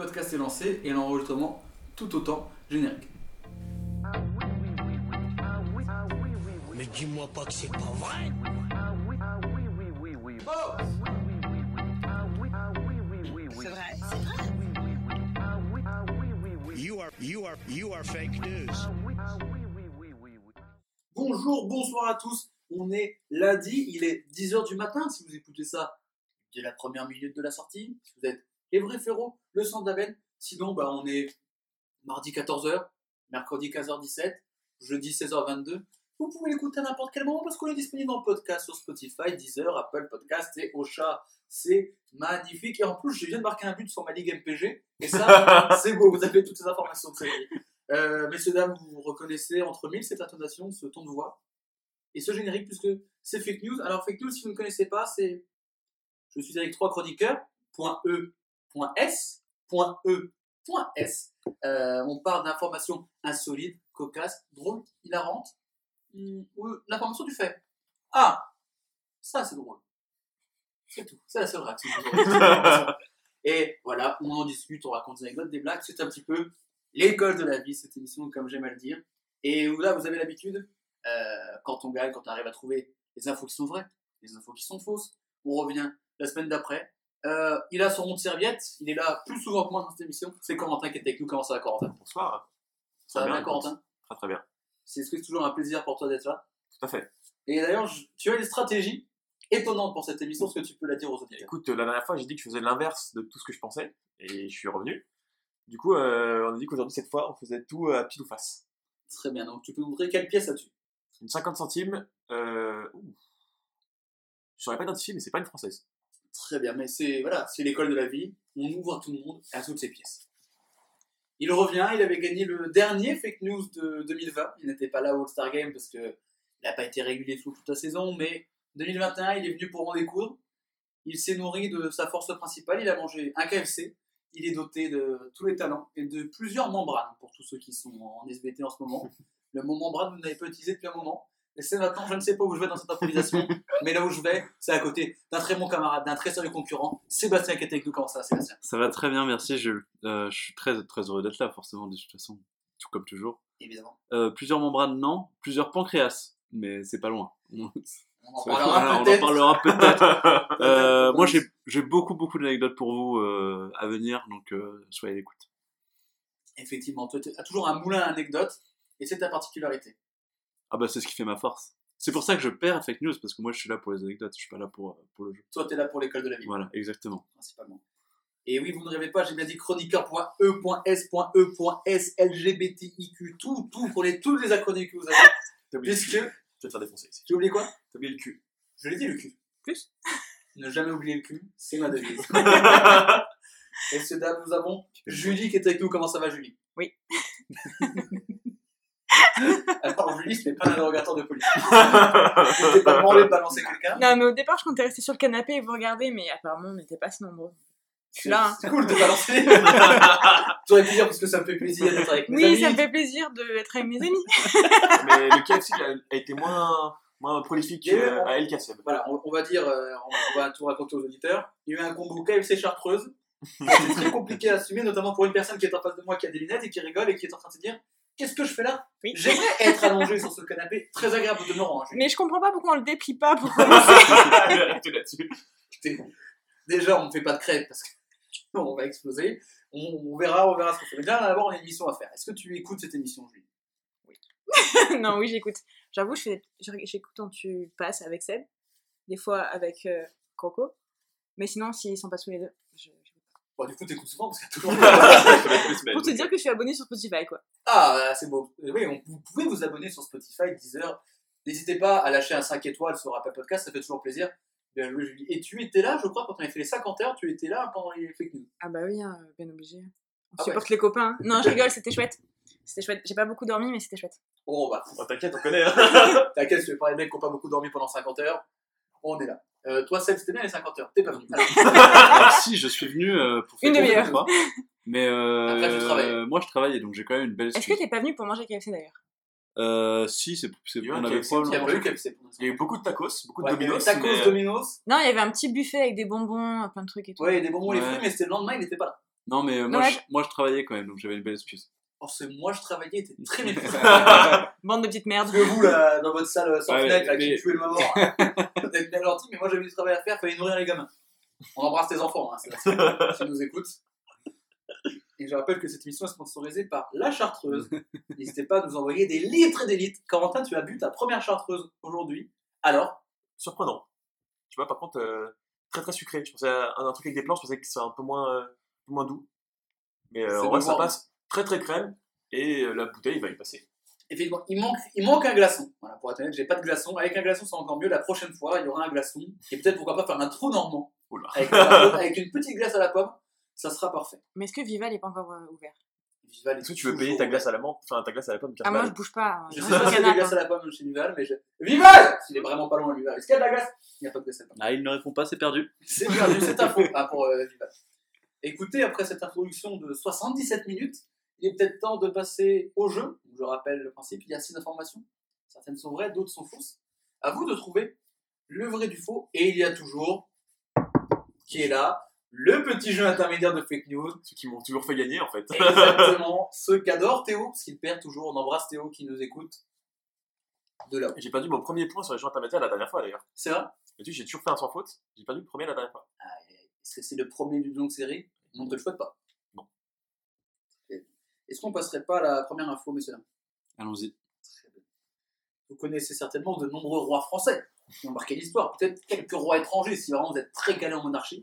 podcast est lancé et l'enregistrement tout autant générique. Mais dis-moi pas que c'est pas vrai. C'est vrai. You are, you are, you are fake news. Bonjour, bonsoir à tous. On est lundi, il est 10h du matin si vous écoutez ça dès la première minute de la sortie. Si vous êtes les vrais frérots, le centre d'Aven. Sinon, bah, on est mardi 14h, mercredi 15h17, jeudi 16h22. Vous pouvez l'écouter à n'importe quel moment parce qu'on est disponible en podcast sur Spotify, Deezer, Apple Podcast et Ocha. C'est magnifique. Et en plus, je viens de marquer un but sur ma ligue MPG. Et ça, c'est beau. Vous avez toutes ces informations. Euh, messieurs, dames, vous reconnaissez entre mille cette intonation, ce ton de voix et ce générique, puisque c'est fake news. Alors, fake news, si vous ne connaissez pas, c'est. Je suis avec trois chroniqueurs. Point E, S, point E, point S. Euh, on parle d'informations insolites, cocasses, drôles, hilarantes, hum, ou l'information du fait. Ah, ça c'est drôle. C'est tout. C'est la seule réaction. Et voilà, on en discute, on raconte des anecdotes, des blagues. C'est un petit peu l'école de la vie, cette émission, comme j'aime à le dire. Et là, vous avez l'habitude, euh, quand on gagne, quand on arrive à trouver les infos qui sont vraies, les infos qui sont fausses, on revient la semaine d'après. Euh, il a son rond de serviette, il est là plus souvent que moi dans cette émission. C'est Corentin qui est avec nous. Comment ça va, Corentin? Bonsoir. Ça va bien, bien, Corentin? Très très bien. C'est toujours un plaisir pour toi d'être là? Tout à fait. Et d'ailleurs, je- tu as une stratégie étonnante pour cette émission, est-ce que tu peux la dire aux auditeurs Écoute, la dernière fois, j'ai dit que je faisais l'inverse de tout ce que je pensais, et je suis revenu. Du coup, euh, on a dit qu'aujourd'hui, cette fois, on faisait tout à pile ou face. Très bien, donc tu peux nous montrer quelle pièce as-tu? Une 50 centimes, euh... Je saurais pas identifier, mais c'est pas une française. Très bien, mais c'est voilà, c'est l'école de la vie. On ouvre à tout le monde et à toutes ses pièces. Il revient, il avait gagné le dernier fake news de 2020. Il n'était pas là au All-Star Game parce que il n'a pas été régulier tout toute la saison, mais 2021, il est venu pour en découdre. Il s'est nourri de sa force principale. Il a mangé un KFC. Il est doté de tous les talents et de plusieurs membranes pour tous ceux qui sont en SBT en ce moment. Le mot membrane, vous n'avez pas utilisé depuis un moment. Et c'est maintenant, je ne sais pas où je vais dans cette improvisation, mais là où je vais, c'est à côté d'un très bon camarade, d'un très sérieux concurrent, Sébastien qui est avec nous. Comment ça, Sébastien? Ça va très bien, merci. Euh, je suis très, très heureux d'être là, forcément, de toute façon, tout comme toujours. Évidemment. Euh, plusieurs membranes, non. Plusieurs pancréas, mais c'est pas loin. On en parlera on en peut-être. parlera peut-être. Euh, Peut-être. moi, j'ai j'ai beaucoup, beaucoup d'anecdotes pour vous euh, à venir, donc euh, soyez à l'écoute. Effectivement, tu as toujours un moulin à anecdotes, et c'est ta particularité. Ah bah, c'est ce qui fait ma force. C'est pour ça que je perds fake news, parce que moi, je suis là pour les anecdotes, je suis pas là pour, euh, pour le jeu. Toi, tu es là pour l'école de la vie, Voilà, exactement. principalement. Et oui, vous ne rêvez pas, j'ai bien dit chroniqueur.e.s.e.s, LGBTIQ, tout, tout, pour les, tous les acronymes que vous avez, T'as oublié le puisque, cul. Je vais te faire défoncer ici. j'ai oublié quoi? T'as oublié le cul. Je l'ai dit le cul. Plus? Ne jamais oublier le cul, c'est ma devise. et ce dame, nous avons Julie qui est avec nous. Comment ça va, Julie? Oui. Alors, ce n'est pas un interrogateur de police. Je t'ai pas demandé de balancer quelqu'un. Non, mais au départ, je comptais rester sur le canapé et vous regarder, mais apparemment, on n'était pas si nombreux. Je suis là. hein. C'est cool de balancer. Tu aurais pu dire parce que ça me fait plaisir d'être avec mes Oui, amis. ça me fait plaisir d'être avec mes amis. mais le KFC a, été moins, moins prolifique Il euh, à El Kassem. Voilà, on, on va dire, euh, on, on va tout raconter aux auditeurs. Il y a eu un combo KFC Chartreuse. C'est très compliqué à assumer, notamment pour une personne qui est en face de moi, qui a des lunettes et qui rigole et qui est en train de se dire Qu'est-ce que je fais là Oui. J'aimerais être allongé sur ce canapé, très agréable de hein, Julie. Mais je comprends pas pourquoi on le déplie pas pour là-dessus. Déjà, on ne fait pas de crêpes parce qu'on va exploser. On, on verra, on verra ce qu'on fait. Mais déjà, d'abord, on a une émission à faire. Est-ce que tu écoutes cette émission, Julie? Non, oui, j'écoute. J'avoue, j'écoute quand tu passes avec Seb, des fois avec euh, Coco, mais sinon, s'ils sont pas tous les deux, Bon, du coup, t'écoutes souvent parce qu'il y a toujours. Pour te dire que je suis abonnée sur Spotify, quoi. Ah, bah, c'est beau. Euh, Oui, on- vous pouvez vous abonner sur Spotify, Deezer. N'hésitez pas à lâcher un 5 étoiles sur Apple Podcast, ça fait toujours plaisir. Bien joué, Julie. Et tu étais là, je crois, quand on avait fait les 50 heures, tu étais là pendant les fake news. Ah bah oui, hein, bien obligé. On Ah supporte les copains. Non, je rigole, c'était chouette. C'était chouette. J'ai pas beaucoup dormi, mais c'était chouette. Oh, bah, Oh, T'inquiète, on connaît. Hein. t'inquiète, je vais parler des mecs qui n'ont pas beaucoup dormi pendant 50 heures. On est là. Euh, toi, Seb, c'était bien les 50 heures. T'es pas venu. Alors, si, je suis venu euh, pour Une fêter demi-heure. Mais euh, Après, tu travailles. moi, je travaille, donc j'ai quand même une belle Est-ce excuse. que t'es pas venu pour manger KFC d'ailleurs? Euh, si, c'est, on avait KFC, il y a probablement. pas eu KFC pour Il y a eu beaucoup de tacos, beaucoup de Ouais, dominos. Tacos, mais, euh, Dominos. Non, il y avait un petit buffet avec des bonbons, plein de trucs et tout. Ouais, il y a des bonbons, les Ouais. fruits, mais c'était le lendemain, il n'était pas là. Non, mais euh, moi, Ouais. je, moi, je travaillais quand même, donc j'avais une belle excuse. Oh, c'est moi, je travaillais, était très bien. Bande de petites merdes. Que vous, là, dans votre salle sans Ouais, fenêtre, là, qui tuez le maman, vous êtes bien gentil, mais moi j'avais du travail à faire, fallait nourrir les gamins. On embrasse tes enfants, hein, c'est qui nous écoutent. Et je rappelle que cette émission est sponsorisée par La Chartreuse. N'hésitez pas à nous envoyer des litres et des litres. Corentin, tu as bu ta première chartreuse aujourd'hui. Alors, Surprenant. Tu vois, par contre, euh, très très sucré. Je pensais à un, un truc avec des plantes, je pensais que c'est un peu moins, euh, un peu moins doux. Mais euh, en vrai, ça passe très très crème et euh, la bouteille va y passer. effectivement, il manque, il manque un glaçon. Voilà, pour être honnête, j'ai pas de glaçon. Avec un glaçon, c'est encore mieux. La prochaine fois, il y aura un glaçon. Et peut-être, pourquoi pas, faire un trou normand. Oula. Avec, avec une petite glace à la pomme. Ça sera parfait. Mais est-ce que Vival est pas encore euh, ouvert? Vival est Est-ce que tu veux payer ta glace à la menthe, enfin ta glace à la pomme Ah, moi je bouge pas. Je Moi, sais je pas s'il y a des canapé. glaces à la pomme chez Vival, mais je... Vival Il est vraiment pas loin, Vival. Est-ce qu'il y a de la glace? Il n'y a pas de glace à la pomme. Ah, ils ne répondent pas, c'est perdu. C'est perdu, c'est info ah, pour euh, Vival. Écoutez, après cette introduction de 77 minutes, il est peut-être temps de passer au jeu. Je rappelle le principe, il y a six informations. Certaines sont vraies, d'autres sont fausses. À vous de trouver le vrai du faux. Et il y a toujours, qui est là, le petit jeu intermédiaire de fake news. Ceux qui m'ont toujours fait gagner en fait. Exactement, ce qu'adore Théo, parce qu'il perd toujours. On embrasse Théo qui nous écoute de là-haut. J'ai perdu mon premier point sur les jeux intermédiaires la dernière fois d'ailleurs. C'est vrai? Et tu sais, j'ai toujours fait un sans faute. J'ai perdu le premier la dernière fois. Est-ce que c'est le premier d'une longue série? On ne te le souhaite pas. Est-ce qu'on passerait pas à la première info, messieurs Allons-y. Très bien. Vous connaissez certainement de nombreux rois français qui ont marqué l'histoire. Peut-être quelques rois étrangers si vraiment vous êtes très calé en monarchie.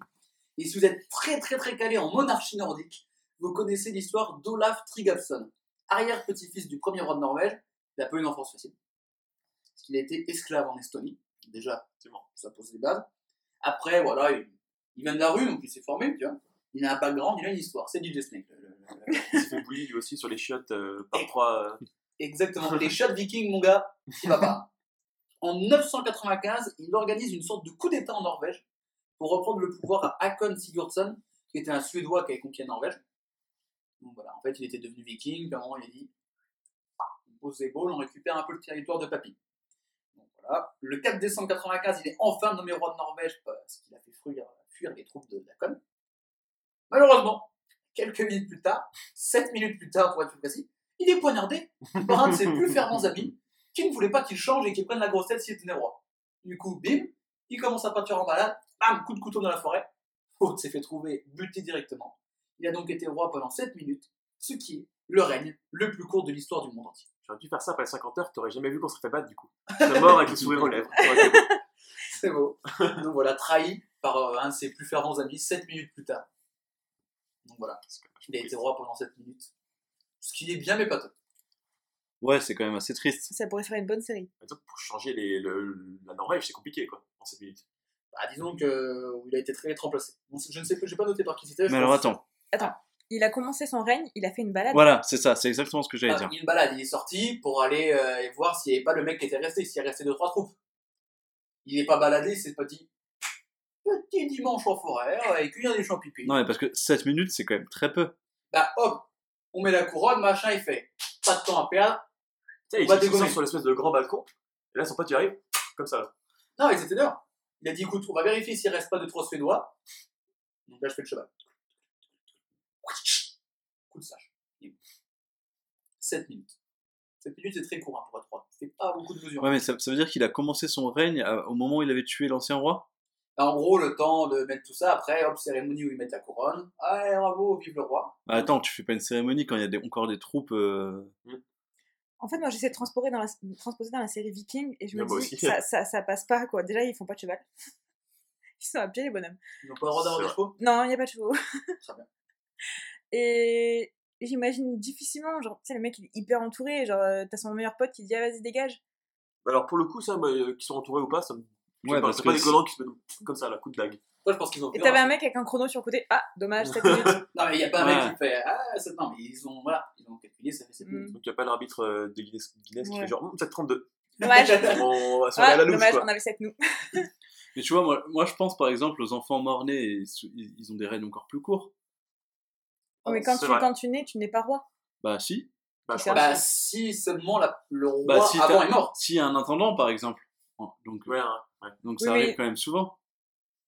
Et si vous êtes très très très calé en monarchie nordique, vous connaissez l'histoire d'Olaf Tryggvason, arrière-petit-fils du premier roi de Norvège. Il a pas eu une enfance facile. Parce qu'il a été esclave en Estonie. Déjà, c'est bon, ça pose les bases. Après, voilà, il, il vient de la rue, donc il s'est formé, tu vois. Il a un background, il a une histoire. C'est DJ Snake. le- Il s'est fait bully lui aussi sur les chiottes euh, par trois. euh, Exactement, les shots vikings, mon gars, qui va pas. En 995, il organise une sorte de coup d'État en Norvège pour reprendre le pouvoir à Hakon Sigurdsson, qui était un Suédois qui avait conquis la Norvège. Donc voilà, en fait, il était devenu viking, puis à un moment, il a dit on pose les balles, on récupère un peu le territoire de Papy. Donc voilà, le 4 décembre 95, il est enfin nommé roi de Norvège parce qu'il a fait fuir, fuir les troupes de Hakon. Malheureusement, quelques minutes plus tard, 7 minutes plus tard pour être plus précis, il est poignardé par un de ses plus fervents amis qui ne voulait pas qu'il change et qu'il prenne la grosse tête s'il était roi. Du coup, bim, il commence à partir en balade, bam, coup de couteau dans la forêt. Aude s'est fait trouver buté directement. Il a donc été roi pendant 7 minutes, ce qui est le règne le plus court de l'histoire du monde entier. J'aurais dû faire ça après 50 heures, t'aurais jamais vu qu'on se fait battre du coup. T'es mort avec le sourire aux lèvres. C'est beau. Donc voilà, trahi par euh, un de ses plus fervents amis 7 minutes plus tard. Donc voilà, il a été roi pendant 7 minutes. Ce qui est bien, mais pas top. Ouais, c'est quand même assez triste. Ça pourrait faire une bonne série. Pour changer les, le- la Norvège, c'est compliqué quoi, en 7 minutes. Bah, disons que euh, il a été très vite remplacé. Bon, je ne sais pas, j'ai pas noté par qui c'était. je Mais alors pense- attends. Il a commencé son règne, il a fait une balade. Voilà, c'est ça, c'est exactement ce que j'allais Ah, dire. une balade, il est sorti pour aller euh, voir s'il n'y avait pas le mec qui était resté, s'il est resté deux trois troupes. Il n'est pas baladé, il s'est pas dit petit dimanche en forêt, euh, et cueillir des champs pipi. Non, mais parce que 7 minutes, c'est quand même très peu. Bah hop, on met la couronne, machin, il fait pas de temps à perdre. Tu sais, On va il se dégommer. sort sur l'espèce de grand balcon, et là son pote il arrive, comme ça. là. Non, ils étaient dehors. Il a dit écoute, on va vérifier s'il reste pas de trop suédois. Donc là, je fais le cheval. Coup de sage. 7 minutes. 7 minutes, c'est très court hein, pour être roi. C'est pas beaucoup de mesures. Ouais, mais ça, ça veut dire qu'il a commencé son règne à- au moment où il avait tué l'ancien roi? En gros, le temps de mettre tout ça, après, hop, cérémonie où ils mettent la couronne. Ah, bravo, vive le roi. Bah, Attends, tu fais pas une cérémonie quand il y a des- encore des troupes. euh, En fait, moi, j'essaie de transposer dans, la, transposer dans la série Viking et je me moi dis, ça, ça, ça passe pas, quoi. Déjà, ils font pas de cheval. Ils sont à pied, les bonhommes. Ils n'ont pas le droit d'avoir des chevaux? Non, il n'y a pas de chevaux. Très bien. Et j'imagine difficilement, genre, tu sais, le mec, il est hyper entouré. Genre, euh, t'as son meilleur pote qui dit, ah, vas-y, dégage. Alors pour le coup, ça, bah, euh, qu'ils sont entourés ou pas, ça me. Ouais, parce c'est pas des si- collants qui se mettent comme ça, la coup de dague. Moi, je pense qu'ils ont Et t'avais un mec avec un chrono sur le côté. Ah, dommage, 7 minutes. Non, mais il n'y a pas un Ouais. mec qui fait Ah, c'est... non, mais ils ont, voilà, ils ont calculé, ça fait 7 Mm. minutes. Donc il n'y a pas l'arbitre euh, de Guinness, Guinness qui Ouais. fait genre Hum, 732. Dommage. On va se aller à Ah, la louche dommage, quoi. on avait 7 nous. Mais tu vois, moi, moi je pense par exemple aux enfants morts-nés, sou- ils ils ont des règnes encore plus courts. mais quand c'est tu, quand tu nais, tu n'es pas roi. Bah si. Bah, je C'est crois Bah, si seulement la- le roi Bah, si avant est mort. A un intendant par exemple. Oh, Donc, Ouais, hein, ouais. donc Oui, ça mais- arrive quand même souvent.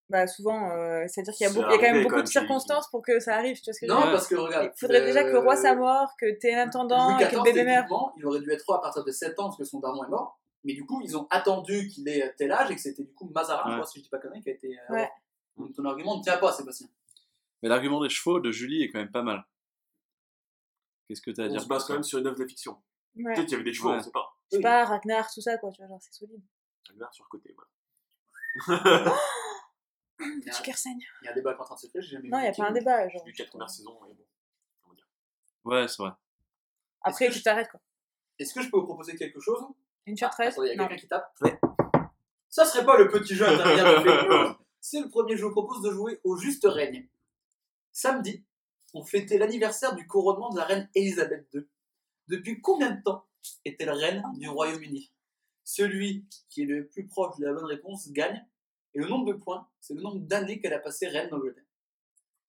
Bah, souvent, euh, c'est-à-dire qu'il y a, beaucoup- il y a quand même beaucoup quand de circonstances pour que ça arrive, tu vois ce que je veux Non, dire? parce que regarde. Il faudrait déjà que le roi soit euh, mort, que t'es un intendant Louis et que le bébé meurt. il aurait dû être roi à partir de 7 ans parce que son daron est mort. Mais du coup, ils ont attendu qu'il ait tel âge et que c'était du coup Mazarin, je Ouais. crois, si je dis pas connerie, qui a été. euh, Ouais. Donc ton argument ne tient pas, Sébastien. Mais l'argument des chevaux de Julie est quand même pas mal. Qu'est-ce que t'as à On dire se base quand même sur une œuvre de fiction. Ouais. Peut-être qu'il y avait des chevaux, Ouais. on sait pas. Je sais pas, Ragnar, tout ça, quoi, tu vois, genre, c'est solide. Ragnar sur le côté, voilà. Il y, a Petit un, cœur saigne. il y a un débat qui est en train de se faire, j'ai jamais Non, vu il y a pas un débat, genre. J'ai vu quatre premières saisons, mais bon. Comment dire Ouais, c'est vrai. Après, tu t'arrêtes, quoi. Est-ce que je peux vous proposer quelque chose? Une Ah, chartreuse attendez, il y a quelqu'un qui tape. Ça serait pas le petit jeu intermédiaire. C'est le premier jeu. Je vous propose de jouer au juste règne. Samedi, on fêtait l'anniversaire du couronnement de la reine Elisabeth II. Depuis combien de temps est-elle reine du Royaume-Uni? Celui qui est le plus proche de la bonne réponse gagne. Et le nombre de points, c'est le nombre d'années qu'elle a passé reine d'Angleterre.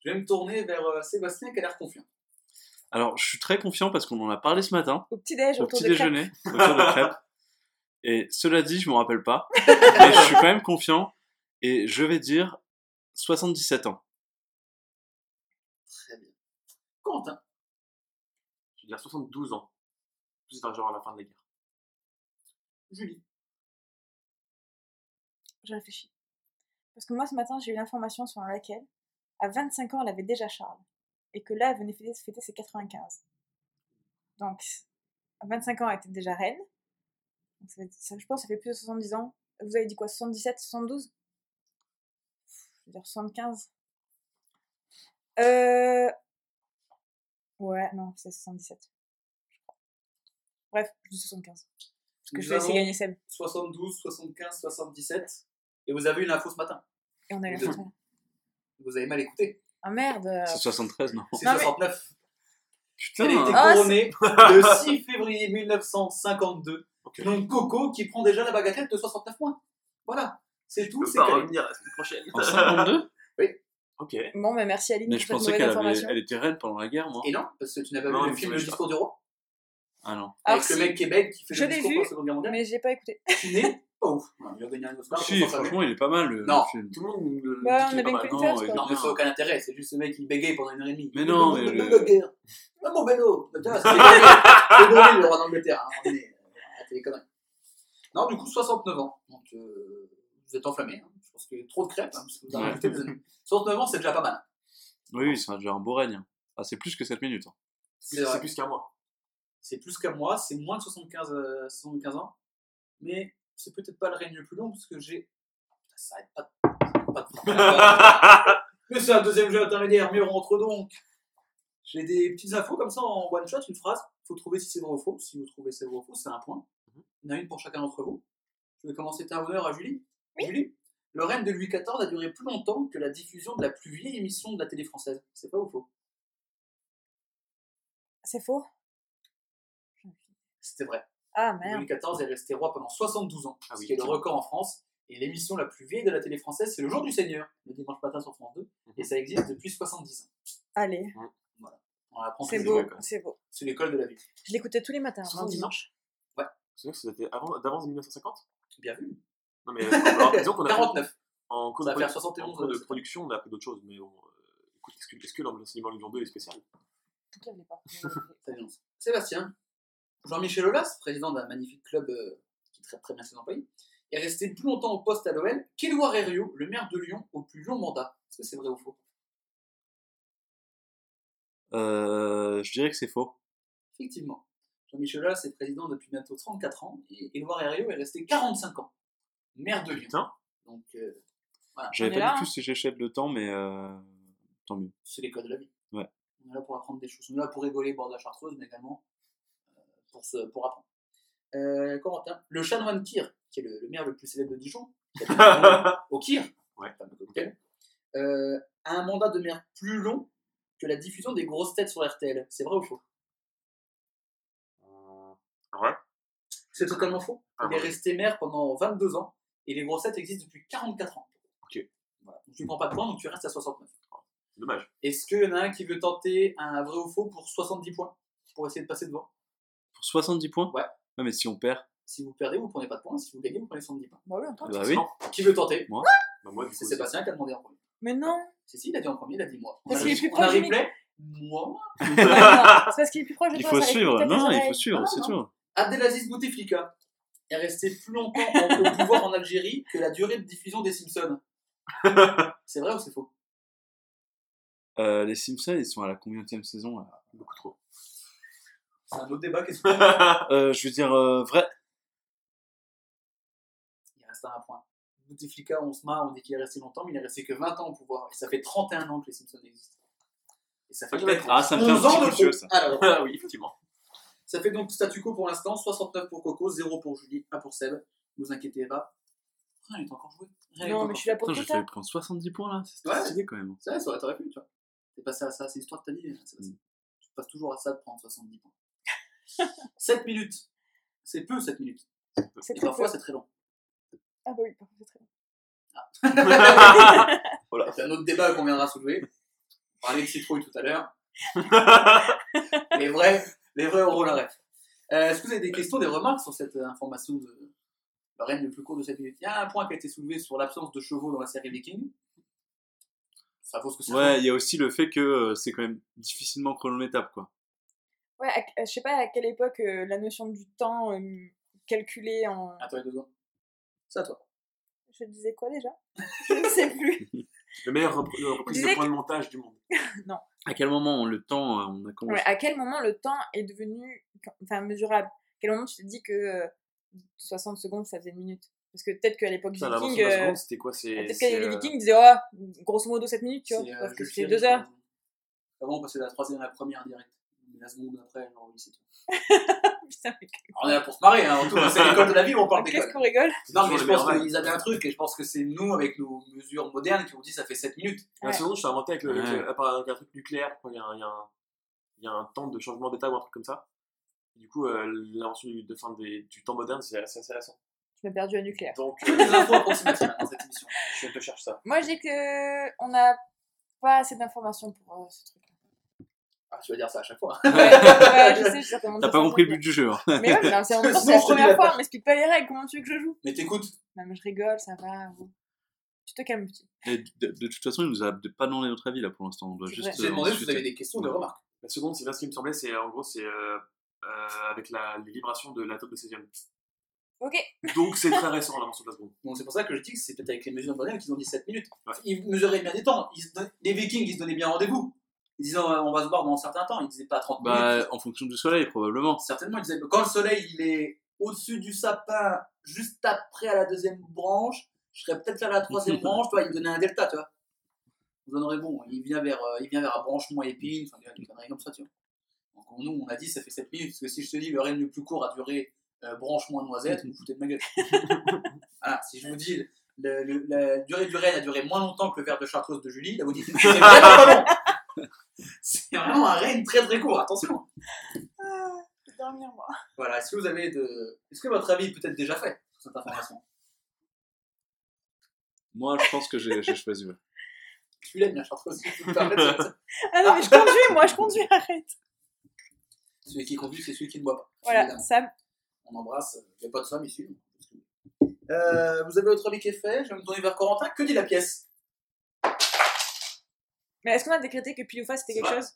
Je vais me tourner vers euh, Sébastien qui a l'air confiant. Alors, je suis très confiant parce qu'on en a parlé ce matin, Au petit-déj, au petit crêpes. déjeuner, autour de crêpes. Et cela dit, je me rappelle pas. mais je suis quand même confiant. Et je vais dire 77 ans. Très bien. Quentin, Je veux dire 72 ans. Plus genre à la fin de la guerre. Julie, Je réfléchis. Parce que moi, ce matin, j'ai eu l'information selon laquelle, à 25 ans, elle avait déjà Charles. Et que là, elle venait fêter, ses 95. Donc, à 25 ans, elle était déjà reine. Je pense que ça fait plus de 70 ans. Vous avez dit quoi 77, 72 Je veux dire 75. Euh... Ouais, non, c'est 77. je crois. Bref, je dis 75. Parce que Nous je vais essayer de gagner Seb. 72, 75, 77. Et vous avez eu l'info ce matin. Et on a eu deux. fin. Vous avez mal écouté. Ah merde C'est 73, non C'est Non, mais- 69. Putain Elle a été Ah, couronnée le 6 février 1952. Ok. Donc Coco qui prend déjà la bagatelle de 69 points. Voilà. C'est tout, c'est pas revenir la semaine prochaine. En 52 ok. Bon, mais merci Aline Mais pour je cette pensais mauvaise qu'elle avait- information. elle était reine pendant la guerre, moi. Et non, parce que tu n'as pas Non, vu le film Le discours du roi Ah non. Alors, Avec le mec Québec qui fait je le l'ai discours vu, pour la Seconde Guerre mondiale. mais j'ai pas écouté. N'es pas ouf. Non, il a gagné un Oscar. Si, pour franchement, il est pas mal le, Non. le film. Tout le monde le Bah, dit qu'il on est avait pas une mal. queen Non, il-. Non, mais ça n'a aucun intérêt. C'est juste ce mec qui bégaye pendant une heure et demie. Mais non, mais Le, guerre. Ah, mon vélo. Tiens, C'est c'est le roi d'Angleterre. hein. On est- Arrêtez les conneries. Non, du coup, 69 ans. Donc, euh, vous êtes enflammés. hein. Je pense qu'il y a trop de crêpes. hein, parce que vous avez Ouais. rajouté des années. 69 ans, c'est déjà pas mal. Oui, oui, c'est déjà un beau règne. Ah, c'est plus que 7 minutes. hein. C'est vrai. C'est plus qu'un mois. C'est plus qu'à moi, c'est moins de 75, euh, 75 ans. Mais c'est peut-être pas le règne le plus long parce que j'ai. Putain, Ça arrête pas de. ça arrête pas de- Mais c'est un deuxième jeu intermédiaire, mais on rentre donc. J'ai des petites infos comme ça en one shot, une phrase. Il faut trouver si c'est vrai ou faux. Si vous trouvez c'est vrai ou faux, c'est un point. Il y en a une pour chacun d'entre vous. Je vais commencer un honneur à Julie. Julie, le règne de Louis XIV a duré plus longtemps que la diffusion de la plus vieille émission de la télé française. C'est pas ou faux? C'est faux C'était vrai. Ah merde. Louis XIV est resté roi pendant 72 ans, Ah ce oui, qui est le record en France. Et l'émission la plus vieille de la télé française, c'est Le Jour du Seigneur, le dimanche matin sur France 2. Et ça existe depuis 70 ans. Allez, On apprend c'est beau, c'est beau. C'est l'école de la vie. Je l'écoutais tous les matins, avant 70 ans. dimanche. C'est vrai que ça datait avant- d'avant 1950 Bien vu. Non, mais alors, disons qu'on a fait- 49. en cours Ça de, va faire produ- 71 en cours de production, on a appris d'autres choses, mais bon, euh, écoute, est-ce que, est-ce que l'enseignement Lyon 2 est spécial? Tout à fait pas. Très bien. Sébastien. Jean-Michel Aulas, président d'un magnifique club euh, qui traite très bien ses employés, est resté plus longtemps au poste à l'OL qu'Édouard Herriot, le maire de Lyon, au plus long mandat. Est-ce que c'est vrai ou faux? Euh, je dirais que c'est faux. Effectivement. Jean-Michel Aulas est président depuis bientôt 34 ans et Édouard Herriot est resté 45 ans, maire de Lyon. Putain. Donc, euh, J'avais On est pas là, du hein. tout ces échelles de temps, mais euh, tant mieux. c'est l'école de la vie. Ouais. On est là pour apprendre des choses. On est là pour rigoler, bord de la chartreuse, mais également pour, se, pour apprendre. Euh, Corentin, le chanoine Kir, qui est le, le maire le plus célèbre de Dijon, au Kir, Ouais. euh, a un mandat de maire plus long que la diffusion des grosses têtes sur RTL. C'est vrai ou faux? Ouais. C'est totalement faux. Ah, Il est resté maire pendant 22 ans et les grosses têtes existent depuis 44 ans. Ok. Voilà. Donc, tu ne prends pas de points, donc tu restes à 69. C'est dommage. Est-ce qu'il y en a un qui veut tenter un vrai ou faux pour 70 points? Pour essayer de passer devant Pour 70 points? Ouais. mais si on perd, Si vous perdez, vous prenez pas de points. Si vous gagnez, vous prenez 70 points. Bah oui, tente. bah oui. Qui veut tenter Moi? Bah, moi, du C'est coup, Sébastien qui a demandé en premier. Mais non C'est si, il a dit en premier, il a dit moi. Parce qu'il est plus on a proche du replay. Moi. C'est parce qu'il est plus proche de Il toi. faut ça suivre. tes Non, il oreilles. faut suivre, c'est tout. Abdelaziz Bouteflika est resté plus longtemps en- au pouvoir en Algérie que la durée de diffusion des Simpsons. C'est vrai ou c'est faux? Euh, les Simpsons, ils sont à la combienième saison là? C'est un autre débat qui est euh, Je veux dire, euh, vrai. Il reste un point. Bouteflika, on se marre, on dit qu'il est resté longtemps, mais il est resté que 20 ans au pouvoir. Et ça fait 31 ans que les Simpsons existent. Et ça fait Ah, peut-être Ah, ça me fait un 11 ans petit de coup de jeu, ça. Alors, Ah oui, effectivement. ça fait donc statu quo pour l'instant 69 pour Coco, 0 pour Julie, 1 pour Seb. Ne vous inquiétez pas. Rien n'est encore joué. Non, encore mais je suis là pour Putain, tout j'ai ça. fait prendre 70 points là. C'est Ouais. stylé quand même. C'est vrai, ça aurait- pu, tu vois. T'es passé à ça, c'est l'histoire de ta vie. Tu passes toujours à ça de prendre 70 points. 7 minutes. C'est peu 7 minutes. C'est Et très parfois c'est très long. Ah bah oui, parfois c'est très long. C'est un autre débat qu'on viendra soulever. On parlait de citrouille tout à l'heure. les vrais, les vrais auront la ref. Euh, Est-ce que vous avez des questions, des remarques sur cette euh, information de le règne le plus court de 7 minutes? Il y a un point qui a été soulevé sur l'absence de chevaux dans la série Viking. Ça vaut ce que ça Ouais, il y a aussi le fait que euh, c'est quand même difficilement chronométable quoi. Ouais, à- je sais pas à quelle époque euh, la notion du temps euh, calculé en. Attends, les deux secondes. C'est à toi. Je disais quoi déjà? Je ne sais plus. Le meilleur repr- le reprise de point de montage du monde. À quel moment le temps euh, on a commencé Ouais, à quel moment le temps est devenu enfin, mesurable? À quel moment tu te dis que euh, 60 secondes ça faisait une minute? Parce que peut-être qu'à l'époque viking, euh, c'était quoi? C'est. peut-être que les vikings disaient oh, grosso modo 7 minutes, tu vois? Parce que c'était Ferry, 2 heures. Avant, on passait de la troisième à la première direct. La seconde après, genre, oui, c'est tout. Putain, mais Alors, on est là pour se marrer, hein. Autour, c'est l'école de la vie, on parle qu'est-ce d'école. qu'on rigole Non, mais je pense qu'ils avaient un truc, et je pense que c'est nous, avec nos mesures modernes, qui ont dit ça fait 7 minutes. La Ouais. seconde, je t'ai inventé avec, le, avec, Ouais. le- avec un truc nucléaire. quoi. Il y a, un- il y a un, il y a un temps de changement d'état ou un truc comme ça. Du coup, euh, l'invention du, de fin des- du temps moderne, c'est assez, assez récent. Tu m'as perdu à nucléaire. Donc, Des infos approximatives dans cette émission. je te cherche ça. Moi, je dis que on n'a pas assez d'informations pour euh, ce truc. Ah, tu vas dire ça à chaque fois. Ouais, ouais, je sais, je certainement T'as pas compris le but du jeu. hein. Mais ouais, mais c'est la la première fois, m'explique pas les règles, comment tu veux que je joue? Mais t'écoutes. Non, mais je rigole, ça va. Tu te calmes, petit. Et de, de toute façon, il nous a pas demandé notre avis là pour l'instant. On doit C'est juste. vrai. J'ai euh, demandé si vous avez des questions, des remarques. La seconde, c'est bien ce qui me semblait, c'est en gros, c'est euh, euh, avec la, les vibrations de l'atome de césium. Ok. Donc, c'est très récent l'invention de la seconde. Donc c'est pour ça que je dis que c'est peut-être avec les mesures modernes qu'ils ont dit 7 minutes. Ouais. Ils mesuraient bien des temps. Ils Les Vikings, ils se donnaient bien rendez-vous. Ils disaient euh, on va se voir dans un certain temps. Ils disaient pas 30 Bah, minutes. en fonction du soleil, probablement. Certainement, ils disaient quand le soleil il est au-dessus du sapin, juste après à la deuxième branche, je serais peut-être à la troisième branche. Toi, il me donnait un delta, tu vois. Vous en aurez bon. Il vient vers, euh, il vient vers un branchement épine, enfin, des conneries comme ça, tu vois. Donc nous, on a dit ça fait 7 minutes. Parce que si je te dis le règne le plus court a duré euh, branchement noisette, vous vous foutez de ma gueule. voilà, si je vous dis le- le- la durée du règne a duré moins longtemps que le verre de chartreuse de Julie, là vous dites c'est vraiment pas long. C'est vraiment un règne très très court, attention. Ah, je vais dormir, moi. Voilà, est-ce que vous avez de. Est-ce que votre avis est peut-être déjà fait sur cette information? Moi, je pense que j'ai j'ai choisi. Tu l'aimes la chartreuse, si tu peux me permettre. Ah non, mais je conduis, moi, je conduis, arrête. Celui qui conduit, c'est celui qui ne boit pas. Voilà. Sam. On embrasse, il n'y a pas de somme ici. Euh, vous avez votre avis qui est fait, je vais me tourner vers Corentin. Que dit la pièce? Mais est-ce qu'on a décrété que Pile ou Face c'était quelque vrai. chose?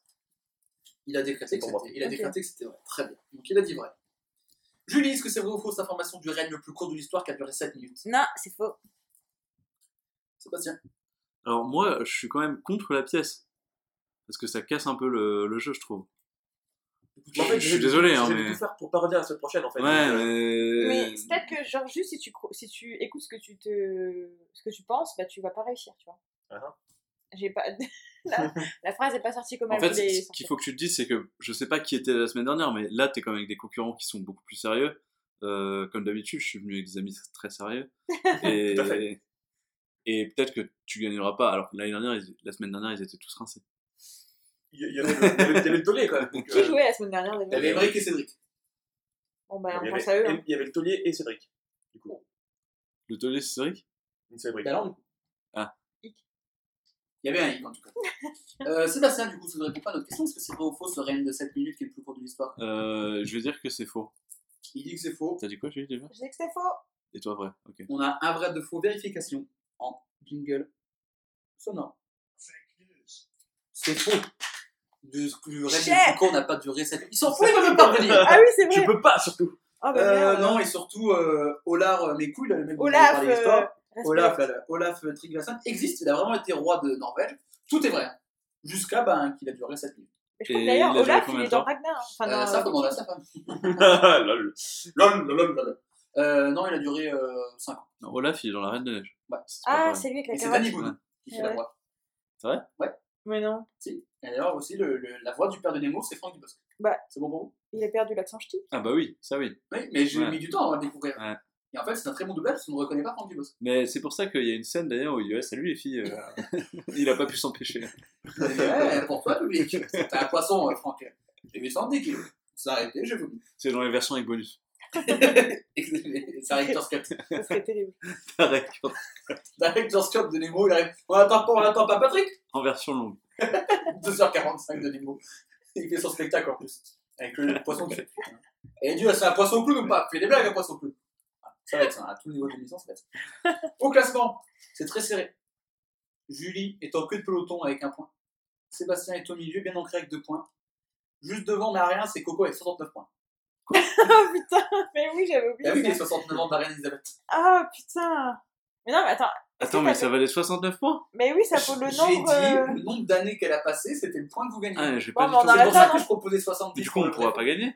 Il a décrété que pour moi. c'était il a décrété que c'était vrai. Très bien. Donc il a dit vrai. Julie, est-ce que c'est vrai ou faux cette information du règne le plus court de l'histoire qui a duré 7 minutes? Non, c'est faux. Sébastien? Alors, moi, je suis quand même contre la pièce. Parce que ça casse un peu le, le jeu, je trouve. En fait, Je suis désolé, hein, mais- tout faire pour pas revenir la semaine prochaine, en fait. Ouais, euh, mais. Mais c'est peut-être que, genre, juste si tu, cro- si tu écoutes ce que tu, te, ce que tu penses, bah tu vas pas réussir, tu vois. Ah. J'ai pas. la, la phrase est pas sortie comme En elle fait, voulait ce qu'il faut que tu te dises, c'est que je sais pas qui était la semaine dernière, mais là, t'es quand même avec des concurrents qui sont beaucoup plus sérieux. Euh, comme d'habitude, je suis venu avec des amis très sérieux. Et, Tout à fait. et peut-être que tu gagneras pas, alors que l'année dernière, ils- la semaine dernière, ils étaient tous rincés. Il y, avait le- il y avait- il y avait le taulier, quand même. donc, Qui euh, jouait la semaine dernière Il y avait Emmerich et Cédric. Bon bah il y on avait- pense à eux. hein. Il y avait le taulier et Cédric. Du coup, Le taulier, c'est Cédric? Cédric. Et alors, du coup Ah. Il y avait un hic en tout cas. Euh, Sébastien, du coup, tu ne réponds pas à notre question. Est-ce que c'est vrai ou faux ce règne de 7 minutes qui est le plus court de l'histoire euh, Je vais dire que c'est faux. Il dit que c'est faux. T'as dit quoi, Julie, déjà? Je dis que c'était faux. Et toi, vrai Ok. On a un vrai de faux vérification. en jingle sonore. C'est faux. Le, le Foucault n'a pas duré cette. Ils s'en foutent, ils veulent même pas. Ah oui, c'est Tu vrai. peux pas, surtout. Ah bah Euh, non, et surtout, euh, Olar, euh, mes couilles, là, le mec Olaf, j'ai parlé d'histoire, euh. Olaf, Olaf Tryggvason existe, il a vraiment été roi de Norvège. Tout est vrai. Jusqu'à ben, qu'il a duré 7 minutes. Mais je d'ailleurs, a Olaf, il de est dans Ragnar. hein. Enfin, Euh, ça, euh, faut demander à sa femme. Lol. Lol, lol, lol. Euh, non, il a duré 5 ans. Non, Olaf, il est dans la Reine des Neiges. Ouais. C'est pas Ah, c'est lui avec Et la c'est carotte. Danny Boone qui fait la Ouais. voix. Mais non, Si. Et d'ailleurs, aussi, le, le- la voix du père de Nemo, c'est Franck Dubosc. Bah. C'est bon pour vous? il a perdu l'accent ch'ti. Ah bah oui, ça oui. Oui, mais j'ai Ouais. mis du temps à le découvrir. Ouais. Et en fait, c'est un très bon doublage parce qu'on ne reconnaît pas Franck Dubosc. Mais c'est pour ça qu'il y a une scène d'ailleurs où il dit ouais, salut les filles. euh, il a pas pu s'empêcher. ouais, pour toi, public. T'es un poisson, euh, Franck. J'ai 810 kilos. A arrêté, j'ai vomi. C'est dans les versions avec bonus. C'est un Director's Cut. Ça serait terrible. Director's Cut de Nemo, il arrive. On attend pas, on attend pas Patrick En version longue. 2h45 de Nemo. Il fait son spectacle en plus. Avec le poisson qui fait. Et Dieu, c'est un poisson clown ou pas? Fais des blagues, un poisson clown. Ça va être ça, à tout niveau de l'émission, ça va être ça. Au classement, c'est très serré. Julie est en queue de peloton avec un point. Sébastien est au milieu, bien ancré avec deux points. Juste devant, mais à rien, c'est Coco avec 69 points. Oh putain, mais oui, j'avais Ah oui, oublié. les ça. 69 ans d'Ariane Elisabeth. Ah putain. Mais non, mais attends. Attends, mais ça valait 69 points? Mais oui, ça vaut le J'ai nombre. dit euh, le nombre d'années qu'elle a passé, c'était le point que vous gagnez. Ah, j'ai Bon, pas mais du tout. c'est pour ça que non je proposais 70. Du coup, on pourra pas gagner.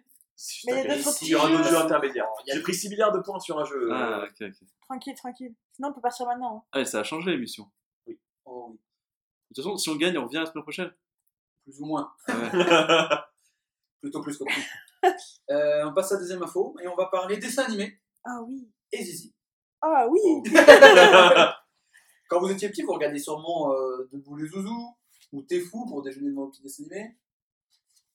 Mais il y d'autres petits Il aura un autre jeux. jeu intermédiaire. Il y a- J'ai pris 6 milliards de points sur un jeu. Ah, ok, ok. Tranquille, tranquille. Sinon, on peut partir maintenant. hein. Ah, et ça a changé l'émission. Oh oui, De toute façon, si on gagne, on revient la semaine prochaine. plus ou moins. Ah ouais. Plutôt plus que plus. Euh, on passe à la deuxième info et on va parler dessin animé Ah oui. et Zizi. Ah oui. Oh. Quand vous étiez petit, vous regardiez sûrement euh, Debout les Zouzous ou T'es fou pour déjeuner devant vos petits dessins animés.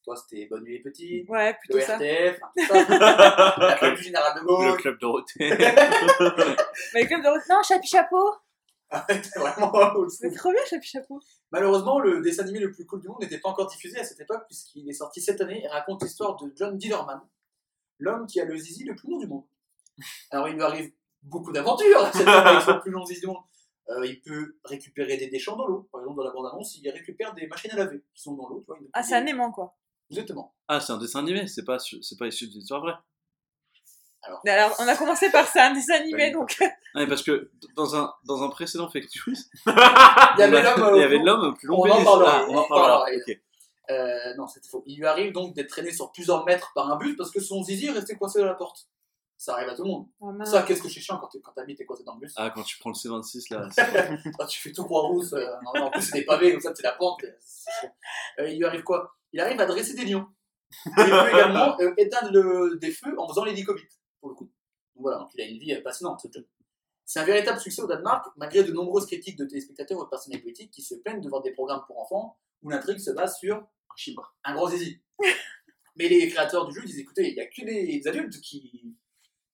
Toi, c'était Bonne nuit les petits, Ouais, le plutôt ça. RTF, enfin, tout ça. la club du général de Le Gaulle. club Dorothée. Mais le club de route. Non, Chapi Chapeau. Vraiment school. C'est trop bien, Chapi Chapeau. Malheureusement, le dessin animé le plus cool du monde n'était pas encore diffusé à cette époque, puisqu'il est sorti cette année et raconte l'histoire de John Dillerman, l'homme qui a le zizi le plus long du monde. Alors, il lui arrive beaucoup d'aventures, cet homme avec son plus long zizi du monde. Euh, il peut récupérer des déchets dans l'eau. Par exemple, dans la bande-annonce, il récupère des machines à laver qui sont dans l'eau. Ah, c'est un aimant, quoi. Exactement. Ah, c'est un dessin animé, c'est pas, c'est pas issu d'une histoire vraie. Alors, on a commencé par ça, un dessin animé, donc. Ouais, parce que dans un, dans un précédent Fake News, Il y avait l'homme. il y avait au- l'homme au plus long On en pénis. parlera, Ah, on en parlera, parlera. ok. Euh, non, c'était faux. Il lui arrive donc d'être traîné sur plusieurs mètres par un bus parce que son zizi est resté coincé dans la porte. Ça arrive à tout le monde. Oh. Ça, qu'est-ce que c'est chiant quand t'es- quand t'habites et coincé dans le bus. Ah, quand tu prends le C26 là. Quand tu fais tout Croix-Rousse, euh, non, non, en plus c'est des pavés, comme ça c'est la pente. euh, c'est chiant. Euh, il lui arrive quoi? Il arrive à dresser des lions. Il peut également euh, éteindre le- des feux en faisant l'hélicobite, pour le coup. Donc voilà, donc il a une vie euh, passionnante, ce. C'est un véritable succès au Danemark, malgré de nombreuses critiques de téléspectateurs ou de personnalités politiques qui se plaignent de voir des programmes pour enfants où l'intrigue se base sur un chibre, un gros zizi. Mais les créateurs du jeu disent écoutez, il n'y a que les adultes qui,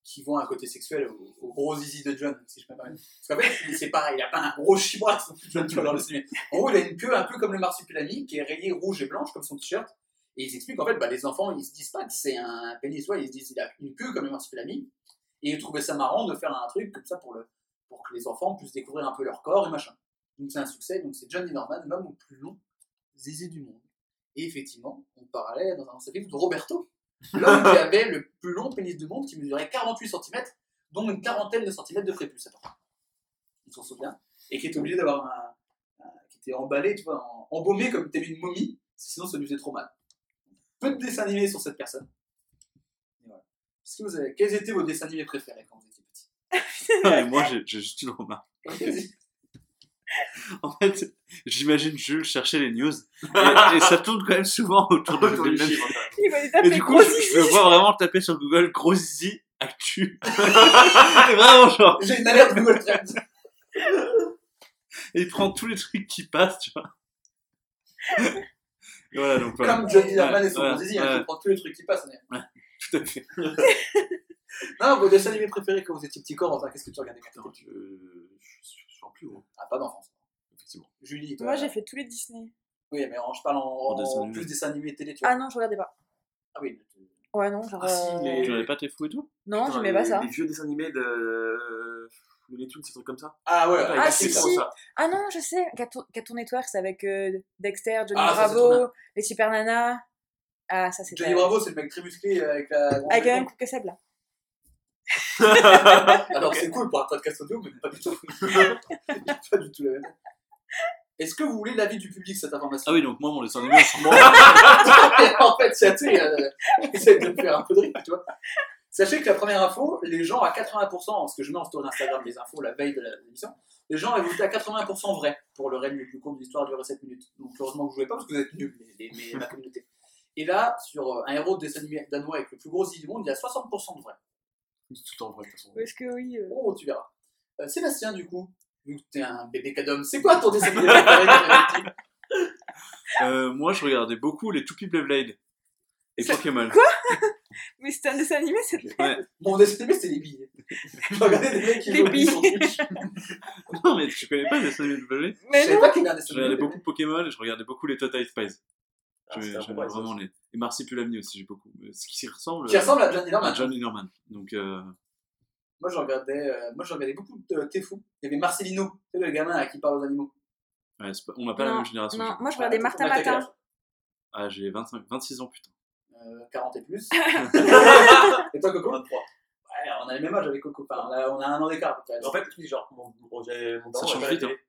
qui voient un côté sexuel au, gros zizi de John, si je me permettre. Parce qu'en fait, c'est pareil, il n'a pas un gros chibrax, John, tu vas dans le cinéma. En gros, il a une queue un peu comme le marsupilami, qui est rayée rouge et blanche, comme son t-shirt. Et ils expliquent qu'en fait, bah, les enfants, ils se disent pas que c'est un pénis, ouais, ils se disent qu'il a une queue comme le marsupilami. Et ils trouvaient ça marrant de faire un truc comme ça pour, le, pour que les enfants puissent découvrir un peu leur corps et machin. Donc c'est un succès, donc c'est Johnny Norman, l'homme au plus long zizi du monde. Et effectivement, on parlait dans un ancien de Roberto, l'homme qui avait le plus long pénis du monde, qui mesurait 48 cm, dont une quarantaine de centimètres de prépuce. Il s'en souvient. Et qui était obligé d'avoir un, un- qui était emballé, tu vois, en- embaumé comme une momie, sinon ça lui faisait trop mal. Peu de dessins animés sur cette personne. Voilà. Est-ce que vous avez, quels étaient vos dessins animés préférés quand vous étiez petit? Moi, j'ai juste une remarque. En fait, j'imagine Jules chercher les news. Et, et ça tourne quand même souvent autour de chiffre. Il va lui Et du coup, gros je, veux voir vraiment taper sur Google gros zizi actu. Et vraiment, genre, J'ai une alerte Google Trends. il prend tous les trucs qui passent, tu vois. Et voilà, donc. Comme Johnny Ouais, et son ouais, gros zizi, hein, qui prend tous les trucs qui passent. Tout à fait. Non, vos dessins animés préférés quand vous étiez petit corps, enfin, qu'est-ce que tu regardais quand petit? Je, je, je en plus gros, Ah, pas d'enfance. effectivement. Julie, toi Moi, j'ai fait tous les Disney. Oui, mais en- je parle en, En dessin en animé. plus dessin animé télé, tu vois. Ah non, je regardais pas. Ah oui, Ouais, non, genre. Ah, si, euh, les- Tu n'avais pas tes fous et tout? Non, Putain, j'aimais pas les- ça. Les vieux dessins animés de. les tunes, ces trucs comme ça. Ah ouais, Ouais, Ah, si, fait si. ça. Ah non, je sais, Cartoon, Cartoon Network, c'est avec euh, Dexter, Johnny Ah, ça, c'est trop Bravo, les Super Nanas. Ah, ça c'est Johnny Bravo, c'est le mec très musclé euh, avec la. grande Avec la même coupe que là. Alors c'est cool pour un podcast audio, mais pas du tout. pas du tout la même. Est-ce que vous voulez l'avis du public cette information? Ah oui, donc moi, mon dessin animé, c'est moi. En fait, c'est tu sais, euh, essaye de me faire un peu de rythme, tu vois. Sachez que la première info, les gens à 80%, ce que je mets en story Instagram les infos la veille de l'émission, les gens avaient voté à 80% vrai pour le règne le plus court de l'histoire durait 7 minutes. Donc heureusement que vous jouez pas parce que vous êtes nuls, les, les- les- la communauté. Et là, sur euh, un héros de dessin animé danois avec le plus gros zizi du monde, il y a 60% de vrai. C'est tout le temps vrai, de toute façon. Est-ce que oui euh, Oh, tu verras. Euh, Sébastien, du coup, vu que t'es un bébé cadom, c'est quoi ton dessin animé Euh, moi, je regardais beaucoup les Toupie Blade et Ça- Pokémon. Mais c'était un dessin animé, c'est Ouais. Mon dessin animé, c'était les billes. Je regardais des mecs qui Les billes sur billes. Twitch. Non, mais tu connais pas les dessins animés de Blade? Je Mais savais non pas qu'il y avait un Je dessin animé. regardais beaucoup Pokémon et je regardais beaucoup les Total Spies. Ah, J'aimais bon vraiment les. Et Marsipulami aussi, j'ai beaucoup. Ce qui s'y ressemble. Qui euh, ressemble à Johnny Norman. à John Linerman. Donc, euh, Moi, je regardais, euh, moi, je regardais beaucoup de Tefou. Il y avait Marcelino, le gamin à qui parle aux animaux. ouais, pas- on n'a pas la Non, même génération. Non, moi je regardais Martin Matin. Ah, j'ai 25, 26 ans, putain. Euh, 40 et plus. et toi, Coco? 23. Ouais, on a le même âge avec Coco. Enfin, on a, on a un an d'écart. En fait, tu dis genre, mon, j'avais- mon Ça change vite, la. Ouais.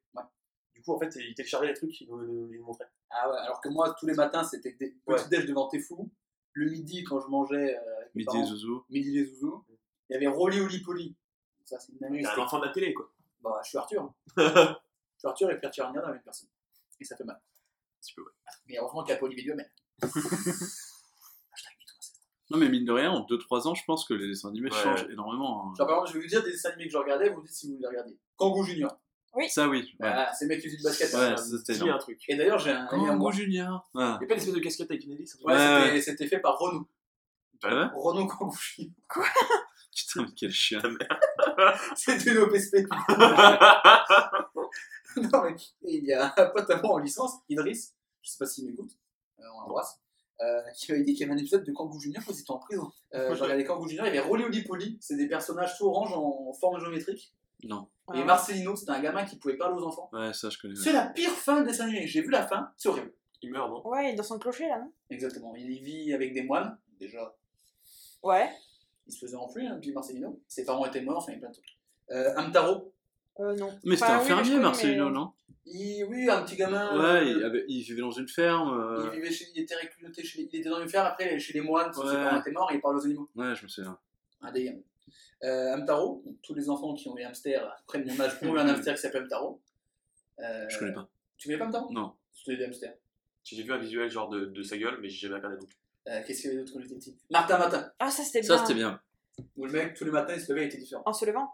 Du coup, en fait, il téléchargeait les trucs, il nous, nous- il nous montrait. Ah ouais, alors que moi, tous les matins, c'était des Ouais. petits déj devant Tefou. Le midi, quand je mangeais euh, Midi et parents, Zouzou. midi les zouzous. Il y avait Rolly Oli Poli. Ça, c'est une. T'es un enfant de la télé, quoi. Bah, je suis Arthur. je suis Arthur et Pierre Tyrannien dans la même personne. Et ça fait mal. Un petit peu, ouais. Mais heureusement qu'il y a pas Olivier Duhamel. Non, mais mine de rien, en 2-3 ans, je pense que les dessins animés Ouais. changent énormément. hein. Genre, par exemple, je vais vous dire des dessins animés que je regardais, vous me dites si vous les regardez. Kangoo Junior. Ça, oui. Ouais, Voilà, c'est le mec qui faisait du basket. Ouais, hein. c'était un truc. Et d'ailleurs, j'ai un Kango moi. Junior. Ah. Il y a pas l'espèce de casquette avec une hélice Ouais, Ouais, c'était- c'était fait par Renault. Ouais. Renault Kangoo Junior. Putain, mais quel chien. C'est une OPSP. non, mais il y a un pote à moi en licence, Idriss, je sais pas s'il m'écoute, euh, on l'embrasse, euh, qui m'avait dit qu'il y avait un épisode de Kangoo Junior où ils étaient en prison. Euh, j'ai regardé Kangoo Junior, il y avait Rolly Oli Poli, c'est des personnages tout orange en forme géométrique. Non. Et Marcelino, c'était un gamin qui pouvait parler aux enfants. Ouais, ça, je connais. C'est la pire fin de dessin animé. J'ai vu la fin, c'est horrible. Il meurt, non? Ouais, il est dans son clocher là, non? Exactement. Il vit avec des moines, déjà. Ouais. Il se faisait enfler, un petit Marcelino. Ses parents étaient morts, enfin, il y a plein de trucs. Euh, Amtaro, Euh, non. Mais c'était Enfin, un oui, je fermier, connais, Marcelino, mais- non? Il, oui, un petit gamin. Ouais, euh, il, avait- il vivait dans une ferme. Il euh, vivait chez, il était recruté chez, il était dans une ferme après chez les moines, parce que ses Ouais. parents étaient morts et il parlait aux animaux. Ouais, je me souviens. Un délire. Euh, Amtaro, donc, tous les enfants qui ont des hamsters, après mon âge, ont eu un hamster qui s'appelle Amtaro. Euh, Je connais pas. Tu connais pas Amtaro? Non. C'était des hamsters. J'ai vu un visuel genre de, de sa gueule, mais j'ai jamais regardé plus. Euh, Qu'est-ce qu'il y avait d'autre quand j'étais petit? Martin Matin, Ah, ça c'était Ça, bien. c'était bien. où le mec, tous les matins, il se levait, il était différent. En se levant?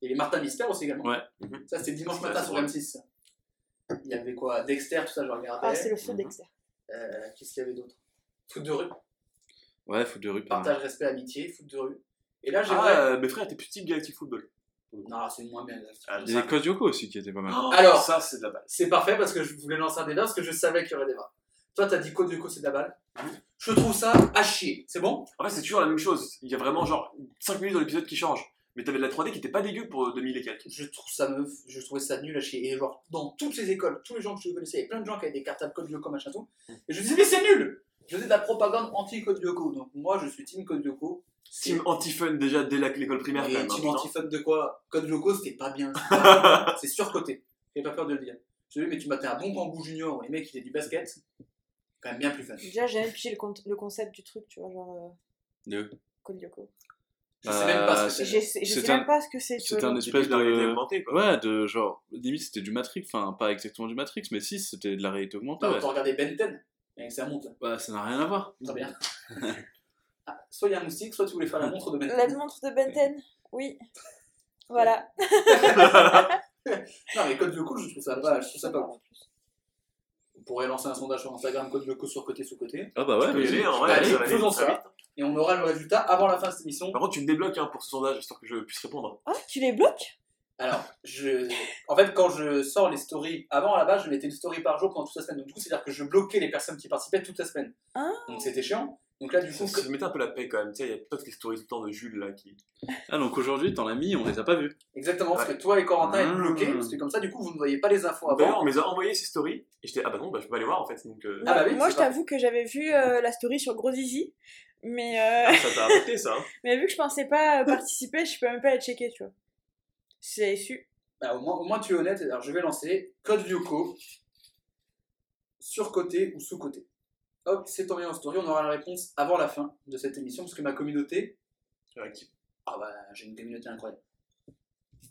Il y avait Martin Mystère aussi également. Ouais. Ça, c'était dimanche matin sur drôle. M6. Il y avait quoi? Dexter, tout ça, je regardais. Ah, c'est le feu Mhm. Dexter. Euh, Qu'est-ce qu'il y avait d'autre? Foot de rue, Ouais, foot de rue. partage, respect, amitié, foot de rue. Et là, j'ai Ah, vrai. euh, mes frères étaient plus petits Galactic Football. Non, c'est moins bien. là. Ah, Il y avait Code Yoko aussi qui était pas mal. Oh, Alors- ça, c'est de la balle. C'est parfait parce que je voulais lancer un débat parce que je savais qu'il y aurait débat. Toi, t'as dit Code Yoko, c'est de la balle. Je trouve ça à chier. C'est bon? En fait, c'est toujours la même chose. Il y a vraiment genre 5 minutes dans l'épisode qui change. Mais t'avais de la 3D qui était pas dégueu pour 2000 et quelques. Je trouve ça meuf, je trouvais ça nul à chier. Et genre, dans toutes ces écoles, tous les gens que je connaissais, il y avait plein de gens qui avaient des cartables Code Yoko, machin tout. Et je disais, mais c'est nul Je faisais de la propagande anti-Code Yoko. Donc moi, je suis team Code Yoko. C'est- Team anti-fun déjà dès la- l'école primaire. Et quand même, hein, team putain. anti-fun de quoi? Code Yoko, c'était pas bien. c'est pas bien. C'est surcoté. J'ai pas peur de le dire. Je dis, mais tu battais un bon Kangoo Junior où les mecs, ils faisaient du basket. Quand même bien plus fun. Déjà, j'ai même pigé le, con- le concept du truc, tu vois, genre. De- Euh, Code Lyoko. Je sais même pas ce que Je c'est. sais, je C'est sais un- même pas ce que c'est. tu C'était vois, un espèce de la réalité de. augmentée, quoi. Ouais, de genre. Limite, c'était du Matrix. Enfin, pas exactement du Matrix, mais si, c'était de la réalité augmentée. Non, ouais. t'as regardé Ben 10 et ça monte. Bah, ça n'a rien à voir. Très bien. Ah, soit il y a un moustique, soit tu voulais faire la montre de Ben 10. La montre de Benten, oui. Voilà. Non, mais Code Lyoko, je trouve ça pas, je trouve ça pas ouf. On pourrait lancer un sondage sur Instagram, Code Lyoko sur côté, sous côté. Ah bah ouais, Tu peux y vas-y. aller, en vrai, Allez, ça faisons ça. vite. Et on aura le résultat avant la fin de cette émission. Par contre, tu me débloques hein, pour ce sondage, histoire que je puisse répondre. Ah, tu les bloques? Alors, je... en fait, quand je sors les stories, avant à la base, je mettais une story par jour pendant toute la semaine. Donc, du coup, c'est-à-dire que je bloquais les personnes qui participaient toute la semaine. Ah. Donc, c'était chiant. Donc, là, du coup, Ça se mettait un peu la paix quand même. Tu sais, il y a peut-être les stories tout le temps de Jules là qui. Ah, donc aujourd'hui, t'en as mis, on les a pas vus. exactement, parce que toi et Corentin Ah. êtes bloqués, parce que comme ça, du coup, vous ne voyez pas les infos D'ailleurs, avant. on les a envoyé ces stories et j'étais ah bah non, bah je peux pas les voir en fait. Donc euh, Ah bah oui, Moi, je t'avoue que j'avais vu euh, la story sur Gros Zizi, mais, euh, ça t'a impacté ça. hein. mais vu que je pensais pas participer, je peux même pas la checker, tu vois. C'est su. Bah, au, moins, au moins, tu es honnête. Alors, je vais lancer code Lyoko, surcoté ou sous-côté. Hop, c'est envoyé en story. On aura la réponse avant la fin de cette émission, parce que ma communauté. Qui- Ah bah, j'ai une communauté incroyable.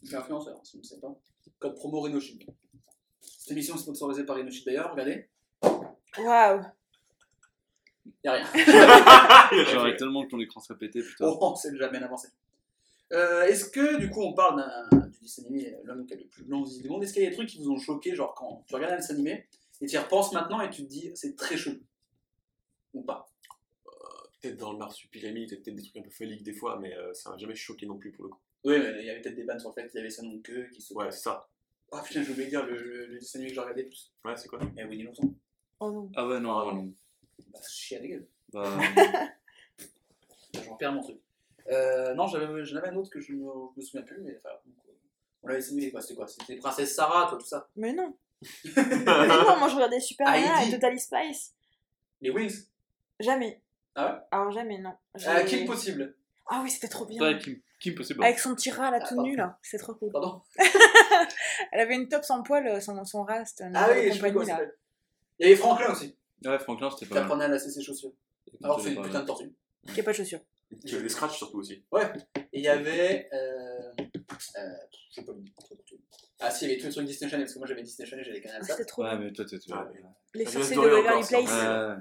Je suis influenceur, si vous ne savez pas. Code promo Renoshid. Cette émission est sponsorisée par Renoshid d'ailleurs, regardez. Waouh. Y a rien. J'aurais tellement que ton écran serait pété, putain. Oh, c'est déjà bien avancé. Euh, Est-ce que, du coup, on parle d'un- du dessin animé, l'homme qui a le plus long zizi du monde, est-ce qu'il y a des trucs qui vous ont choqué, genre quand tu regardes un dessin animé et tu y repenses maintenant et tu te dis c'est très chelou? Ou pas? Peut-être dans le marsupilami, peut-être des trucs un peu phalliques des fois, mais euh, ça m'a jamais choqué non plus pour le coup. Oui, mais il y avait peut-être des bannes sur le fait qu'il y avait nom de queue qui se. Ouais, c'est ça. Ah putain, j'ai oublié de dire le, le, le dessin animé que j'ai regardé plus. Ouais, c'est quoi? Mais Winnie l'ourson. Oh non. Ah ouais, non, ah, non. Bah, chier à la gueule. Bah, J'en perds mon truc. Euh, non, j'avais j'en avais un autre que je me, je me souviens plus, mais enfin, donc, euh, on l'avait simulé quoi, c'était quoi? C'était Princesse Sarah, toi, tout ça? Mais non. mais non, moi je regardais Super Nana Heidi. et Totally Spice. Les Wings? Jamais. Ah ouais? Alors jamais, non. Ah, Kim possible. Ah oui, c'était trop bien. ouais, Kim, Kim possible. Avec son petit rat là Ah, tout pardon. nu là, c'est trop cool. Pardon? Elle avait une top sans poil, euh, son, son rat, Ah oui, de je sais quoi là. Il y avait Franklin aussi, Ouais, Franklin, c'était pas mal. apprenait à lasser ses chaussures. Alors c'est une putain de tortue. Qui a pas de chaussures. Tu avais des scratchs surtout aussi. Et il y avait. Euh, euh, je sais pas. Ah si, il y avait tous les trucs Disney Channel, parce que moi j'avais Disney Channel, j'avais Canal Ah, ça. C'était trop Ouais, bien. mais toi, t'es. Ouais, Ouais, Les sorciers de encore, Place. ça.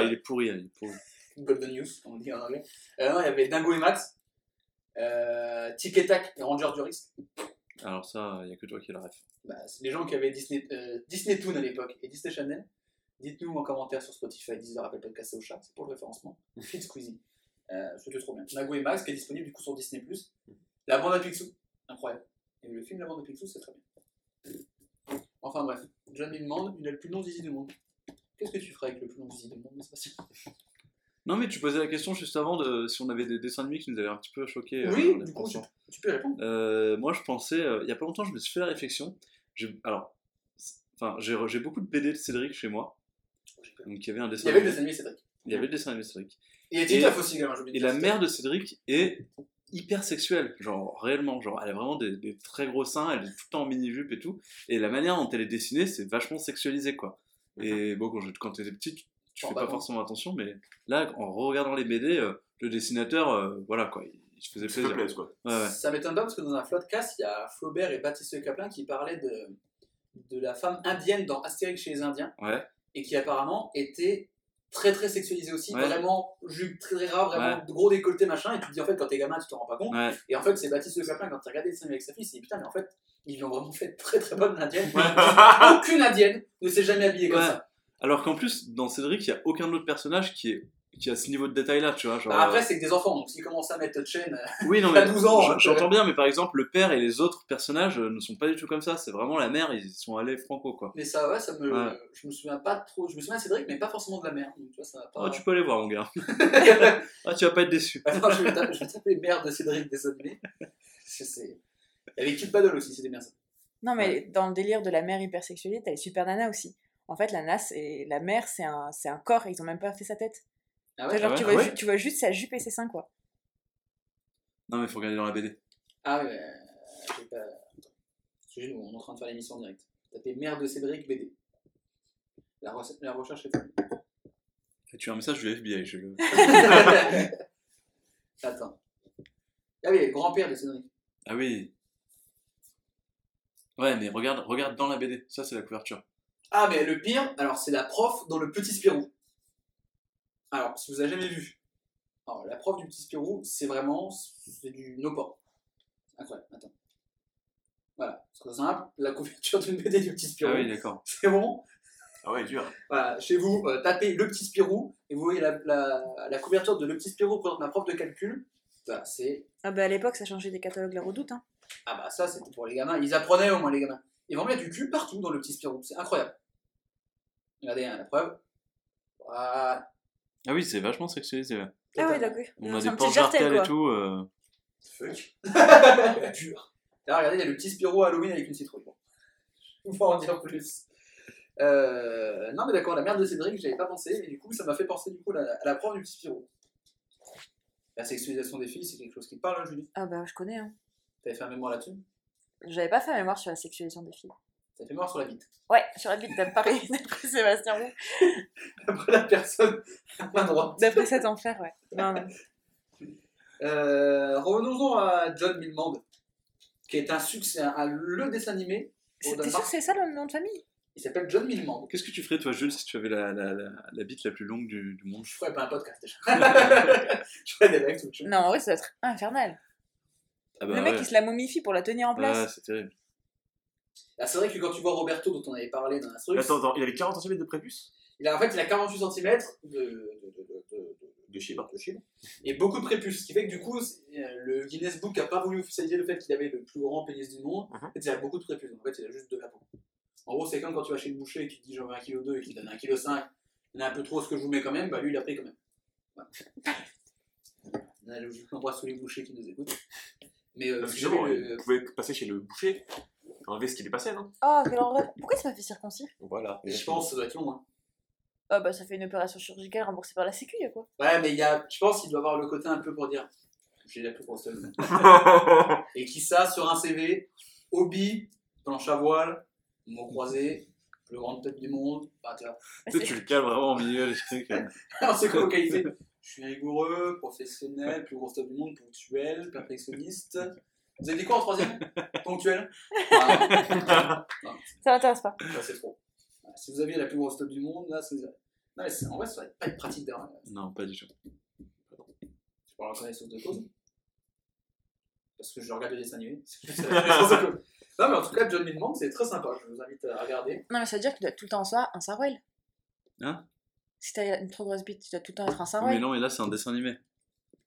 ouais, il est pourri, il est pourri. Golden News, on dit en anglais. Euh, non, il y avait Dingo et Max, euh, Tic et Tac et Ranger du risque. Alors ça, il y a que toi qui le ref. Bah, c'est les gens qui avaient Disney, euh, Disney Toon à l'époque et Disney Channel. Dites-nous en commentaire sur Spotify, Deezer, Apple Podcast et au chat, c'est pour le référencement. Feed Squeezie. Euh, C'était trop bien. Nago et Max qui est disponible du coup sur Disney+. La bande à Picsou, incroyable. Et le film La bande à Picsou, c'est très bien. Enfin bref, John me demande, il a le plus long zizi du monde. Qu'est-ce que tu ferais avec le plus long zizi du monde, Non, mais tu posais la question juste avant de si on avait des dessins animés qui nous avaient un petit peu choqué. euh, Oui, les du coup, pensant. Tu peux répondre Euh, moi, je pensais, euh, il y a pas longtemps, je me suis fait la réflexion. Alors, enfin, j'ai beaucoup de BD de Cédric chez moi. Donc, il y avait un Il dessin y avait le dessin animé Cédric. Il y avait le dessin animé de Et Titeuf aussi, de la mère de Cédric est hyper sexuelle, genre réellement, genre elle a vraiment des, des très gros seins, elle est tout le temps en mini-jupe et tout, et la manière dont elle est dessinée, c'est vachement sexualisé quoi. Et bon, quand, quand t'étais petit, tu, tu Oh, fais bah pas bon. forcément attention, mais là, en regardant les BD, euh, le dessinateur, euh, voilà quoi, il, il se faisait plaisir. plaise quoi. Ouais, ouais. Ça m'étonne pas parce que dans un floodcast, il y a Flaubert et Baptiste Caplin qui parlaient de, de la femme indienne dans Astérix chez les Indiens Ouais. et qui apparemment était très très sexualisée aussi, Ouais. vraiment jupe très très rare, vraiment Ouais. gros décolleté machin. Et tu te dis en fait quand t'es gamin, tu t'en rends pas compte. Ouais. Et en fait, c'est Baptiste Caplin quand tu regardé le film avec sa fille, dit putain, mais en fait, ils ont vraiment fait très très bonne indienne. Aucune indienne ne s'est jamais habillée comme ça. Alors qu'en plus, dans Cédric, il y a aucun autre personnage qui, est, qui a ce niveau de détail là, tu vois. Genre, Bah, après, c'est que des enfants, donc s'ils commencent à mettre chaîne. euh, oui, non, t'as mais 12 ans, hein, j'entends bien, mais par exemple, le père et les autres personnages euh, ne sont pas du tout comme ça. C'est vraiment la mère, ils sont allés franco quoi. Mais ça, ouais, ça me. Ouais. Je me souviens pas trop. Je me souviens de Cédric, mais pas forcément de la mère. Donc, tu vois, ça va pas. Ah, tu peux aller voir, mon gars. ah, tu vas pas être déçu. Attends, je vais taper, je vais taper mère de Cédric Desaunay. C'est- c'est- Il y avait Kid Paddle aussi, c'était bien ça. Non, mais dans le délire de la mère hypersexualisée, t'as les super nanas aussi. En fait, la, nas, et la mère, c'est un, c'est un corps, ils ont même pas fait sa tête. Ah Tu vois, genre, ouais tu, Ah vois, ouais ju- tu vois juste sa jupe et ses seins, quoi. Non, mais faut regarder dans la BD. Ah ouais, euh, j'ai pas. Attends. Excusez, nous, on est en train de faire l'émission en direct. Tapez mère de Cédric BD. La, re- la recherche est faite. Tu as un message du FBI, je le. Attends. Ah oui, grand-père de Cédric. Ah oui. Ouais, mais regarde, regarde dans la BD. Ça, c'est la couverture. Ah, mais le pire, alors c'est la prof dans le petit Spirou. Alors, si vous avez jamais vu, alors, la prof du petit Spirou, c'est vraiment c'est du no-port. Incroyable, attends. Voilà, c'est très simple, la couverture d'une BD du petit Spirou. Ah oui, d'accord. C'est bon? Ah ouais, dur. Voilà, chez vous, euh, tapez le petit Spirou et vous voyez la, la, la couverture de le petit Spirou présente ma prof de calcul. Ça, c'est. Ah bah à l'époque, ça changeait des catalogues La Redoute, hein. Ah bah ça, c'était pour les gamins. Ils apprenaient au moins, les gamins. Ils vont mettre du cul partout dans le petit Spirou. C'est incroyable. Regardez hein, la preuve. Voilà. Ah oui, c'est vachement sexualisé. ouais. Ah ouais, d'accord. On a C'est des un petit portes jartel, jartelles et tout. euh, Fuck. Dur. Là, regardez, il y a le petit Spiro Halloween avec une citrouille. On va en dire plus. Euh, non, mais d'accord, la merde de Cédric, j'avais pas pensé, et du coup, ça m'a fait penser du coup à la, à la prof du petit Spiro. La sexualisation des filles, c'est quelque chose qui te parle, hein, Julie Ah bah, je connais. Hein. T'avais fait un mémoire là-dessus? J'avais pas fait mémoire sur la sexualisation des filles. T'avais fait mémoire sur la bite. Ouais, sur la bite, d'après d'après Sébastien Roux. Après la personne à ma droite. D'après cet enfer, ouais. Non, non. Euh, Revenons-en à John Milmand, qui est un succès, un, un- le dessin animé T'es sûr que c'est ça le nom de famille? Il s'appelle John Milmand. Qu'est-ce que tu ferais, toi, Jules, si tu avais la, la, la, la bite la plus longue du, du monde? Je ferais pas un podcast déjà. je ferais des lives tout le. Non, en vrai, ça doit être infernal. Ah bah le mec, ouais. il se la momifie pour la tenir en place. Ouais, c'est terrible. Ah, c'est vrai que quand tu vois Roberto, dont on avait parlé dans truc, Attends, attends, il avait 40 cm de prépuce? il a, en fait, il a 48 cm de, de, de, de, de, De chibre. de chibre, et beaucoup de prépuces. Ce qui fait que du coup, euh, le Guinness Book a pas voulu officialiser le fait qu'il avait le plus grand pénis du monde. Mhm. En fait, il a beaucoup de prépuces. En fait, il a juste de la peau. En gros, c'est comme quand tu vas chez le boucher et qu'il te dit j'en veux 1,2 kg et qu'il donne 1,5 kg. Il y en a un peu trop ce que je vous mets quand même, bah lui il a pris quand même. Voilà. Allez, Je embrasse tous les bouchers qui nous écoutent. Mais euh, que si jamais le- vous pouvez passer chez le boucher, enlever ce qui dépassait, non? Oh, quelle horreur. Pourquoi il s'est pas fait circoncire? Voilà. je pense que ça doit être long. Hein. Ah bah, ça fait une opération chirurgicale remboursée par la Sécu, y a quoi? Ouais, mais il y a, je pense qu'il doit avoir le côté un peu pour dire j'ai la plus grosse teub. Et qui ça sur un CV hobby, planche à voile, mot croisé, plus grande tête du monde. Bah, tu vois. Tu sais, le cales vraiment au milieu euh. Alors, c'est quoi localisé Je suis rigoureux, professionnel, plus grosse tête du monde, ponctuel, perfectionniste. Vous avez dit quoi en troisième Ponctuel Ah, non. Non, Ça m'intéresse pas. ça c'est trop. Si vous aviez la plus grosse tête du monde, là, c'est. Non, mais c'est- en vrai, ça va pas être pratique d'ailleurs. Non, pas du tout. Je parle en connaissance de cause. Parce que je regarde les dessins animés. C'est la connaissance de cause. Non, mais en tout cas, John Milman, c'est très sympa. Je vous invite à regarder. Non, mais ça veut dire que tu dois tout le temps avoir un sarouel. Hein? Si t'as une trop grosse bite, tu dois tout le temps être un Mais sarouel. non, mais là, c'est un dessin animé.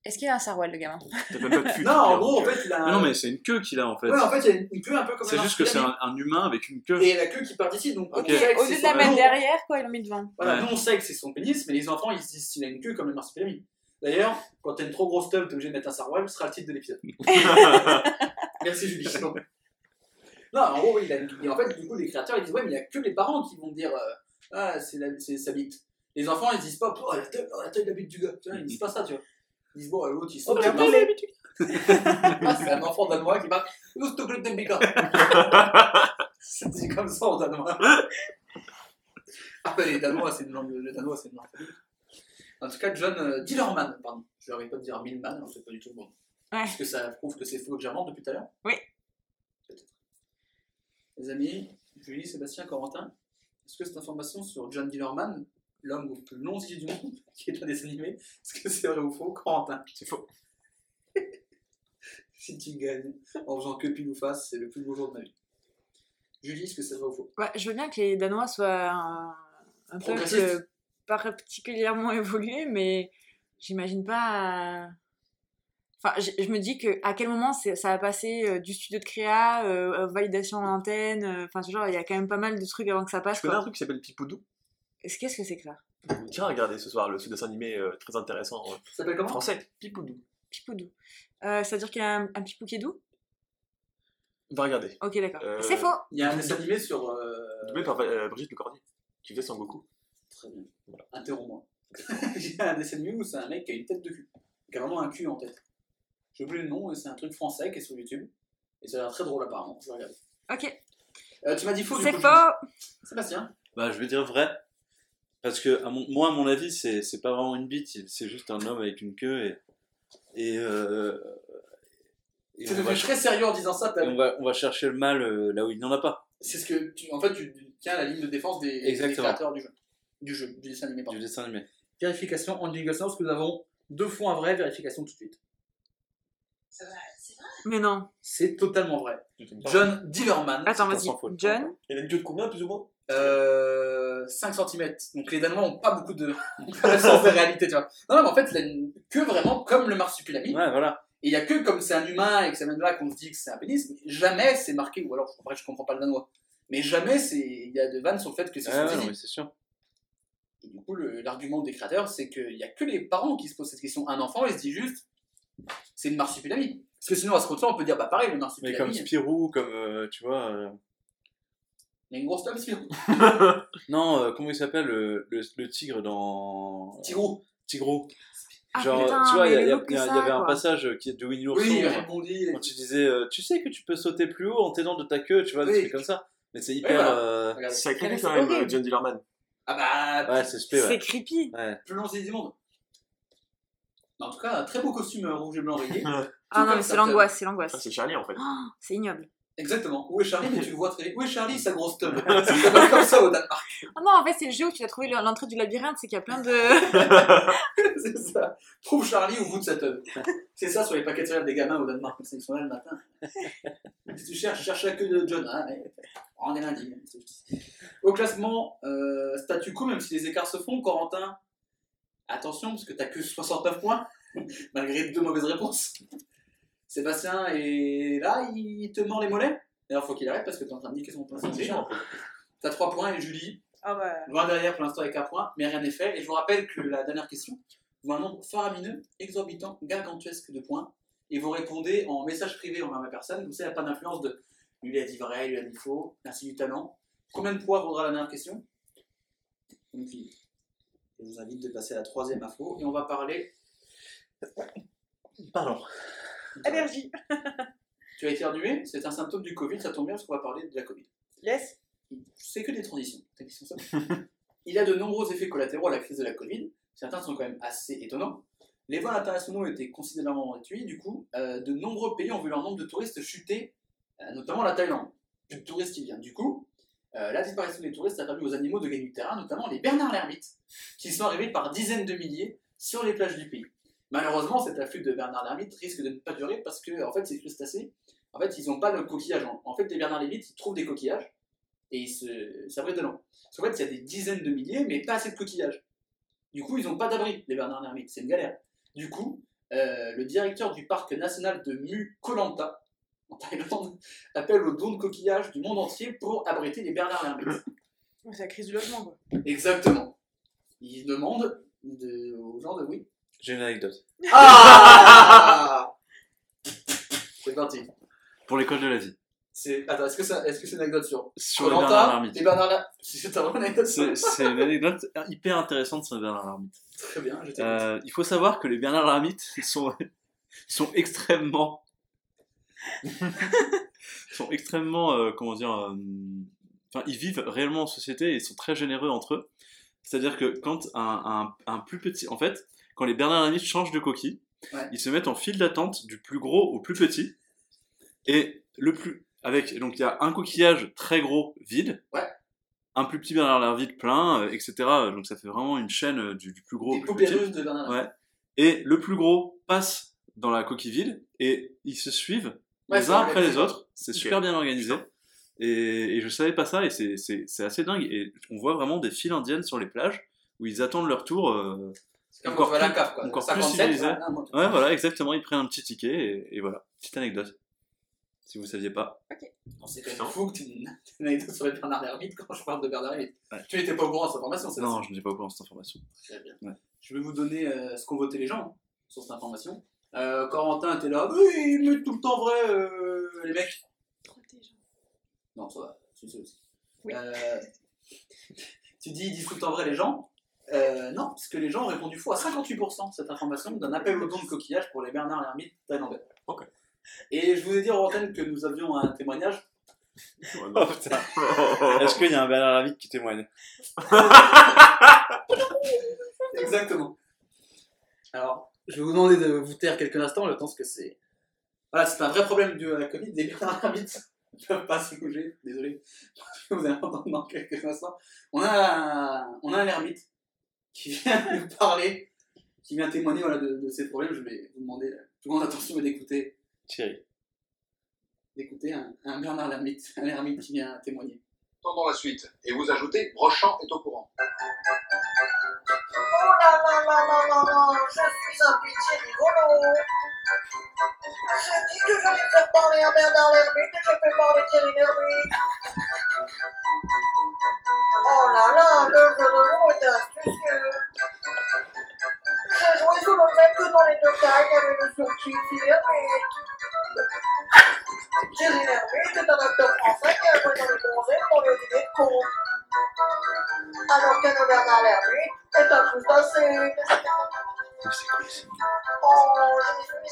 Est-ce qu'il a un sarouel, le gamin T'as même pas de cul. Non, en gros, en fait, il a. non, mais c'est une queue qu'il a en fait. Ouais, en fait, il y a une queue un peu comme c'est juste que c'est un, un humain avec une queue. Et la queue qui part d'ici, donc Ok. on sait que Au lieu de la mettre derrière, quoi, ils l'ont mis devant. Voilà, Ouais. nous on sait que c'est son pénis, mais les enfants ils se disent s'il a une queue comme le marsupilami. D'ailleurs, quand t'as une trop grosse teub, t'es obligé de mettre un sarouel, ce sera le titre de l'épisode. Merci Julie. Non, Non, en gros, oui, il a une- et en fait, du coup, les créateurs ils disent Ouais, mais il n'y a que les parents qui vont dire euh, Ah, c'est la- c'est sa bite. Les enfants ils disent pas Oh, la taille, oh, la taille de la bite du gars. Tu vois, ils disent pas ça, tu vois. L'autre il Oh, c'est Ah, c'est un enfant danois qui Bika Ça dit comme ça en danois. Ah, bah, les danois, c'est une langue. Le danois, c'est une langue. En tout cas, John euh, Dillerman, pardon. Je n'arrive pas de dire Milman, alors c'est pas du tout le bon. Ouais. Est-ce que ça prouve que c'est faux que j'invente depuis tout à l'heure Oui. Peut-être. Les amis, Julie, Sébastien, Corentin, est-ce que cette information sur John Dillerman, l'homme au plus long yeux du monde, qui est un dessin animé, est-ce que c'est vrai ou faux Corentin? C'est faux. Si tu gagnes en faisant que pile ou face, c'est le plus beau jour de ma vie. Julie, est-ce que c'est vrai ou faux? Ouais, je veux bien que les Danois soient un, un Progressiste. pas particulièrement évolué, mais j'imagine pas. euh, Enfin, je, je me dis que à quel moment c'est- ça a passé euh, du studio de créa, euh, euh, validation en antenne, euh, enfin, ce genre, il y a quand même pas mal de trucs avant que ça passe. Je connais un Quoi. truc qui s'appelle Pipoudou. Est-ce- Qu'est-ce que c'est que ça? Tiens, regardez ce soir le dessin animé euh, très intéressant euh, Ça s'appelle comment? français. Pipoudou. Pipoudou. Euh, C'est-à-dire qu'il y a un, un pipou qui est doux? Va regarder. Ok, d'accord. Euh, C'est faux Il y a un dessin animé sur. euh, Doublé par euh, Brigitte Lecordier, qui faisait Sangoku. Très bien. Voilà. Interromps-moi. J'ai un dessin animé où c'est un mec qui a une tête de cul. Qui a vraiment un cul en tête. J'ai oublié le nom, c'est un truc français qui est sur YouTube. Et ça a l'air très drôle apparemment. Je vais regarder. Ok. Euh, tu m'as dit faux C'est faux. Sébastien? Bah, je vais dire vrai. Parce que, à mon, moi, à mon avis, c'est c'est pas vraiment une bite, c'est juste un homme avec une queue et. Et. euh, et C'est on, va, devenu très sérieux en disant ça. t'as- on, va, on va chercher le mal euh, là où il n'en a pas. C'est ce que tu, en fait, tu tiens la ligne de défense des, créateurs du jeu. Du jeu, du dessin animé. Du pardon. dessin animé. Vérification en jingle sound, parce que nous avons deux fois un vrai, vérification tout de suite. Mais non. C'est totalement vrai. John. Dillerman, Attends, on vas-y. John Il a une queue de combien, plus ou moins? Euh, 5 cm. Donc les Danois ont pas beaucoup de connaissance de réalité, tu vois. Non, non, mais en fait, il a une queue vraiment comme le marsupilami. Ouais, voilà. Et il y a que comme c'est un humain et que ça vient de là qu'on se dit que c'est un pénis, mais jamais c'est marqué, ou alors après je comprends pas le danois. Mais jamais c'est il y a de vannes sur le fait que c'est Ah, son non, mais c'est sûr. Et du coup, le- l'argument des créateurs, c'est qu'il n'y a que les parents qui se posent cette question. Un enfant, il se dit juste, c'est une marsupilami. Parce que sinon, à ce compte-là, on peut dire, bah pareil, le Mais marsupilami, comme il Spirou, comme, euh, tu vois... euh, y a une grosse Spirou. Non, euh, comment il s'appelle le, le, le tigre dans... Tigrou. Tigrou. Ah, Genre, putain, tu vois, il y, a- mais il y a- le look il y a- que il y avait un passage qui est de Winnie l'ourson. Oui, il euh, répondit. quand tu disais, euh, tu sais que tu peux sauter plus haut en t'aidant de ta queue, tu vois, des Oui. trucs comme ça. Mais c'est hyper... voilà. euh, c'est quand même, euh, John Dillerman. Ah bah, Ouais, c'est spé, C'est ouais. creepy. ouais. plus long c'est du monde. En tout cas, un très beau costume euh, rouge et blanc rayé. Ah non, mais c'est l'angoisse, c'est Ah, l'angoisse. c'est Charlie en fait. Oh, c'est ignoble. Exactement. Où est Charlie? Mais tu le vois très vite. Où est Charlie, sa grosse tub Ça s'appelle comme ça au Danemark. Ah non, en fait, c'est le jeu où tu as trouvé l'entrée du labyrinthe, c'est qu'il y a plein de. c'est ça. Trouve Charlie au bout de sa tub. C'est ça sur les paquets de céréales des gamins au Danemark. Ils sont là le matin. Si tu cherches, cherche la queue de John. Ah, ouais. On est lundi. Au classement, euh, statu quo, même si les écarts se font, Corentin, attention, parce que t'as que 69 points, malgré deux mauvaises réponses. Sébastien est là, il te mord les mollets? D'ailleurs, faut qu'il arrête parce que t'es en train de niquer son point. C'est chiant. T'as 3 points et Julie, Ah bah. loin derrière pour l'instant avec un point, mais rien n'est fait. Et je vous rappelle que la dernière question, vous avez un nombre faramineux, exorbitant, gargantuesque de points, et vous répondez en message privé envers ma personne. Vous savez, il n'y a pas d'influence de lui a dit vrai, lui a dit faux, merci du talent. Combien de points vaudra la dernière question? Donc, je vous invite de passer à la troisième info, et on va parler. Pardon. Allergie. Tu as éternué, c'est un symptôme du Covid, ça tombe bien parce qu'on va parler de la Covid. Yes. c'est que des transitions. T'as question ça Il a de nombreux effets collatéraux à la crise de la Covid. Certains sont quand même assez étonnants. Les vols internationaux étaient considérablement réduits. Du coup, euh, de nombreux pays ont vu leur nombre de touristes chuter, euh, notamment la Thaïlande. Plus de touristes qui viennent. Du coup, euh, la disparition des touristes a permis aux animaux de gagner du terrain, notamment les Bernard l'ermite, qui sont arrivés par dizaines de milliers sur les plages du pays. Malheureusement, cet afflux de Bernard l'ermite risque de ne pas durer parce que, en fait, ces crustacés, en fait, ils n'ont pas le coquillage. En, fait, les Bernard l'ermite, ils trouvent des coquillages et ils se- s'abritent dedans. Parce qu'en fait, il y a des dizaines de milliers, mais pas assez de coquillages. Du coup, ils n'ont pas d'abri, les Bernard l'ermite. C'est une galère. Du coup, euh, le directeur du parc national de Mu Kolanta, en Thaïlande, appelle au don de coquillages du monde entier pour abriter les Bernard l'ermite. C'est la crise du logement, quoi. Exactement. Il demande de, aux gens de oui. J'ai une anecdote. Ah C'est parti. Pour l'école de la vie. C'est... Attends, est-ce que, ça... est-ce que c'est une anecdote sur Sur les Bernard Lermite. et Bernard Lermite C'est ta vraie anecdote C'est c'est une anecdote hyper intéressante sur les Bernard Lermite. Très bien, je t'écoute. Euh, il faut savoir que les Bernard Lermite sont, sont extrêmement. sont extrêmement. euh, comment dire. euh, Enfin, ils vivent réellement en société et ils sont très généreux entre eux. C'est-à-dire que quand un, un, un plus petit. En fait, quand les Bernard Lermite changent de coquille, Ouais. ils se mettent en file d'attente du plus gros au plus petit. Et le plus. Avec, donc il y a un coquillage très gros vide. Ouais. Un plus petit Bernard Lermite plein, euh, etc. Donc ça fait vraiment une chaîne euh, du, du plus gros Des au plus petit. de. Ouais. Et le plus gros passe dans la coquille vide et ils se suivent Ouais, les uns après organisé. les autres. C'est super bien organisé. Et, et je savais pas ça et c'est assez dingue. Et on voit vraiment des files indiennes sur les plages où ils attendent leur tour. euh, C'est comme Encore quand tu vas à la plus- cave, quoi. encore plus 57, civilisé. ouais, voilà, exactement. Ils prennent un petit ticket et, et voilà. Petite anecdote. Si vous saviez pas. non, C'est quand même fou que tu aies une une anecdote sur les Bernard Lermite quand je parle de Bernard Lermite. Ouais. Tu n'étais pas au courant de cette information, c'est Non, je n'ai pas au courant de cette information. Très bien. Ouais. Je vais vous donner euh, ce qu'ont voté les gens sur cette information. Euh, Corentin était là, oui, ils mettent tout le temps vrai, euh, les mecs. Non, ça va, c'est ça aussi. Oui. Euh, tu dis, ils disent tout le temps vrai les gens euh, Non, parce que les gens ont répondu faux à 58% cette information d'un appel au don de coquillage pour les Bernard Lermite thaïlandais. Ok. Et je vous ai dit en antenne que nous avions un témoignage. Ouais, non. Est-ce qu'il y a un Bernard Lermite qui témoigne? Exactement. Alors, je vais vous demander de vous taire quelques instants, le temps que c'est. Voilà, c'est un vrai problème de la Covid. Les Bernard Lermite ne peuvent pas se bouger. Désolé. Vous allez entendre dans quelques instants. On a un, on a un ermite qui vient nous parler, qui vient témoigner voilà, de, de ces problèmes. Je vais vous demander euh, tout le monde attention et d'écouter, Thierry. d'écouter un, un Bernard Lermite, un ermite qui vient témoigner. Entendons la suite. Et vous ajoutez, Brochant est au courant. Oh là là là là là là, je suis un pitié rigolo. J'ai dit que j'allais faire parler à Bernard Lermite et je fais parler Thierry Lermite. Oh là là, l'œuvre de l'eau est astucieuse. J'ai joué sous le fait que dans les deux cas, il y avait le sourcil fermé. Thierry Lhervé était un acteur français qui a joué dans les donzelles dans le dîner de con. Alors qu'un Bernard Lhervé est un tout assez. Oh, je suis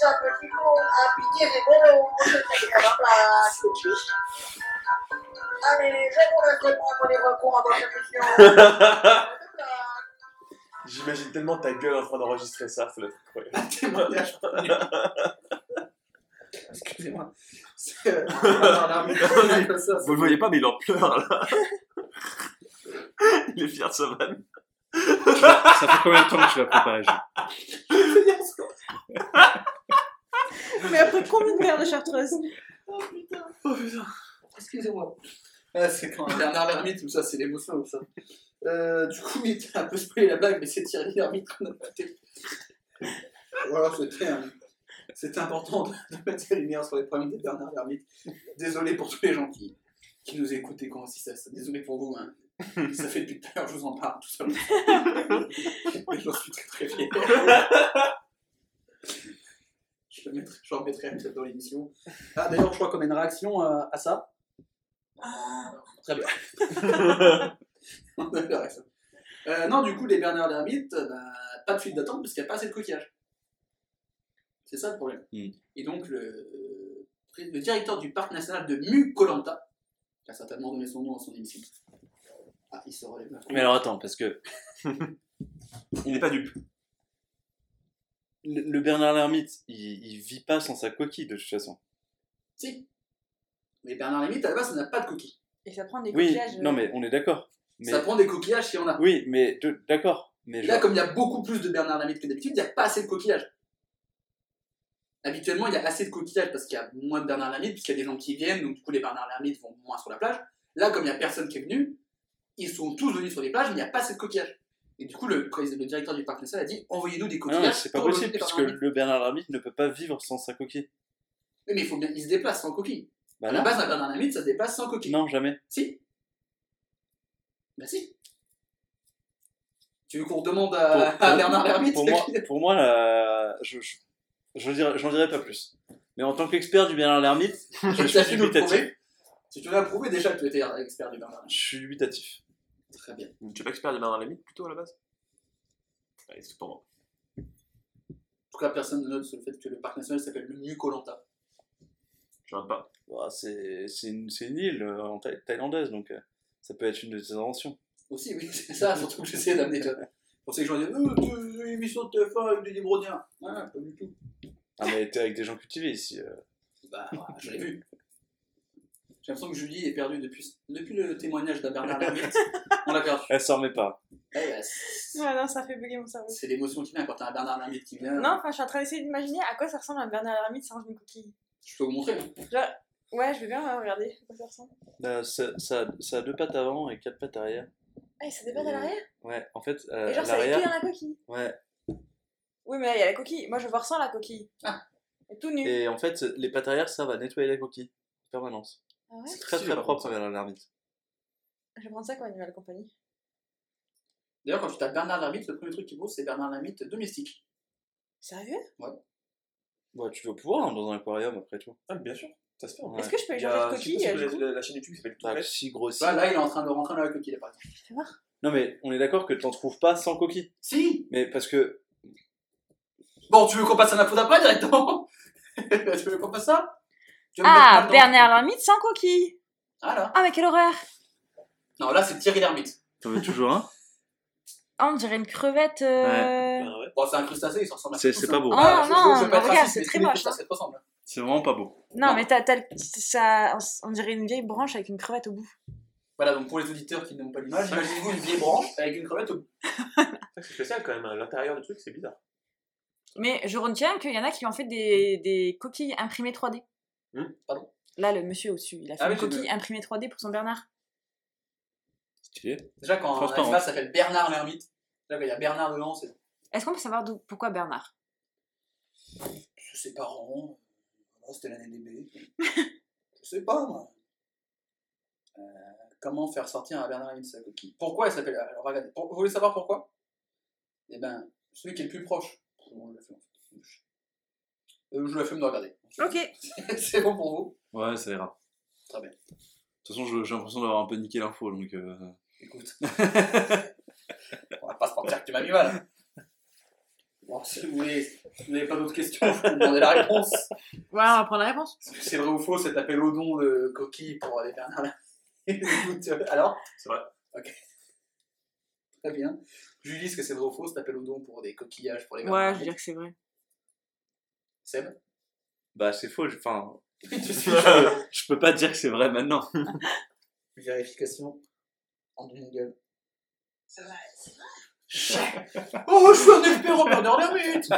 un petit con. Ah, pitié, c'est bon, c'est la place. Allez, vous laisse répondre les recours à votre émission. J'imagine tellement ta gueule en train d'enregistrer ça, ça doit être incroyable. témoignage. Excusez-moi. C'est euh, Vous le voyez pas, mais il en pleure là. il est fier de sa vanne. Ça fait combien de temps que tu l'as préparé, Jules Mais après combien de verres de chartreuse? Oh putain. Excusez-moi. Ah, c'est quand Bernard Lhermitte, tout ça, c'est l'émotion, ça. Euh, du coup, il était un peu spoilé la blague, mais c'est Thierry Lhermitte qu'on a noté. Voilà, c'était un- c'était important de, mettre la lumière sur les problèmes de Bernard Lhermitte. Désolé pour tous les gens qui, qui nous écoutent et qui ont assisté à ça. Désolé pour vous. Hein. Ça fait depuis tout à l'heure, je vous en parle tout seul. Mais j'en suis très très fier. Je, le mettrai, je remettrai peut-être dans l'émission. Ah, d'ailleurs, je crois qu'on a une réaction euh, à ça. Très bien. On a réaction. Euh, non, du coup, les Bernard Lhermitte, euh, bah, pas de file d'attente parce qu'il n'y a pas assez de coquillage. C'est ça le problème. Mm. Et donc, le, le directeur du parc national de Mukolanta, qui a certainement donné son nom à son émission. Ah, il se relève. Mais alors attends, parce que Il n'est pas dupe. le, le Bernard Lhermitte, il, il vit pas sans sa coquille de toute façon. Si. Mais Bernard Lhermitte, à la base, ça n'a pas de coquille. Et ça prend des Oui, coquillages. euh, non mais on est d'accord. Mais Ça prend des coquillages si on a. oui, mais d'accord. Mais Là, comme il y a beaucoup plus de Bernard Lhermitte que d'habitude, il n'y a pas assez de coquillages. Habituellement, il y a assez de coquillages parce qu'il y a moins de Bernard Lhermitte, puisqu'il y a des gens qui viennent, donc du coup, les Bernard Lhermitte vont moins sur la plage. Là, comme il n'y a personne qui est venu, ils sont tous venus sur les plages, mais il n'y a pas assez de coquillages. Et du coup, le, directeur du parc national a dit envoyez-nous des non, coquillages. mais c'est pas possible puisque le Bernard Lhermitte ne peut pas vivre sans sa coquille. Mais il faut bien, il se déplace sans coquille. Bah à la base, un Bernard Lhermitte, ça se déplace sans coquille. non jamais. Si. Bah si. Tu veux qu'on demande à, Pour- à pour- Bernard Lhermitte Pour moi, pour moi la- je, je, je dirais- j'en dirais pas plus. Mais en tant qu'expert du Bernard Lhermitte, je suis dubitatif. Si tu l'as prouvé déjà que tu étais expert du Bernard Lhermitte. Je suis dubitatif. Très bien. Tu es pas expert de Bernard Lhermitte plutôt à la base? Allez, c'est pour moi. En tout cas, personne ne note sur le fait que le parc national s'appelle le Mukolanta. Je pas. Bah, c'est une, île euh, en thaï- thaïlandaise, donc euh, ça peut être une de tes inventions. Aussi, oui, c'est ça, surtout que j'essaie d'amener. Je pensais que j'en disais, euh, tu- une émission de TF1 avec des Libroniens. Ah, pas du tout. Ah, mais t'es avec des gens cultivés ici. euh. Bah, je l'ai vu. J'ai l'impression que Julie est perdue depuis, depuis le témoignage d'un Bernard Lhermitte. On l'a perdu. Elle s'en remet pas. Eh ben, Ouais, non, ça fait bugger mon cerveau. c'est l'émotion qui vient quand t'as un Bernard Lhermitte qui vient. Non, enfin, je suis en train d'essayer d'imaginer à quoi ça ressemble un Bernard Lhermitte sans une coquille. Je peux vous montrer. hein. Ouais, je vais bien à quoi ça ressemble. Euh, ça, ça, ça a deux pattes avant et quatre pattes arrière. Ah, il se dépasse à l'arrière? Ouais, en fait, euh, Et genre, à ça l'arrière. dans la coquille. Ouais. Oui, mais là, il y a la coquille. Moi, je veux voir sans la coquille. Ah. Et tout nu. Et en fait, les pattes arrière, ça va nettoyer la coquille. En permanence. Ah ouais? C'est très très propre, contre, Bernard Lhermitte. Je vais prendre ça comme animal compagnie. D'ailleurs, quand tu tapes Bernard Lhermitte, le premier truc qui vaut, c'est Bernard Lhermitte domestique. Sérieux? Ouais, tu vas pouvoir hein, dans un aquarium après tout. Ah, bien sûr, ça se fait. en Ouais. Est-ce que je peux Il y changer de a, je sais coquille pas si euh, du coup la, la chaîne YouTube qui s'appelle Bah, Prêt. si grossi. Là, là, il est en train de rentrer dans la coquille, là, par exemple. Fais voir. Non mais on est d'accord que t'en trouves pas sans coquille. Si Mais parce que Bon, tu veux qu'on passe à l'info d'après directement Tu veux qu'on passe ça Tu veux me Ah, mettre maintenant Bernard Lhermitte sans coquille. Ah là Ah, mais quelle horreur Non, là, c'est Thierry Lhermitte. t'en veux toujours un? Ah, on dirait une crevette. euh, ouais. Bon, c'est un crustacé, il s'en ressemble à C'est ça. pas beau. Ah, non, je être regarde, c'est très moche, se ressemblent. C'est vraiment pas beau. Non, Non. mais le- ça, on dirait une vieille branche avec une crevette au bout. Voilà, donc pour les auditeurs qui n'ont pas l'image, imaginez-vous une vieille branche avec une crevette au bout. C'est spécial quand même, hein. l'intérieur du truc c'est bizarre. Mais je retiens qu'il y en a qui ont fait des, des coquilles imprimées 3D. Hmm, pardon? Là, le monsieur au-dessus, il a fait Ah une coquille imprimée 3D pour son Bernard. Stylé. Déjà, quand un animal s'appelle Bernard Lhermitte, là, il y a Bernard dedans, c'est Est-ce qu'on peut savoir pourquoi Bernard? Ses parents. C'était l'année des bébés. Je sais pas, moi. Euh, comment faire sortir un Bernard de sa coquille Pourquoi il s'appelle. Alors, regardez, pour- vous voulez savoir pourquoi? Eh ben, celui qui est le plus proche. On l'a. Euh, je la de regarder. Ok. c'est bon pour vous? Ouais, ça ira. Très bien. De toute façon, je- j'ai l'impression d'avoir un peu niqué l'info, donc. euh, Écoute. On va pas se mentir que tu m'as mis mal. Bon, si vous voulez, si vous n'avez pas d'autres questions, je peux vous demander la réponse. Ouais, on va prendre la réponse. Est-ce que c'est vrai ou faux cet appel au don de coquille pour les Bernard euh, alors? C'est vrai. Très bien. Julie, est-ce que c'est vrai ou faux cet appel au don pour des coquillages pour les Ouais, Bernard je veux dire que c'est vrai. Seb? Bah, c'est faux. je- Enfin, Je peux pas dire que c'est vrai maintenant. Vérification en gueule. C'est vrai, c'est vrai. Oh, je suis un expert en Bernard Lermite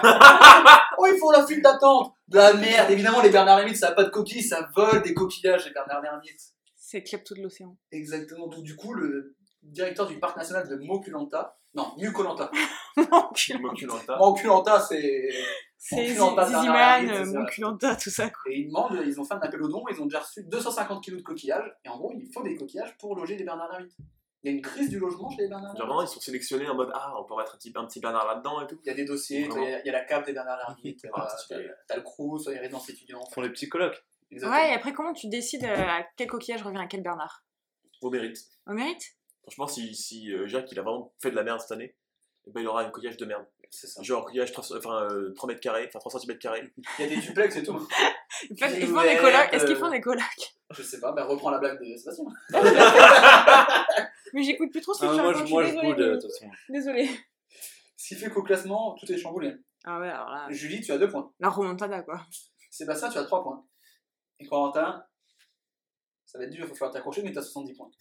Oh, il faut la file d'attente De la merde Évidemment, les Bernard Lermite, ça n'a pas de coquilles, ça vole des coquillages, les Bernard Lermite. C'est klepto de l'océan. Exactement. Donc, du coup, le directeur du parc national de Mokulanta, non, Mukolanta. Moculanta. Mokulanta, c'est. C'est Ziziman. Monculanta, tout ça. quoi. Et ils demandent, ils ont fait un appel au don, ils ont déjà reçu 250 kilos de coquillages, et en gros, il faut des coquillages pour loger les Bernard Lermite. Il y a une crise du logement chez les Bernard Genre vraiment, ils sont sélectionnés en mode Ah, on peut mettre un petit, un petit Bernard là-dedans et tout. Il y a des dossiers, il y, a- il y a la cave des Bernard Lermite, Ah, euh, stylé. t'as- t'as le Crous, les résidences étudiantes. Ils font les petits colloques. Exactement. Ouais, et après, comment tu décides euh, à quel coquillage revient à quel Bernard? Au mérite. Au mérite? Franchement, si, si euh, Jacques il a vraiment fait de la merde cette année, eh ben, il aura un coquillage de merde. C'est ça. Genre un coquillage 3, enfin, euh, 3 mètres carrés, enfin 3 cm carrés. Il y a des duplex et tout. En fait, Des ils font des ouvertes, colocs. Est-ce qu'ils euh, font des colocs? Je sais pas, bah reprends la blague de Sébastien. Mais j'écoute plus trop ce que Ah, tu moi, racontes, je, moi, je désolée, boude, de Mimi. toute façon. Désolée. Ce qui fait qu'au classement, tout est chamboulé. Ah ouais, alors là, Julie, tu as 2 points. la remontada, quoi. Sébastien, tu as 3 points. Et Corentin, ça va être dur, il va falloir t'accrocher, mais tu as 70 points.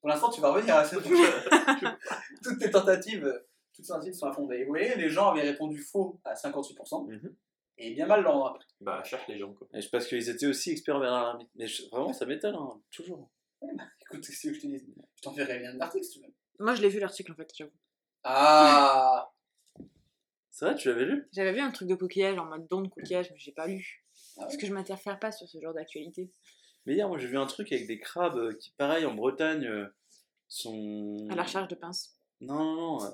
Pour l'instant, tu vas revenir à cette Toutes tes tentatives, euh, toutes tes tentatives sont à fond. Et vous voyez, les gens avaient répondu faux à 58%, Mhm. et bien mal l'an après. Bah, cherche les gens quoi. Et je- Parce qu'ils étaient aussi experts Lermite. Mais je- vraiment, ça m'étonne, hein, toujours. Écoute, qu'est-ce que je te dis? Je t'enverrai bien l'article si tu veux. Moi, je l'ai vu l'article, en fait, j'avoue. Ah C'est vrai, tu l'avais lu? J'avais vu un truc de coquillage, en mode don de coquillage, mais j'ai pas lu. Ah ouais? Parce que je m'interfère pas sur ce genre d'actualité. Mais hier, moi, j'ai vu un truc avec des crabes euh, qui, pareil, en Bretagne, euh, sont. À la recherche de pinces. Non, non, non. euh,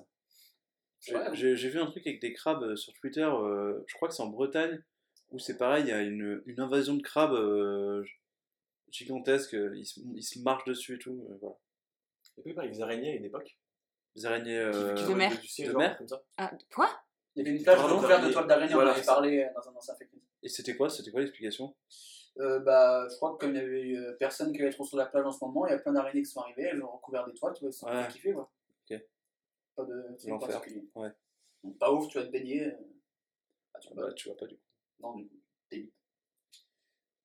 j'ai- Ouais. J'ai j'ai vu un truc avec des crabes sur Twitter, euh, je crois que c'est en Bretagne, où c'est pareil, il y a une, une invasion de crabes euh, gigantesque, euh, ils se, ils se marchent dessus et tout. euh, voilà. Et puis, pareil, les araignées à une époque. Des araignées euh, De mer. dessus, De genre, mer comme ça. Ah, quoi? Il y avait une plage Pardon, recouverte de toiles d'araignée, on en avait c'est parlé euh, dans un ancien news. Et c'était quoi C'était quoi l'explication? Euh, bah, je crois que comme il y avait eu, euh, personne qui allait trop sur la plage en ce moment, il y a plein d'araignées qui sont arrivées, elles ont recouvert des toiles, tu vois, sont Ouais. kiffer quoi. Ok. Pas de particulier. Ouais. Donc, pas ouf, tu vas te baigner. euh, Ah, tu vas Bah, tu vois pas du coup. Non, du coup.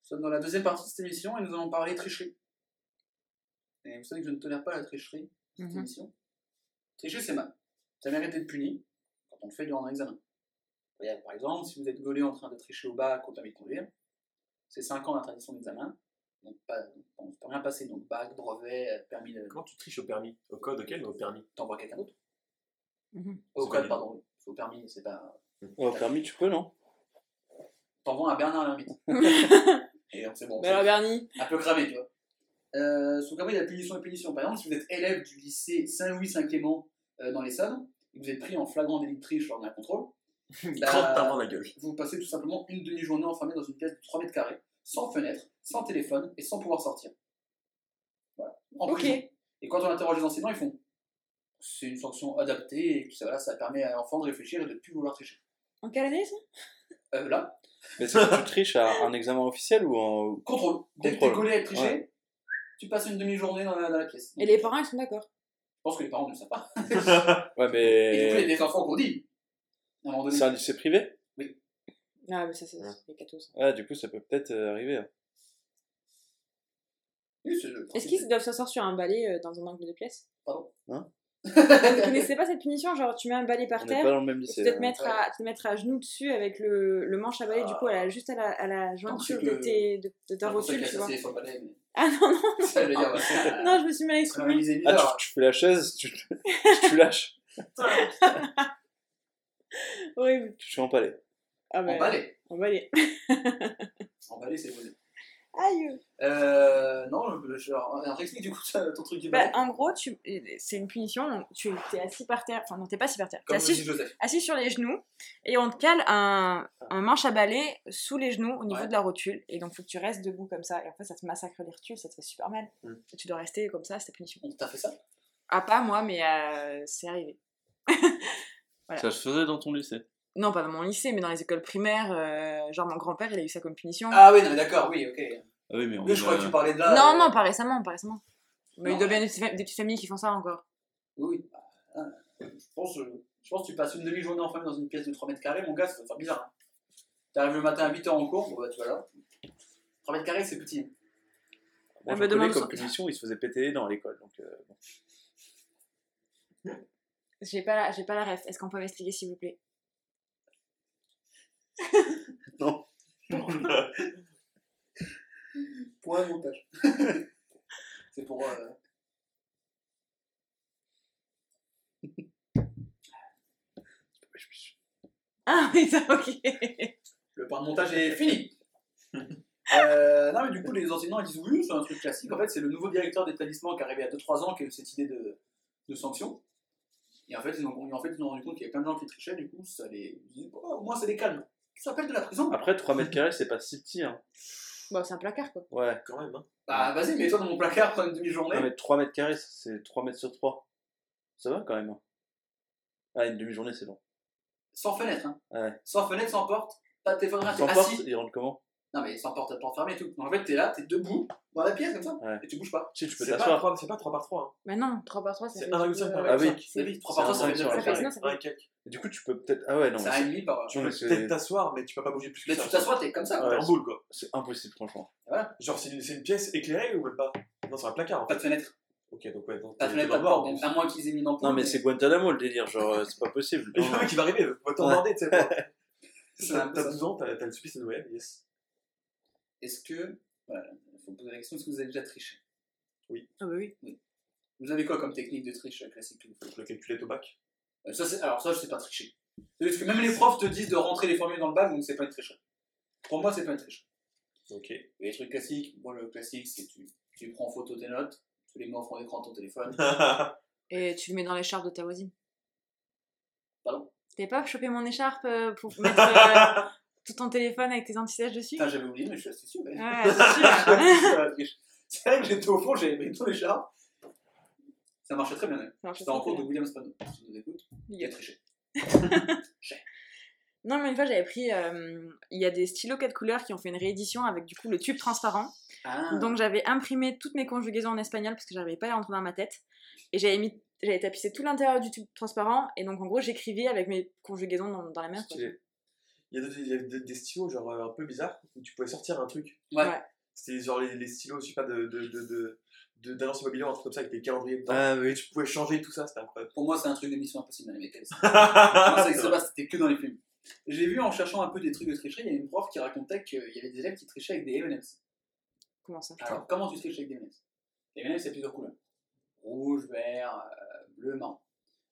Nous sommes dans la deuxième partie de cette émission et nous allons parler tricherie. Et vous savez que je ne tolère pas la tricherie, cette Mhm. émission. Tricher, c'est mal. Ça mérite d'être puni quand on le fait durant un examen. Par exemple, si vous êtes gaulé en train de tricher au bac au permis de conduire, c'est 5 ans d'interdiction d'examen. Donc, pas, on ne peut rien passer. Donc, bac, brevet, euh, permis de. Comment tu triches au permis? Au code auquel? Au permis? T'envoies quelqu'un d'autre Mhm. Au code, pardon. Au permis, c'est pas. Ouais, au permis, tu peux, non? T'envoies un Bernard Lermite. Et c'est bon. Mais alors, Bernie un peu cramé, tu vois. Euh, sous il y a punition et punition. Par exemple, si vous êtes élève du lycée Saint-Louis-Saint-Clément euh, dans les Sades, et que vous êtes pris en flagrant délit de triche lors d'un contrôle, Bah, la gueule. vous passez tout simplement une demi-journée enfermé dans une pièce de 3 mètres carrés, sans fenêtre, sans téléphone et sans pouvoir sortir. Voilà. En Ok. prison. Et quand on interroge les enseignants, ils font c'est une sanction adaptée et ça, voilà, ça permet à l'enfant de réfléchir et de ne plus vouloir tricher. En quelle année, ça? Euh, là, Mais c'est quand tu triches à un examen officiel ou en. contrôle. Dès que t'es Contrôle. collé à être triché, Ouais. tu passes une demi-journée dans la, dans la pièce. Et les parents, ils sont d'accord. Je pense que les parents ne le savent pas. Ouais, Et du coup, il y a mais. des enfants qu'on dit. À un moment donné. C'est un lycée privé? Ah, mais ça, c'est Ouais. les cathos. ça. Ouais, du coup, ça peut peut-être euh, arriver. hein. Oui, c'est le Est-ce principe. qu'ils doivent s'asseoir sur un balai euh, dans un angle de pièce? Pardon? Vous connaissez pas cette punition Genre, tu mets un balai par On terre. pas dans le même et Tu te hein. mettre, à, te mettre à genoux dessus avec le, le manche à balai, du coup, à la, juste à la, à la jointure de, que- tes, de, de ta rotule, tu vois. Ah non, non, je ouais. non, je me suis mal exprimée. Ah, tu, tu fais la chaise, tu, tu lâches, Horrible. Ah, bah, En balai. En balai. En balai, c'est posé. Aïe Euh, non, je- je- explique du coup ton truc du bah. En gros, tu... c'est une punition. donc Tu es assis par terre. Enfin, non, t'es pas assis par terre. T'es assis, assis sur les genoux et on te cale un, un manche à balai sous les genoux au niveau Ouais. de la rotule. Et donc, faut que tu restes debout comme ça. Et en fait, ça te massacre les rotules, ça te fait super mal. Mm. Et tu dois rester comme ça, c'est ta punition. On t'a fait ça? Ah, pas moi, mais euh, c'est arrivé. Voilà. Ça se faisait dans ton lycée. Non, pas dans mon lycée, mais dans les écoles primaires. euh, genre, mon grand-père, il a eu ça comme punition. Ah oui, non, mais d'accord, oui, ok. Ah oui, mais on je crois que tu parlais de là. non, euh, non, pas récemment, pas récemment. Mais Non. il doit bien y avoir des, des petites familles qui font ça encore. Oui, oui. Ah, Je pense, euh, je pense que tu passes une demi-journée en famille dans une pièce de 3 mètres carrés, mon gars, ça va faire bizarre. Hein. T'arrives le matin à 8h en cours, bon bah tu vas là. 3 mètres carrés, c'est petit. Moi, Ah, je bah, connais demande comme ça. punition, il se faisait péter dans l'école. Donc, euh, bon. J'ai pas, la- j'ai pas la ref. Est-ce qu'on peut m'expliquer, s'il vous plaît? Non. Point montage. c'est pour. euh, Ah oui, ça, ok. Le point de montage est fini. Euh, non, mais du coup, les enseignants ils disent oui, c'est un truc classique. En fait, c'est le nouveau directeur d'établissement qui est arrivé à 2-3 ans qui a eu cette idée de, de sanction. Et en fait, ils ont, en fait, ils ont rendu compte qu'il y avait plein de gens qui trichaient, du coup, ça les. ils disent, Oh, au moins, ça les calme. Ça s'appelle de la prison. Après, 3 mètres carrés, c'est pas si petit. Hein. Bon, c'est un placard, quoi. Ouais. Quand même, hein. Bah, vas-y, mets-toi dans mon placard pendant une demi-journée. Non, mais 3 mètres carrés, c'est 3 mètres sur 3. Ça va quand même. hein. Ah, une demi-journée, c'est long. Sans fenêtre, hein. Ouais. Sans fenêtre, sans porte, pas de téléphone, Sans porte, assis. il rentre comment? Non, mais sans porte, porte fermée et tout. En fait, t'es là, t'es debout, dans la pièce comme ça, Ouais. et tu bouges pas. Si, tu peux C'est pas, t'asseoir. 3, c'est pas 3 par 3. Hein. Mais non, 3 par 3, ça C'est fait. 1,5 par Ah oui. cinq. C'est vite, 3 C'est par 3, un ça fait cinq sur deux la Ça fait carrés. sinon, ça Un fait. et quelques. Et du coup, tu peux peut-être. Ah ouais, non. C'est mais un c'est- demi par. Tu peux mais c'est- peut-être t'asseoir, mais tu peux pas bouger plus que Mais ça. tu t'assois, t'es comme ça. T'es en boule, quoi. C'est impossible, franchement. Genre, c'est une, c'est pièce éclairée ou même pas? Non, c'est un placard, Pas fait. de fenêtre. Ok, donc ouais. Donc, Pas de t'es fenêtre, dans pas de le noir, porte. en Donc, à moins qu'ils aient mis ampoule. Non, mais c'est Guantanamo le délire, genre, euh, c'est pas possible. Et le mec, il va arriver, on va t'emmerder, tu sais. C'est un T'as peu t'as ça. 12 ans, t'as t'as le supplice de Noël, yes. Est-ce que. Voilà, il faut poser la question est-ce que vous avez déjà triché? Ah, bah oui. Vous avez quoi comme technique de triche classique? Que vous faites Faut le calculer au bac. Euh, ça, c'est- Alors, ça, je sais pas tricher. C'est juste que même les profs te disent de rentrer les formules dans le bac, donc c'est pas une tricherie. Pour moi, c'est pas une triche. Ok. Et les trucs classiques, moi, le classique, c'est tu, tu prends en photo tes notes, tu les mets en fond d'écran de ton téléphone. Et tu le mets dans l'écharpe de ta voisine. Pardon? T'avais pas chopé mon écharpe euh, pour mettre euh, tout ton téléphone avec tes anti-sèches dessus Putain, j'avais oublié, mais je suis assez sûr. mais- Ouais, c'est vrai que j'étais au fond, j'avais pris tous les chars. Ça marchait très bien. C'était en cours de William Spano. Si tu nous écoutes, il a triché. Non, mais une fois, j'avais pris. euh, Il y a des stylos 4 couleurs qui ont fait une réédition avec du coup le tube transparent. Ah, Donc, j'avais imprimé toutes mes conjugaisons en espagnol parce que j'arrivais pas à les rentrer dans ma tête. Et j'avais mis. J'avais tapissé tout l'intérieur du tube transparent et donc en gros j'écrivais avec mes conjugaisons dans, dans la mer. Il y a des, il y a des- des stylos genre euh, un peu bizarres où tu pouvais sortir un truc. ouais. Ouais. C'était genre les, les stylos, je sais pas, de, de, de, de, immobilière, un truc comme ça, avec des calendriers dedans. Ah oui. Tu pouvais changer tout ça, c'était incroyable. Pour moi, c'est un truc de mission impossible, les mecs. C'était que dans les films. J'ai vu en cherchant un peu des trucs de tricherie, il y a une prof qui racontait qu'il y avait des élèves qui trichaient avec des M&M's. Comment ça? Alors, comment tu triches avec des M&M's? Les M&M's, il y a plusieurs couleurs. Rouge, vert, euh, bleu, marron.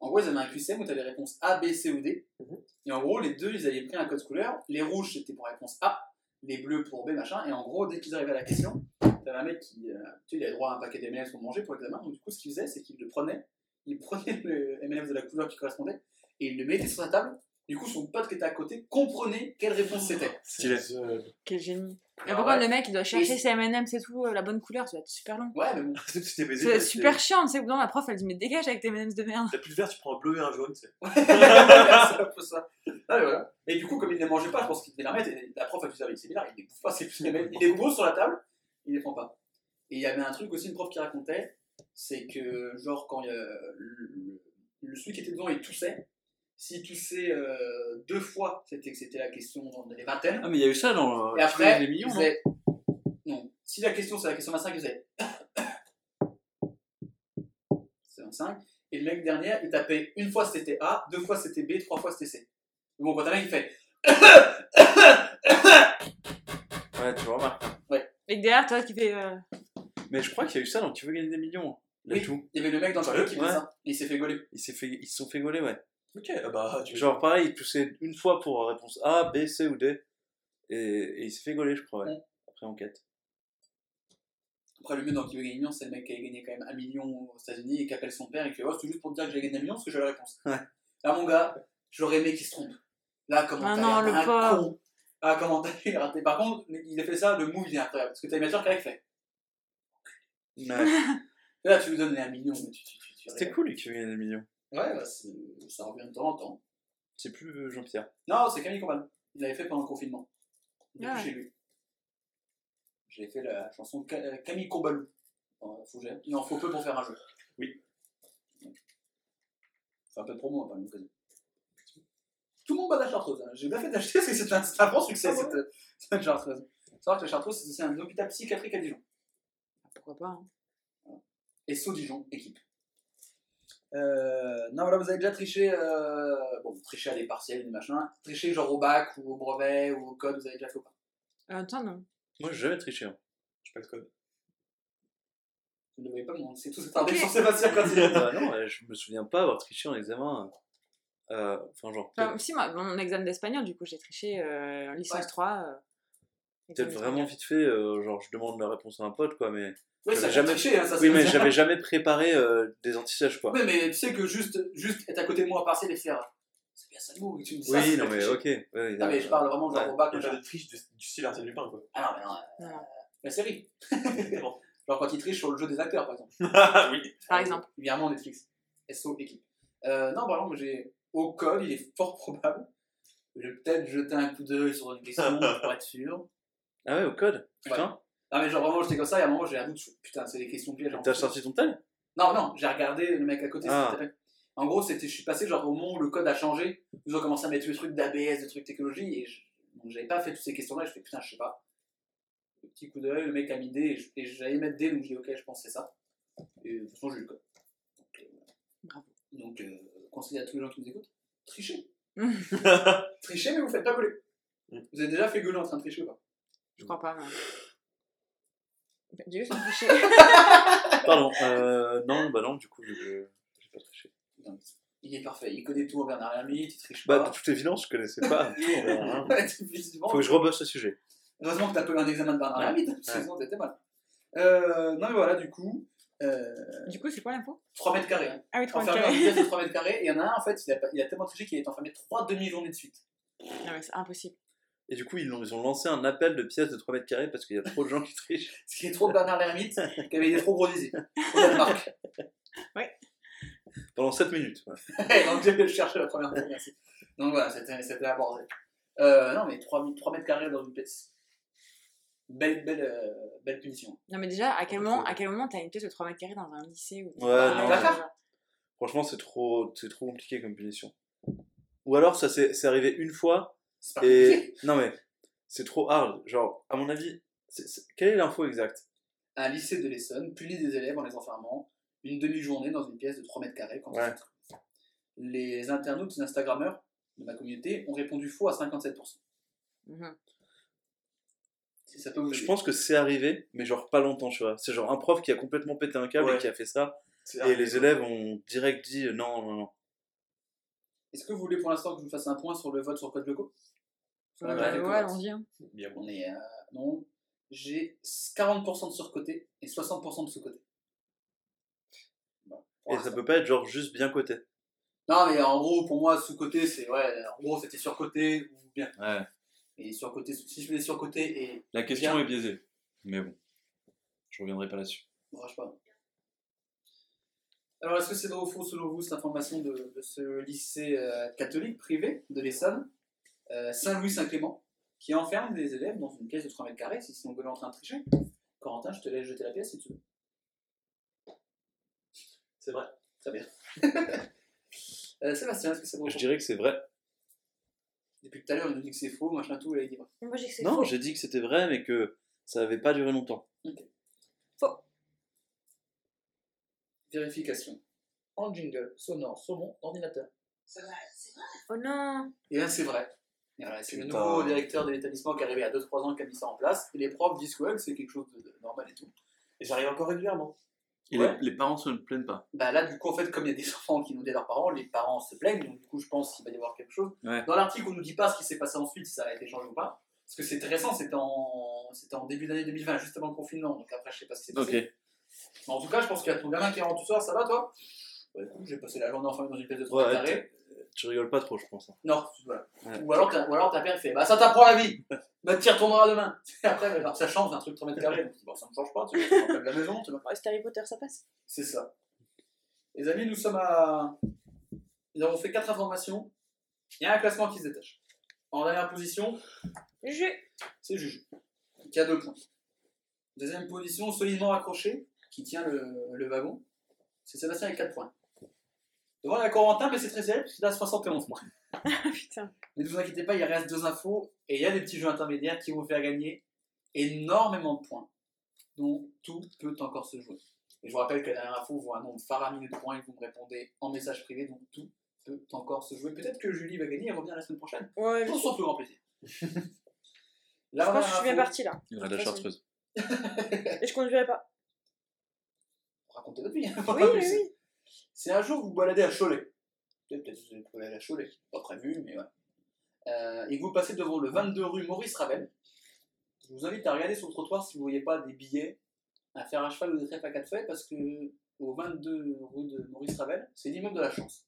En gros, ils avaient un QCM où tu avais réponse A, B, C ou D. Mhm. Et en gros, les deux, ils avaient pris un code couleur. Les rouges, c'était pour réponse A. Les bleus pour B, machin. Et en gros, dès qu'ils arrivaient à la question, t'avais un mec qui, euh, tu sais, il avait droit à un paquet d'M&M's pour manger pour l'examen. Donc, du coup, ce qu'il faisait, c'est qu'il le prenait. Il prenait le M&M's de la couleur qui correspondait. Et il le mettait sur sa table. Du coup, son pote qui était à côté comprenait quelle réponse c'était. Stylé. Euh, Quel génie. Et Alors, pourquoi ouais. le mec il doit chercher ses M&M, c'est tout, euh, la bonne couleur, ça va être super long. Ouais, mais bon. C'était baisé. C'est super que chiant, tu sais, la prof elle dit mais dégage avec tes M&M's de merde. T'as plus de vert, tu prends un bleu et un jaune, tu sais. c'est un peu ça. Ah, mais voilà. Et du coup, comme il ne les mangeait pas, je pense qu'il devait les remettre. Et la prof a dit, ah, c'est bizarre, il les bouffe pas, c'est plus les mêmes. Il les pose sur la table, il les prend pas. Et il y avait un truc aussi, une prof qui racontait, c'est que, genre, quand il y a le, le- le- celui qui était devant, il toussait. S'il toussait euh, deux fois, c'était que c'était la question dans les vingtaines. Ah, mais il y a eu ça dans. Et après, les il millions, non faisait. Non. Si la question c'est la question 25, il faisait. C'est 25. Et le mec dernier, il tapait une fois c'était A, deux fois c'était B, trois fois c'était C. Bon, quand t'as un mec qui fait. Ouais, tu remarques. Et que derrière, toi qui fais. euh, Mais je crois qu'il y a eu ça dans Qui veut gagner des millions. Oui, tout. il y avait le mec dans le jeu qui faisait Ouais. ça. Et il s'est fait gauler. Ils s'est fait... ils se sont fait gauler, ouais. Ok, ah bah, tu Genre, pareil, il toussait une fois pour réponse A, B, C ou D. Et, et il s'est fait gauler, je crois, ouais. Ouais. Après enquête. Après, le mieux dans Qui veut gagner un million, c'est le mec qui a gagné quand même un million aux États-Unis et qui appelle son père et qui fait Oh, c'est juste pour te dire que j'ai gagné un million parce que j'ai la réponse. Ouais. Là, mon gars, j'aurais aimé qu'il se trompe. Là, comment Ah t'as non, l'air le un pauvre. con. Ah, comment t'as l'air raté. Par contre, il a fait ça, le move il est incroyable. Parce que t'as imaginaire qu'avec fait. Ouais. Et Là, tu lui donnes les 1 million. mais tu, tu, tu, tu C'était cool lui qui gagne des millions. Ouais, bah, c'est- ça revient de temps en temps. C'est plus euh, Jean-Pierre. Non, c'est Camille Combal. Il l'avait fait pendant le confinement. Du coup, Ah ouais. chez lui. J'ai fait la chanson euh, Camille Combalou. Dans Fougère. Il en faut peu pour faire un jeu. Oui. C'est un peu de promo, pas une occasion. Tout le monde bat la chartreuse. hein. J'ai bien fait d'acheter parce que c'est un, grand succès Ah cette, euh, cette chartreuse. C'est vrai que la chartreuse, c'est c'est un hôpital psychiatrique à Dijon. Pourquoi pas hein. Et Sceaux Dijon, équipe. Euh, non, voilà, vous avez déjà triché, euh, bon, triché à des partiels, des machins, triché genre au bac ou au brevet ou au code, vous avez déjà fait ou pas? Euh, Toi, non. Moi, j'ai jamais triché. hein. Je sais pas le code. Vous ne voyez pas, mais on s'est tous attardés Ok. sur Sébastien quand il est Bah non, je me souviens pas avoir triché en examen. Euh, Enfin, genre, Enfin, si, moi, mon examen d'espagnol, du coup, j'ai triché euh, en licence Ouais. 3. Peut-être vraiment vite fait, euh, genre, je demande la réponse à un pote, quoi, mais. Oui, J'avais ça jamais- jamais triché, hein, ça Oui, mais j'avais jamais préparé euh, des antisèches, quoi. Oui, mais tu sais que juste, juste être à côté de moi en partiel et faire. C'est bien ça le mot, et tu me dis ça. Oui, non, mais ok. ouais, Ah, a- mais je parle vraiment genre Ouais. au bac, Il n'y a de du, du style Arsène Lupin, quoi. Ah non, mais non, euh, Non, non. la série. Bon. Genre quand il triche sur le jeu des acteurs, par exemple. oui. Par exemple. Évidemment, Netflix. SO équipe. Euh, non, par exemple, j'ai au code, il est fort probable. Je vais peut-être jeter un coup d'œil sur une question pour être sûr. Ah ouais, au code Putain. Ah, mais genre vraiment, j'étais comme ça, et à un moment, j'ai un doute. Putain, c'est des questions pièges. T'as sorti ton tel? Non, non, j'ai regardé le mec à côté. Ah. En gros, c'était, je suis passé genre au moment où le code a changé. Ils ont commencé à mettre tous les trucs d'ABS, des trucs technologie, et je, donc j'avais pas fait toutes ces questions-là. Je fais putain, je sais pas. Le petit coup d'œil, le mec a mis D, et j'allais mettre D, donc j'ai dit ok, je pense que c'est ça. Et de toute façon, j'ai eu le code. Donc, euh, Bravo. donc euh, conseil à tous les gens qui nous écoutent trichez. trichez, mais vous faites pas gueuler. Mm. Vous avez déjà fait gueuler en train de tricher ou pas? Je crois pas, non. J'ai juste triché. Pardon. Euh, non, bah non, du coup, je j'ai pas triché. Il est parfait, il connaît tout en Bernard Hermite, il triche Bah, pas. de toute évidence, je connaissais pas tout. hein. Visiblement. Faut que je rebosse ce sujet. Heureusement que t'as pas eu un examen de Bernard que Ouais. sinon t'étais mal. Euh, non mais voilà, du coup, euh, du coup, c'est quoi l'info? 3 mètres carrés. Hein. Ah oui, 3 Enfermé dans carrés. pièce de 3 mètres carrés, et il y en a un en fait, il a, il a tellement triché qu'il est enfermé 3 demi-journées de suite. Non, mais c'est impossible. Et du coup, ils ont, ils ont lancé un appel de pièces de 3 mètres carrés parce qu'il y a trop de gens qui trichent. Ce qui est trop de Bernard Hermite, qui avait des trop gros. Au Danemark. Pendant 7 minutes. ouais. Donc je chercher la première fois, merci. Donc voilà, c'était c'était abordé. Euh, non mais 3, 3 mètres carrés dans une pièce. Belle, belle, euh, belle punition. Non, mais déjà, à quel moment, faut- à quel moment t'as une pièce de 3 mètres carrés dans un lycée ou Ouais, Ah, non, genre. Franchement, c'est trop, c'est trop compliqué comme punition. Ou alors, ça s'est c'est arrivé une fois pas et. Non, mais c'est trop hard. Genre, à mon avis, quelle est l'info exacte? Un lycée de l'Essonne punit des élèves en les enfermant une demi-journée dans une pièce de 3 mètres carrés quand Ouais. Les internautes, les Instagrammeurs de ma communauté ont répondu faux à 57%. Mhm. Si ça peut vous Je pense que c'est arrivé, mais genre pas longtemps, tu vois. C'est genre un prof qui a complètement pété un câble Ouais. et qui a fait ça. Et les élèves ont direct dit euh, non, non, non. Est-ce que vous voulez pour l'instant que je vous fasse un point sur le vote sur Code Loco Euh, ouais, de vote. allons-y. hein. Bien bon. On est. euh, non. J'ai 40% de surcoté et 60% de sous-côté. Bon, pour Et ça l'instant. peut pas être genre juste bien coté? Non, mais en gros, pour moi, sous-côté, c'est. Ouais, en gros, c'était surcoté ou bien. Ouais. Et surcoté, si je fais des surcotés et. La question Bien. est biaisée. Mais bon, je reviendrai pas là-dessus. Bon, je sais pas. Alors, est-ce que c'est vrai ou faux, selon vous, cette information de, de ce lycée euh, catholique privé de l'Essonne, euh, Saint-Louis-Saint-Clément, qui enferme des élèves dans une pièce de 3 mètres carrés si sont en train de tricher? Corentin, je te laisse jeter la pièce si tu veux. C'est vrai. Très bien. Euh, Sébastien, est-ce que c'est vrai ou Je faux dirais que c'est vrai. Depuis tout à l'heure, il nous dit que c'est faux, machin tout, et là, il dit vrai. Moi, j'ai que c'est Non, faux. j'ai dit que c'était vrai, mais que ça avait pas duré longtemps. Vérification. En jingle, sonore, saumon, ordinateur. C'est vrai, c'est vrai. Oh non Et là, c'est vrai. Voilà, c'est le nouveau directeur de l'établissement qui est arrivé il y a 2-3 ans qui a mis ça en place. Et les profs disent que ouais, c'est quelque chose de, de normal et tout. Et j'arrive encore régulièrement. Et Ouais. les, les parents se ne plaignent pas. Bah là, du coup, en fait, comme il y a des enfants qui nous disent leurs parents, les parents se plaignent. Donc, du coup, je pense qu'il va y avoir quelque chose. Ouais. Dans l'article, on nous dit pas ce qui s'est passé ensuite, si ça a été changé ou pas. Parce que c'était récent, c'était en, en début d'année 2020, juste avant le confinement. Donc après, je sais pas ce qui s'est passé. Mais en tout cas, je pense qu'il y a ton gamin qui rentre ce soir, ça va toi? Ouais, écoute, j'ai passé la journée enfermé dans une pièce de 3 Ouais, mètres carrés. Tu rigoles pas trop, je pense. hein. Non, voilà. Ouais. Ou alors, t'as- ou alors ta père fait Bah, ça t'apprend la vie Bah, tu y retourneras demain. Et après, alors, ça change, un truc de 3 mètres carrés. Bon, ça me change pas, tu vois, je me rappelle de la maison, tu vois. Ouais, c'est Harry Potter, ça passe. C'est ça. Les amis, nous sommes à. Nous avons fait 4 informations. Il y a un classement qui se détache. En dernière position, Je... c'est Juju, qui a 2 points. Deuxième position, solidement accroché, qui tient le, le wagon, c'est Sébastien avec 4 points. Devant, il y a Corentin, mais c'est très serré, puisqu'il a 71 points. Ah putain. Mais ne vous inquiétez pas, il reste deux infos et il y a des petits jeux intermédiaires qui vont vous faire gagner énormément de points, dont tout peut encore se jouer. Et je vous rappelle que la dernière info vaut un nombre faramineux de points et vous me répondez en message privé, donc tout peut encore se jouer. Peut-être que Julie va gagner et revient la semaine prochaine. Ouais, Pour je son plus grand plaisir. La pense que je suis bien partie là. Il y aura de la chartreuse. Et je conduirai pas. Racontez votre vie. hein, Oui, pas oui, plus. oui. C'est un jour vous vous baladez à Cholet. Peut-être que vous allez aller à Cholet. Pas prévu, mais ouais. Euh, et que vous passez devant le 22 rue Maurice Ravel. Je vous invite à regarder sur le trottoir si vous ne voyez pas des billets à faire à cheval ou des trèfles à quatre feuilles parce que au 22 rue de Maurice Ravel, c'est l'immeuble de la chance.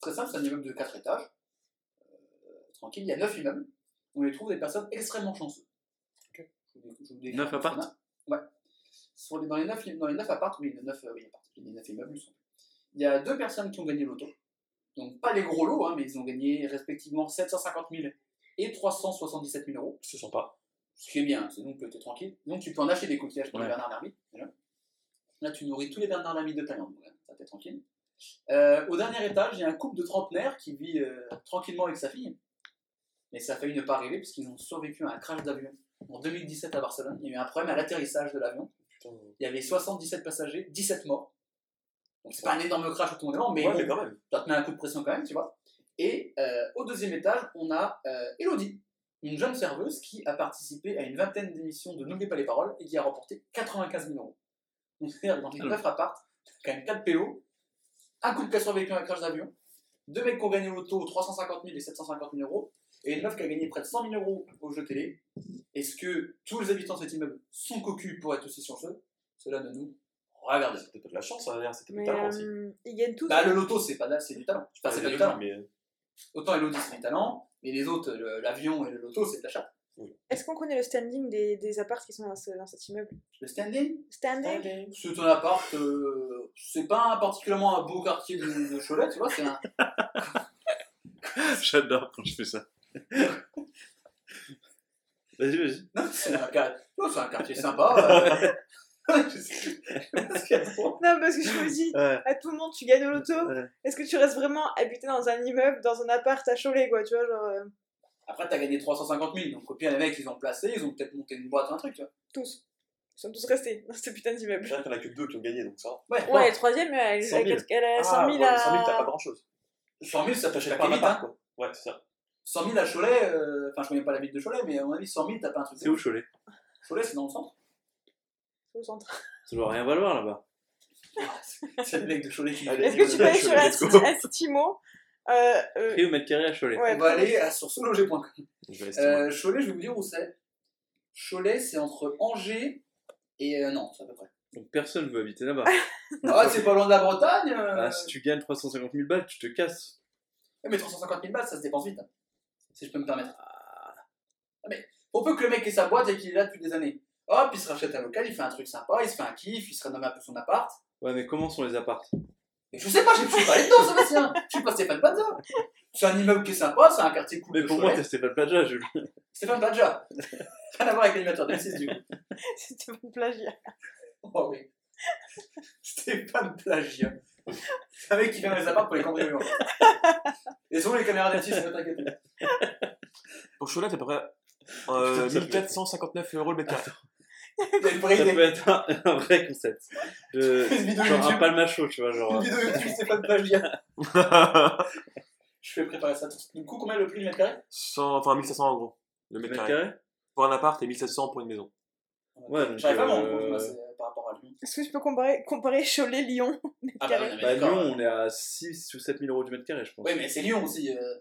Très simple, c'est un immeuble de 4 étages. Euh, tranquille, il y a 9 immeubles. On y trouve des personnes extrêmement chanceuses. Je vous- je vous décris Neuf un peu ce appartes qu'on a. Ouais. Sur les- dans, les 9, dans les 9 appartes, oui, les 9, oui, appartes, les 9 immeubles, sont- il y a deux personnes qui ont gagné l'auto. Donc pas les gros lots, hein, mais ils ont gagné respectivement 750 000 et 377 000 euros. C'est sympa. Ce qui est bien, c'est donc que tu es tranquille. Donc tu peux en acheter des coquillages pour les. Bernard déjà. Là, tu nourris tous les Bernard Lermite de Thaïlande. donc, ça t'es tranquille. Euh, au dernier étage, il y a un couple de trentenaires qui vit euh, tranquillement avec sa fille. Mais ça a failli ne pas arriver parce qu'ils ont survécu à un crash d'avion en 2017 à Barcelone. Il y a eu un problème à l'atterrissage de l'avion. Il y avait 77 passagers, 17 morts. Donc c'est pas un énorme crash où tout le monde est mort, mais ouais, mais quand même. ça te met un coup de pression quand même, tu vois. Et euh, au deuxième étage, on a euh, Elodie, une jeune serveuse qui a participé à une vingtaine d'émissions de N'oubliez pas les paroles et qui a remporté 95 000 euros. Donc c'est-à-dire dans les Ah oui. 9 apparts, quand même 4 PO, un coup de casse avec un crash d'avion, deux mecs qui ont gagné l'auto 350 000 et 750 000 euros, et une meuf qui a gagné près de 100 000 euros au jeu télé. Est-ce que tous les habitants de cet immeuble sont cocus pour être aussi chanceux? Cela ne nous regarde pas. C'était pas de la chance, derrière, c'était du talent aussi. euh, ils gagnent tous. Bah, le loto, c'est pas, c'est du talent. Enfin, c'est pas du talent. mais euh, Autant Elodie, c'est du talent, mais les autres, le- l'avion et le loto, c'est de la chatte. Est-ce qu'on connaît le standing des, des apparts qui sont dans, ce- dans cet immeuble? Le standing, Standing c'est un appart, euh, c'est pas un- particulièrement un beau quartier de, de Cholet, tu vois, c'est un. J'adore quand je fais ça. Vas-y, vas-y. Non, c'est un, quar- non, c'est un quartier sympa. euh. Je sais pas ce qu'il y a de trop. Non, parce que je me dis, Ouais. à tout moment, tu gagnes au loto. Ouais. Est-ce que tu restes vraiment habité dans un immeuble, dans un appart à Cholet, quoi, tu vois, genre, euh, Après, t'as gagné 350 000, donc au pire, les mecs, ils ont placé, ils ont peut-être monté une boîte, un truc, tu vois. tous. Ils sont tous restés dans ce putain d'immeuble. je dirais qu'il n'y en a que deux qui ont gagné, donc ça. va. Ouais, Ouais, le troisième, elle, 100 000. elle, a 100 Ah, 000 ouais, à... 100 000, t'as pas grand chose. 100 000, ça peut T'achètes pas un vite, appart, hein. quoi. Ouais, c'est ça. 100 000 à Cholet, euh, enfin, je connais pas la ville de Cholet, mais à mon avis, 100 000, t'as pas un truc. C'est où Cholet? Cholet, c'est dans le centre. au centre. Ça doit rien valoir là-bas. C'est le mec de Cholet qui Est-ce que tu peux aller sur un Stimo euh, euh, Prix au mètre carré à Cholet. Ouais, On va aller à- sur sologer.com. Je vais rester. Euh, Cholet, je vais vous dire où c'est. Cholet, c'est entre Angers et euh, Nantes, à peu près. Donc personne veut habiter là-bas. Ah, c'est pas loin de la Bretagne. euh. Ah, si tu gagnes 350 000 balles, tu te casses. Ouais, Mais 350 000 balles, ça se dépense vite. hein, si je peux me permettre. Ah, mais on peut que le mec ait sa boîte et qu'il est là depuis des années. Hop, il se rachète un local, il fait un truc sympa, il se fait un kiff, il se rénove un peu son appart. Ouais, mais comment sont les apparts? Et je sais pas, je suis pas allé dedans, Sébastien. Je suis pas Stéphane Plaza. C'est un immeuble qui est sympa, c'est un quartier cool. Mais pour moi, t'es Stéphane Plaza, Jules. Stéphane Plaza. Rien à voir avec l'animateur de 6 du coup. C'était mon plagiat. Oh oui. Stéphane Plagiat. C'est un mec qui vient dans les apparts pour les cambrioler. Et souvent les caméras d'affiche, ne t'inquiète pas. Pour Cholet, c'est à peu près euh, Putain, ça peut 1459 euros le mètre carré. Ça peut être un, un vrai concept. Je- genre un YouTube. palmacho, tu vois, genre. Une vidéo YouTube Stéphane Plagiat. Je vais préparer ça de. Du coup, combien est le prix du mètre carré? 100, enfin 1500 en gros. Le Mètre mètre carré, carré? Pour un appart et 1700 pour une maison. Ouais, donc, J'avais pas mon euh, Est-ce que tu peux comparer, comparer Cholet-Lyon Ah bah, carré non, mais Bah, d'accord. Lyon, on est à 6 ou 7 000 euros du mètre carré, je pense. Oui, mais c'est Lyon aussi. euh.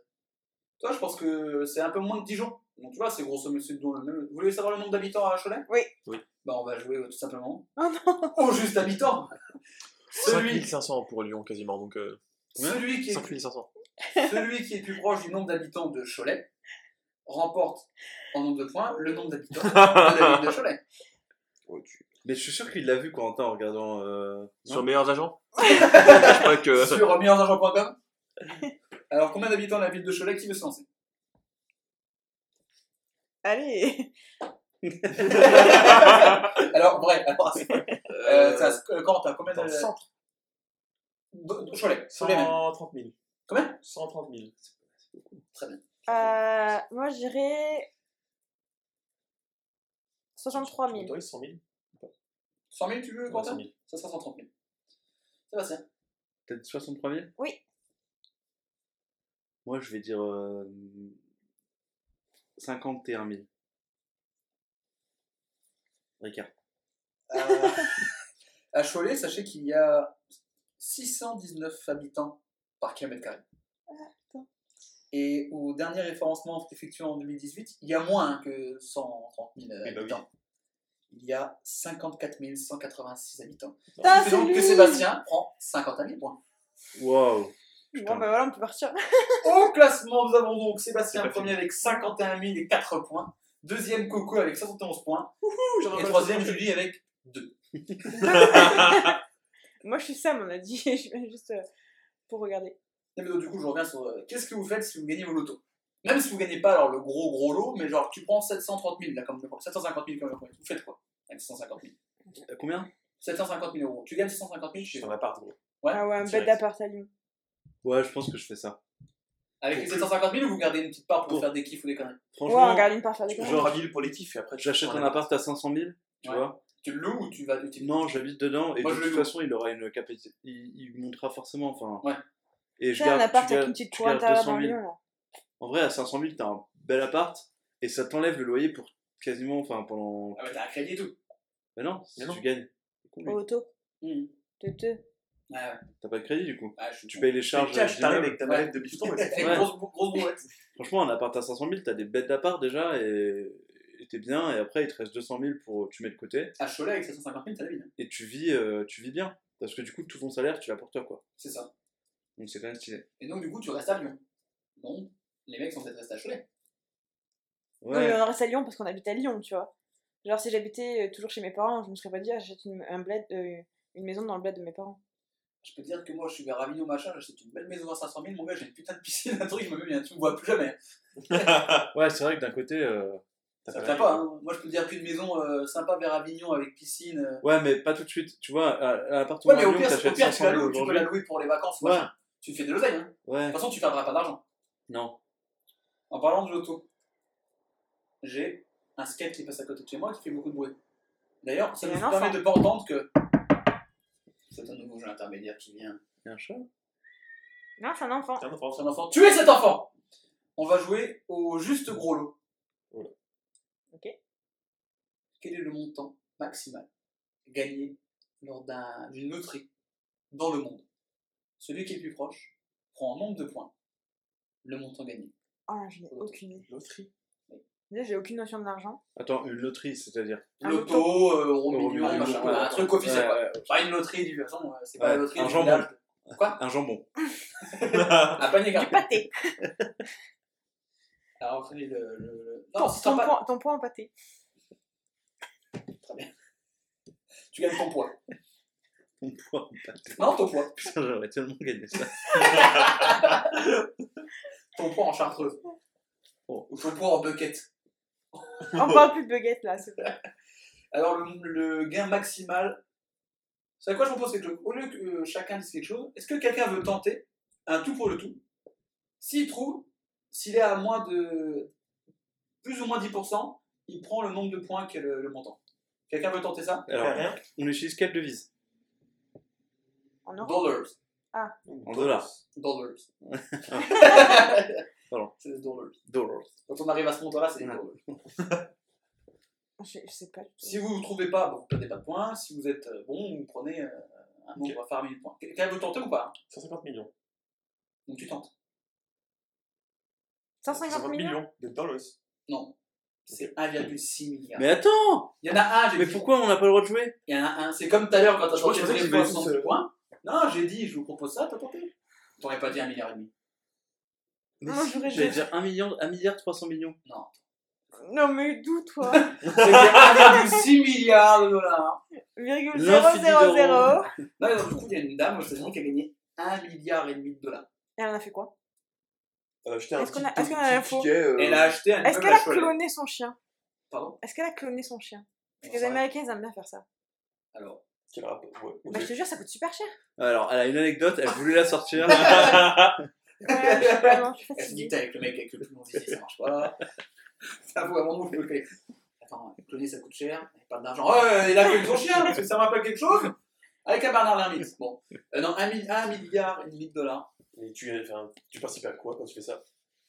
Toi, je pense que c'est un peu moins de Dijon. Donc tu vois, c'est grosso modo c'est dans le même. Vous voulez savoir le nombre d'habitants à Cholet? Oui. Oui. Bah, on va jouer euh, tout simplement Oh non au juste habitant. Celui, 5500 pour Lyon quasiment, donc euh, celui, qui est, 5500. celui qui est plus proche du nombre d'habitants de Cholet remporte en nombre de points le nombre d'habitants de la ville de Cholet. Mais je suis sûr qu'il l'a vu, Corentin, en regardant. euh, Sur non meilleurs agents Je crois que. Sur meilleursagents.com. Alors, combien d'habitants de la ville de Cholet qui veut se lancer? Allez Alors, vrai, alors, euh, ça, euh, Corentin, combien Dans de. Cholet, Cholet même. 130 000. Combien? 130 000. Très bien. euh, Moi, je dirais 63 000. Autorise 100 000 100 000, tu veux, Ouais, Quentin 100 000. Ça sera 130 000. Ça va, c'est. Peut-être 63 000 Oui. Moi, je vais dire. euh, 51 000. Ricard. Euh, à Cholet, sachez qu'il y a 619 habitants par kilomètre carré. putain. Et au dernier référencement effectué en 2018, il y a moins que 130 000 bah oui. Il y a 54 186 habitants. Fait donc que Sébastien prend 51 000 points. Waouh Bon, bah voilà, on peut partir. Au classement, nous avons donc Sébastien premier avec 51 000 et 4 points. Deuxième, Coco avec 71 points. Et troisième. Julie avec 2. Moi, je suis Sam, on a dit. Je viens juste euh, pour regarder. Mais donc, du coup, je reviens sur euh, qu'est-ce que vous faites si vous gagnez vos lotos? Même si vous gagnez pas alors le gros gros lot, mais genre tu prends 730 000 là, comme 750 000 comme le premier. Vous faites quoi avec 750 000 Euh, Combien? 750 000 euros. Tu gagnes 650 000 chez un appart, gros. Ouais, ah ouais, un bête d'appart à Lyon. Ouais, je pense que je fais ça. Avec les 750 000 ou vous gardez une petite part pour Pour- faire des kiffs ou des conneries? Ouais, Franchement, on garde une part faire des conneries. genre 1000 pour les kiffs et après tu j'achète un appart à 500 000, tu Ouais. vois. Tu le loues ou tu vas tu- Non, j'habite dedans et Moi, de toute le façon, il aura une capacité. Il, il montera forcément, enfin. Ouais. Et je C'est un garde, appart avec une petite gardes intérieure 200 dans 000. Lyon, là. En vrai, à 500 000, t'as un bel appart et ça t'enlève le loyer pour quasiment, enfin, pendant. Ah, mais t'as un crédit et tout. Mais non, si non. tu gagnes. Au auto. Mmh. Ouais, ouais. T'as pas de crédit du coup. Ah, je Tu payes les charges. cash, du t'arrives avec ta Ouais. mallette de bifton c'est Ouais. grosse, grosse brouette. Franchement, un appart à 500 000, t'as des bêtes d'appart déjà et t'es bien. Et après, il te reste 200 000 pour tu mets de côté À Cholet, avec 750 000, t'as la vie. hein. et tu vis, euh, tu vis bien. Parce que du coup, tout ton salaire, tu l'as pour toi quoi. C'est ça. Donc c'est quand même stylé. Et donc, du coup, tu restes à Lyon. Donc, les mecs sont peut-être restés à Cholet. Oui, Ouais. on reste à Lyon parce qu'on habite à Lyon, tu vois. Genre, si j'habitais euh, toujours chez mes parents, je me serais pas dit, ah, j'achète une, un bled, euh, une maison dans le bled de mes parents. Je peux te dire que moi, je suis vers Avignon, machin, j'achète une belle maison à 500 000, mon gars, j'ai une putain de piscine, un truc, je me mets bien, tu me vois plus jamais. Ouais, c'est vrai que d'un côté. euh, Ça me pas hein. Moi, je peux te dire qu'une maison euh, sympa vers Avignon avec piscine. euh. Ouais, mais pas tout de suite. Tu vois, à, à l'appartement Ouais, mais au Lyon, pire, au pire tu 500 la 000 loues, tu peux la louer pour les vacances, Ouais. machin. Tu fais de l'oseille, hein. De Ouais. toute façon, tu perdras pas d'argent. Non. En parlant de l'auto, j'ai un skate qui passe à côté de chez moi qui fait beaucoup de bruit. D'ailleurs, ça nous un permet de pas entendre que. C'est un nouveau jeu intermédiaire qui vient. Il y a un chat? Non, c'est un enfant. C'est un enfant. C'est un enfant. Tuez cet enfant On va jouer au juste gros lot. Voilà. Ok. Quel est le montant maximal gagné lors d'un- d'une loterie dans le monde? Celui qui est le plus proche prend en nombre de points le montant gagné. Ah, je n'ai aucune idée. Loterie. Déjà, j'ai aucune notion de l'argent. Attends, une loterie, c'est-à-dire Un Loto, euh, euro Euro million, million, machin, ouais, un truc officiel. Ouais, ouais. Pas une loterie, du c'est pas la loterie un du jambon. village. Quoi Un jambon. Un panier Du pâté. Alors, après, le. le- le- Ton, Non, ton pas. point, ton point en pâté. Très bien. Tu gagnes ton poids. Poids. Non, ton poids. Putain, j'aurais tellement gagné ça. Ton poids en chartreuse. Oh. Ou ton poids en bucket. On parle plus de buguette là, c'est vrai. Alors, le, le gain maximal. C'est à quoi je propose quelque chose Au lieu que euh, chacun dise quelque chose, est-ce que quelqu'un veut tenter un tout pour le tout? S'il trouve, s'il est à moins de. plus ou moins 10%, il prend le nombre de points qu'est le, le montant. Quelqu'un veut tenter ça? Alors, rien. on utilise quelle devise En euros. Dollars. En dollars. Dollars. Pardon. C'est des dollars. Dollars. Quand on arrive à ce montant-là, c'est des dollars. Je, je sais pas. Si vous ne trouvez pas, bon, vous perdez pas de points. Si vous êtes euh, bon, vous prenez euh, un nombre faramineux de points. Quelqu'un veut tenter ou pas 150 millions. Donc tu tentes. 150 millions de dollars. Non. C'est 1,6 milliard. Mais attends Il y en a un, j'ai Mais dit. pourquoi on n'a pas le droit de jouer? Il y en a un. C'est comme tout à l'heure quand t'as chanté tous, points. Non, j'ai dit, je vous propose ça, t'as tenté. T'aurais pas dit un milliard et demi. Moi, j'aurais J'allais dit- dire 1 million, 1 milliard 300 millions. Non. Non, mais d'où, toi C'était 1,6 milliard de dollars. Virgule L'infini 000. d'euros. Non, donc, du coup, il y a une dame aux États-Unis qui a gagné 1 milliard et demi de dollars. Et elle en a fait quoi? Euh, J'étais un Est-ce qu'on petit, a- est-ce qu'on a petit l'info? ticket, euh, Elle a acheté un Est-ce immeuble qu'elle à a Cholet. cloné son chien? Pardon? Est-ce qu'elle a cloné son chien? Parce que les Américains, ils aiment bien faire ça. Alors, quel rapport ouais, Bah, je te jure, ça coûte super cher. Alors, elle a une anecdote, elle voulait la sortir. Ouais, je suis vraiment- je suis elle se dit fatiguée. que t'es avec le mec avec le plus long ça marche pas. Ça vaut un peux le caler. Attends, cloner ça coûte cher, il n'y a pas d'argent. Ouais, il a cloné son chien, parce que ça me rappelle quelque chose. Avec un Bernard Lermite. Bon, Euh, non, 1 milliard et demi de dollars. Mais tu, enfin, tu participes à quoi quand tu fais ça?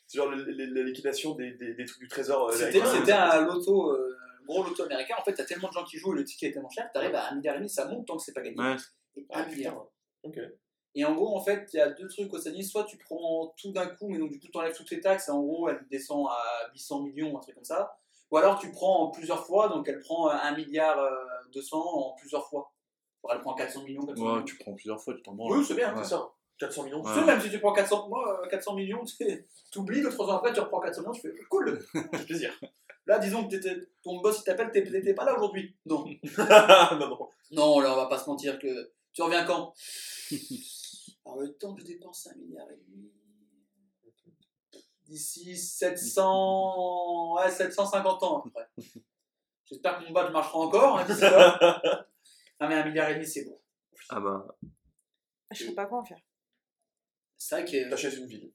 C'est genre le- le- la liquidation des, des, des trucs du trésor. euh, C'était américain. c'était un loto, euh, un gros loto américain. En fait, t'as tellement de gens qui jouent et le ticket est tellement cher, t'arrives à 1 milliard et demi, ça monte tant que c'est pas gagné. Ouais. Et Ah, 1 milliard. putain. Ok. Et en gros, en fait, il y a deux trucs aux États-Unis. Soit tu prends tout d'un coup, mais donc du coup, tu enlèves toutes les taxes, et en gros, elle descend à 800 millions, un truc comme ça. Ou alors tu prends en plusieurs fois, donc elle prend 1 milliard euh, 200 en plusieurs fois. Alors, elle prend 400 millions, 400 Ouais, millions. tu prends plusieurs fois, tu t'en branles. Oui, c'est bien. Ouais. C'est ça. 400 millions. Tu Ouais. sais, même si tu prends 400, moi, euh, 400 millions, tu oublies, deux, trois ans après, tu reprends 400 millions, tu fais cool, fait plaisir. Là, disons que ton boss il t'appelle, t'es t'étais pas là aujourd'hui. Non. non, non. Non, là, on va pas se mentir que. Tu reviens quand? Alors, le temps que je dépense un milliard et demi. D'ici 700. Ouais, 750 ans à peu près. J'espère que mon badge marchera encore. Hein, d'ici là. Ah, mais un milliard et demi, c'est bon. Ah bah. Je sais pas quoi en faire. C'est vrai que. T'achètes une ville.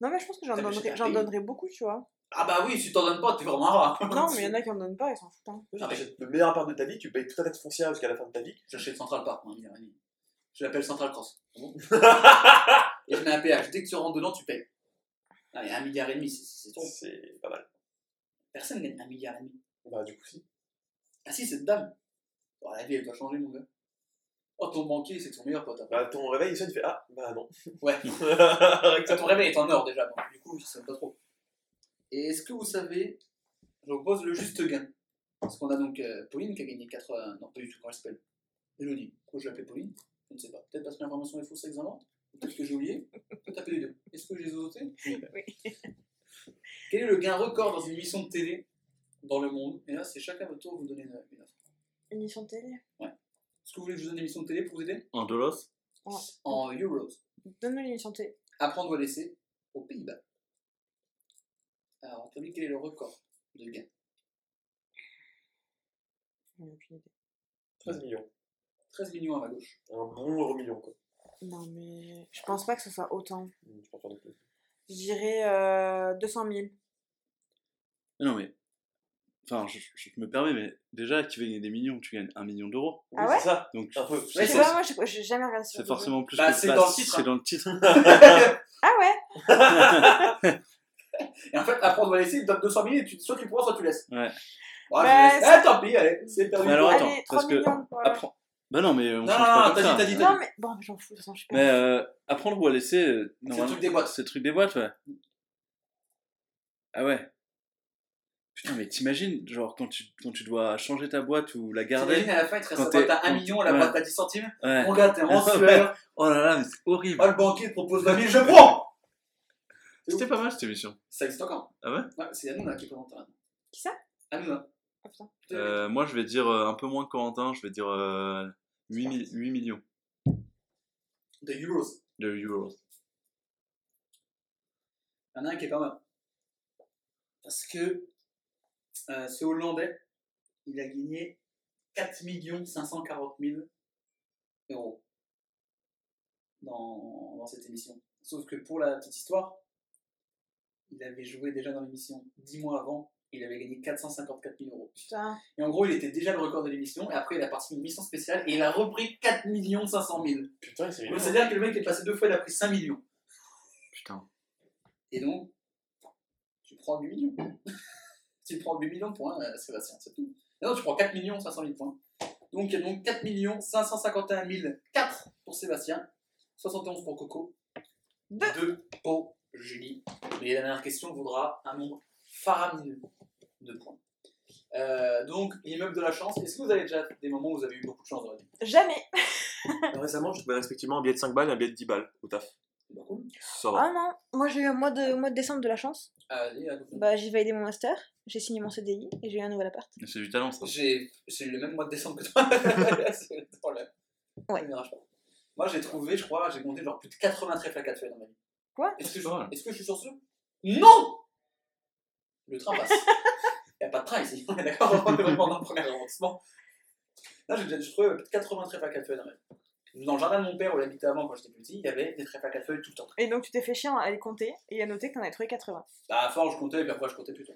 Non, mais je pense que j'en donnerais, donnerais beaucoup, tu vois. Ah, bah oui, si tu t'en donnes pas, t'es vraiment rare. Non, mais il y en a qui en donnent pas, ils s'en foutent. hein. Ah, mais T'achètes le meilleur appart de ta vie, tu payes toute ta taxe foncière jusqu'à la fin de ta vie. J'achète Central Park, moi, un milliard et demi. Je l'appelle Central Cross. Bon. et je mets un péage. Dès que tu rentres dedans, tu payes. Ah, mais un milliard et demi, c'est- trop. C'est pas mal. Personne gagne un milliard et demi. Bah, du coup, si. Ah si, cette dame. Oh, la vie, elle doit changer, mon gars. Oh, ton banquier, c'est ton meilleur pote. après. Bah, ton réveil, il sonne, il fait Ah, bah non. Ouais. Ça, ton réveil est en or déjà, donc du coup, je sais pas trop. Et est-ce que vous savez, je vous pose le juste gain. Parce qu'on a donc euh, Pauline qui a gagné 80. Non, pas du tout, comment elle s'appelle? Elodie. Pourquoi je l'appelle Pauline? Je ne sais pas. Peut-être parce que l'information est fausse Ou Peut-être que j'ai oublié Peut-être taper les deux. Est-ce que je les ai sautés Oui. Quel est le gain record dans une émission de télé dans le monde? Et là, c'est chacun votre tour, vous donnez une, une offre. Émission de télé? Est-ce que vous voulez que je vous donne une émission de télé pour vous aider? En dolos En euros. Donne-nous l'émission de télé. Apprendre ou à laisser aux Pays-Bas. Alors, t'as vu quel est le record de gain J'en ai aucune idée. 13 millions. 13 millions à ma gauche. Un bon euro million, quoi. Non, mais je pense pas que ce soit autant. Je pense pas non plus. Je dirais euh, 200 000. Non, mais. Enfin, je, je me permets, mais déjà, veut gagner des millions, tu gagnes un million d'euros. Ah Oui, ouais c'est ça. Donc, Un peu. Je c'est sais pas, moi, j'ai- jamais regardé sur c'est forcément plus Bah, que c'est bah, dans le titre, C'est hein. dans le titre. Ah ouais Et en fait, apprendre ou à laisser, il te donne 200 000 et tu, soit tu prends, soit tu laisses. Ouais. Ouais, Bah, je laisse. c'est- Eh, tant pis, allez, c'est perdu. Mais alors, attends, Allez, 3 parce que millions. voilà. Apprends. Bah non, mais on Non, change non, pas non, comme t'as ça. dit, t'as dit, t'as Non, mais bon, j'en fous, de toute façon, je suis pas. Mais euh, apprendre ou à laisser, euh, C'est le truc des boîtes. c'est le truc des boîtes, ouais. Ah ouais. Putain, mais t'imagines, genre, quand tu, quand tu dois changer ta boîte ou la garder. T'imagines, à la fin, il te reste Quand la boîte à 1 quand- million, la ouais. boîte à 10 centimes. Ouais. Mon gars, t'es en sueur. Oh là là, mais c'est horrible. Ah, le banquier te propose 20 000, je prends C'était pas mal cette émission. Ça existe encore? Ah ouais? Ouais, c'est Hanouna qui présente là. Qui ça? Hanouna. Ah putain. Euh, Moi, je vais dire euh, un peu moins que Corentin, je vais dire euh, 8, mi- 8 millions De euros. de euros. Il y en a un qui est pas mal. Parce que euh, ce Hollandais, il a gagné 4 540 000 euros dans, dans cette émission. Sauf que pour la petite histoire, il avait joué déjà dans l'émission 10 mois avant, il avait gagné 454 000 euros. Putain. Et en gros, il était déjà le record de l'émission, et après, il a participé à une mission spéciale, et il a repris 4 500 000. Putain, c'est Donc, c'est-à-dire que le mec est passé deux fois, il a pris 5 millions. Putain. Et donc, tu prends 8 millions. tu prends 8 millions de points, euh, Sébastien, c'est tout. Et non, tu prends 4 millions 500 000 points. Donc, il y a donc 4 millions 551 000 4 pour Sébastien, 71 pour Coco, Deux. 2 pour Julie. Mais la dernière question vaudra un nombre faramineux de points. Euh, donc, l'immeuble de la chance, est-ce que vous avez déjà des moments où vous avez eu beaucoup de chance dans votre vie? Jamais. Récemment, je trouvais respectivement un billet de 5 balles et un billet de 10 balles au taf. C'est pas cool. Ça va. Ah non, moi j'ai eu un mois de, mois de décembre de la chance. Ah, vas-y, raconte. Bah j'ai validé mon master, j'ai signé mon CDI et j'ai eu un nouvel appart. C'est du talent, ça. J'ai eu le même mois de décembre que toi. c'est le problème. Ouais. Moi, j'ai trouvé, je crois, j'ai compté genre plus de 80 trèfles à 4 feuilles dans ma vie. Quoi? Est-ce que, je, mal. est-ce que je suis chanceux? Non Le train passe. Il n'y a pas de train ici, on est d'accord On est vraiment dans le premier arrondissement. Là, j'ai trouvé plus de 80 trèfles à 4 feuilles dans le jardin de mon père où il habitait avant quand j'étais petit, il y avait des trèfles à 4 feuilles tout le temps. Et donc tu t'es fait chier à les compter et à noter que t'en avais trouvé 80. Bah, à force, je comptais, et puis après, je comptais plus. toi.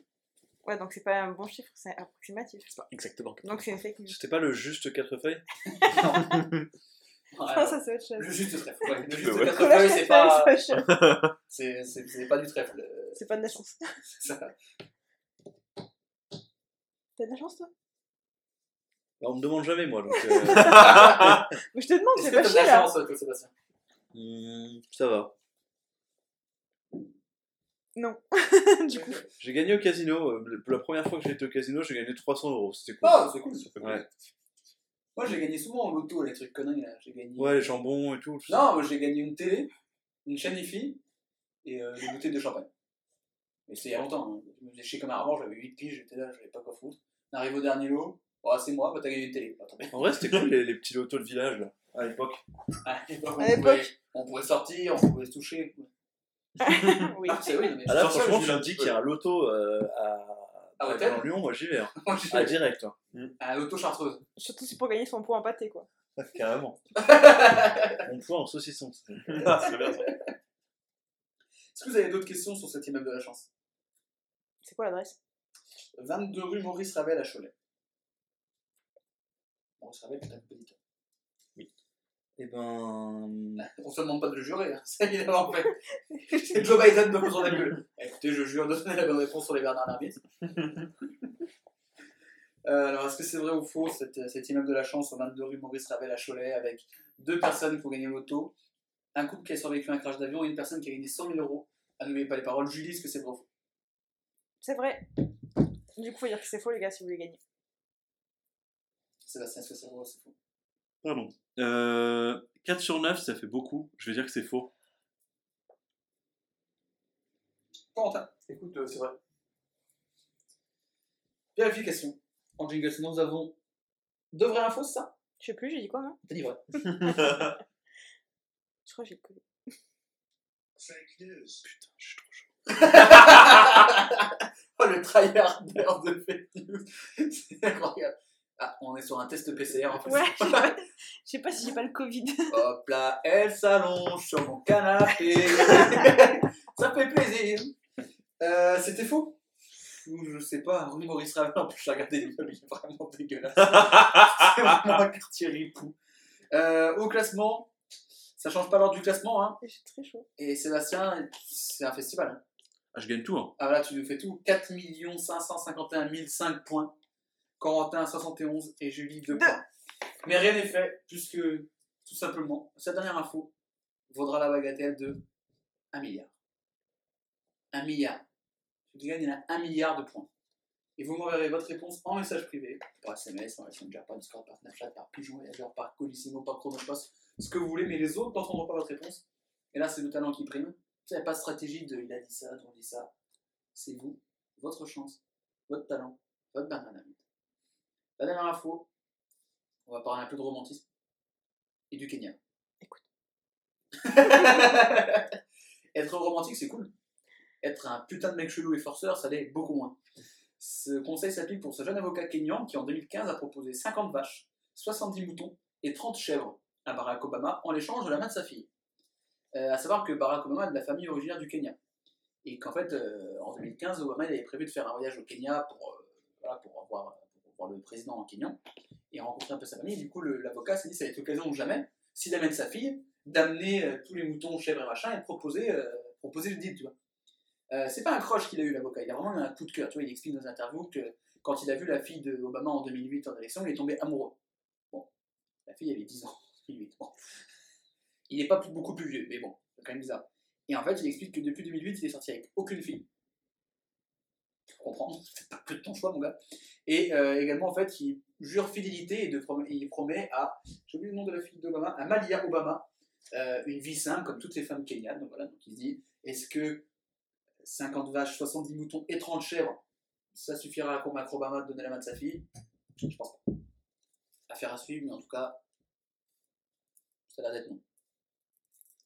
Ouais, donc c'est pas un bon chiffre, c'est approximatif. C'est pas exactement. Donc c'est une fake news. C'était pas le juste 4 feuilles? Ouais, Ah, ça c'est autre chose. le juste trèfle. Ouais, le juste Ouais. 4 Collage feuilles, c'est pas, c'est pas cher. c'est, c'est, c'est pas du trèfle. euh, C'est pas de la chance. c'est ça. T'as de la chance toi? Bah, On me demande jamais, moi, donc. euh, Mais je te demande, Est-ce c'est que pas t'as de chier la chance, toi, Sébastien? Hmm, ça va. Non. du coup, J'ai gagné au casino. euh, La première fois que j'ai été au casino, j'ai gagné 300 euros. C'était cool. Ah, c'est cool. ça. Ouais. Moi, j'ai gagné souvent en loto, les trucs conneries là. J'ai gagné. Ouais, les jambons et tout. Non, moi, j'ai gagné une télé, une chaîne IFI et euh, des bouteilles de champagne. Mais c'est il y a longtemps. hein. Je me faisais chier comme un avant, j'avais 8 piges, j'étais là, j'avais pas quoi foutre. On arrive au dernier lot. Oh, c'est moi, bah t'as gagné une télé. En vrai, c'était cool les, les petits lotos de village, là, à l'époque. À l'époque, on, pouvait, on pouvait sortir, on pouvait se toucher. oui. Ah, c'est oui, mais Ah Sur ça, franchement, je tu me dis qu'il y a un loto euh, à, Ah, à Hôtel dans Lyon, moi j'y vais. Hein. j'ai Ah, direct. Hein. un loto chartreuse. Surtout c'est pour gagner son pot en pâté quoi. Carrément. On voit en saucisson. Ah, c'est bien ça. Est-ce que vous avez d'autres questions sur cet immeuble de la chance? C'est quoi l'adresse? 22 rue Maurice Ravel à Cholet. Maurice Ravel, putain de petit. Et ben. On se demande pas de le jurer, hein. c'est évidemment fait. C'est Joe Biden de son la gueule. Écoutez, je jure de donner la bonne réponse sur les Bernard Lermite. Euh, alors, est-ce que c'est vrai ou faux cet, cet immeuble de la chance au 22 rue Maurice Ravel à Cholet avec deux personnes qui ont gagné l'auto, un couple qui a survécu à un crash d'avion et une personne qui a gagné 100 000 euros? Ah, N'oubliez pas les paroles. Julie, est-ce que c'est vrai ou faux? C'est vrai. Du coup, faut dire que c'est faux les gars si vous voulez gagner. Sébastien, est-ce que c'est vrai ou c'est faux? Pardon. Euh, 4 sur 9, ça fait beaucoup. Je vais dire que c'est faux. Quentin, Écoute, euh, c'est vrai. vérification. En jingle, sinon nous avons deux vraies infos, c'est ça? Je sais plus, j'ai dit quoi moi? T'as dit vrai. Je crois que j'ai le Covid. Putain, je suis trop chaud. oh, le tryhard de fake news. C'est incroyable. Ah, on est sur un test PCR en fait. Ouais, je sais pas- je sais pas si j'ai pas le Covid. Hop là, elle s'allonge sur mon canapé. Ça fait plaisir. Euh, C'était faux? Ou Je sais pas, Rue Maurice Ravel, en plus j'ai regardé il est vraiment dégueulasse. C'est vraiment un quartier ripou. Euh, au classement, ça change pas l'ordre du classement, hein. Je suis très chaud. Et Sébastien, c'est un festival. hein. Ah, je gagne tout. Hein. Ah là, tu nous fais tout. 4 551 005 points. Corentin 71 et Julie 2 Deux. points. Mais rien n'est fait, puisque tout simplement, cette dernière info vaudra la bagatelle de 1 milliard. 1 milliard. Tu gagnes là 1 milliard de points. Et vous m'enverrez votre réponse en message privé, par SMS, par Messenger, par Discord, par Snapchat, par Pigeon Voyageur, par Colissimo, par Chronopost, ce que vous voulez, mais les autres n'entendront pas votre réponse. Et là, c'est le talent qui prime. Il n'y a pas de stratégie de il a dit ça, on dit ça. C'est vous, votre chance, votre talent, votre Lamite. La dernière info, on va parler un peu de romantisme et du Kenya. Écoute. Être romantique, c'est cool. Être un putain de mec chelou et forceur, ça l'est beaucoup moins. Ce conseil s'applique pour ce jeune avocat kényan qui, en 2015, a proposé 50 vaches, 70 moutons et 30 chèvres à Barack Obama en l'échange de la main de sa fille. Euh, à savoir que Barack Obama est de la famille originaire du Kenya. Et qu'en fait, euh, en 2015, Obama il avait prévu de faire un voyage au Kenya pour, euh, voilà, pour, voir, pour voir le président kenyan et rencontrer un peu sa famille. Du coup, l'avocat s'est dit ça va être l'occasion ou jamais, s'il amène sa fille, d'amener euh, tous les moutons, chèvres et machin et proposer, euh, proposer le deal, tu vois. Euh, c'est pas un croche qu'il a eu l'avocat, il a vraiment eu un coup de cœur. Tu vois, il explique dans une interview que quand il a vu la fille d'Obama en 2008 en élection, il est tombé amoureux. Bon, la fille avait 10 ans en 2008. Bon. Il n'est pas beaucoup plus vieux, mais bon, c'est quand même bizarre. Et en fait, il explique que depuis 2008, il est sorti avec aucune fille. C'est pas que de ton choix, mon gars. Et euh, également, en fait, il jure fidélité et de prom- il promet à, j'ai oublié le nom de la fille d'Obama, à Malia Obama, euh, une vie simple comme toutes les femmes kenyanes. Donc voilà, donc il se dit, est-ce que 50 vaches, 70 moutons et 30 chèvres, ça suffira à convaincre Obama de donner la main de sa fille? Je pense pas. Affaire à suivre, mais en tout cas, ça a l'air d'être non.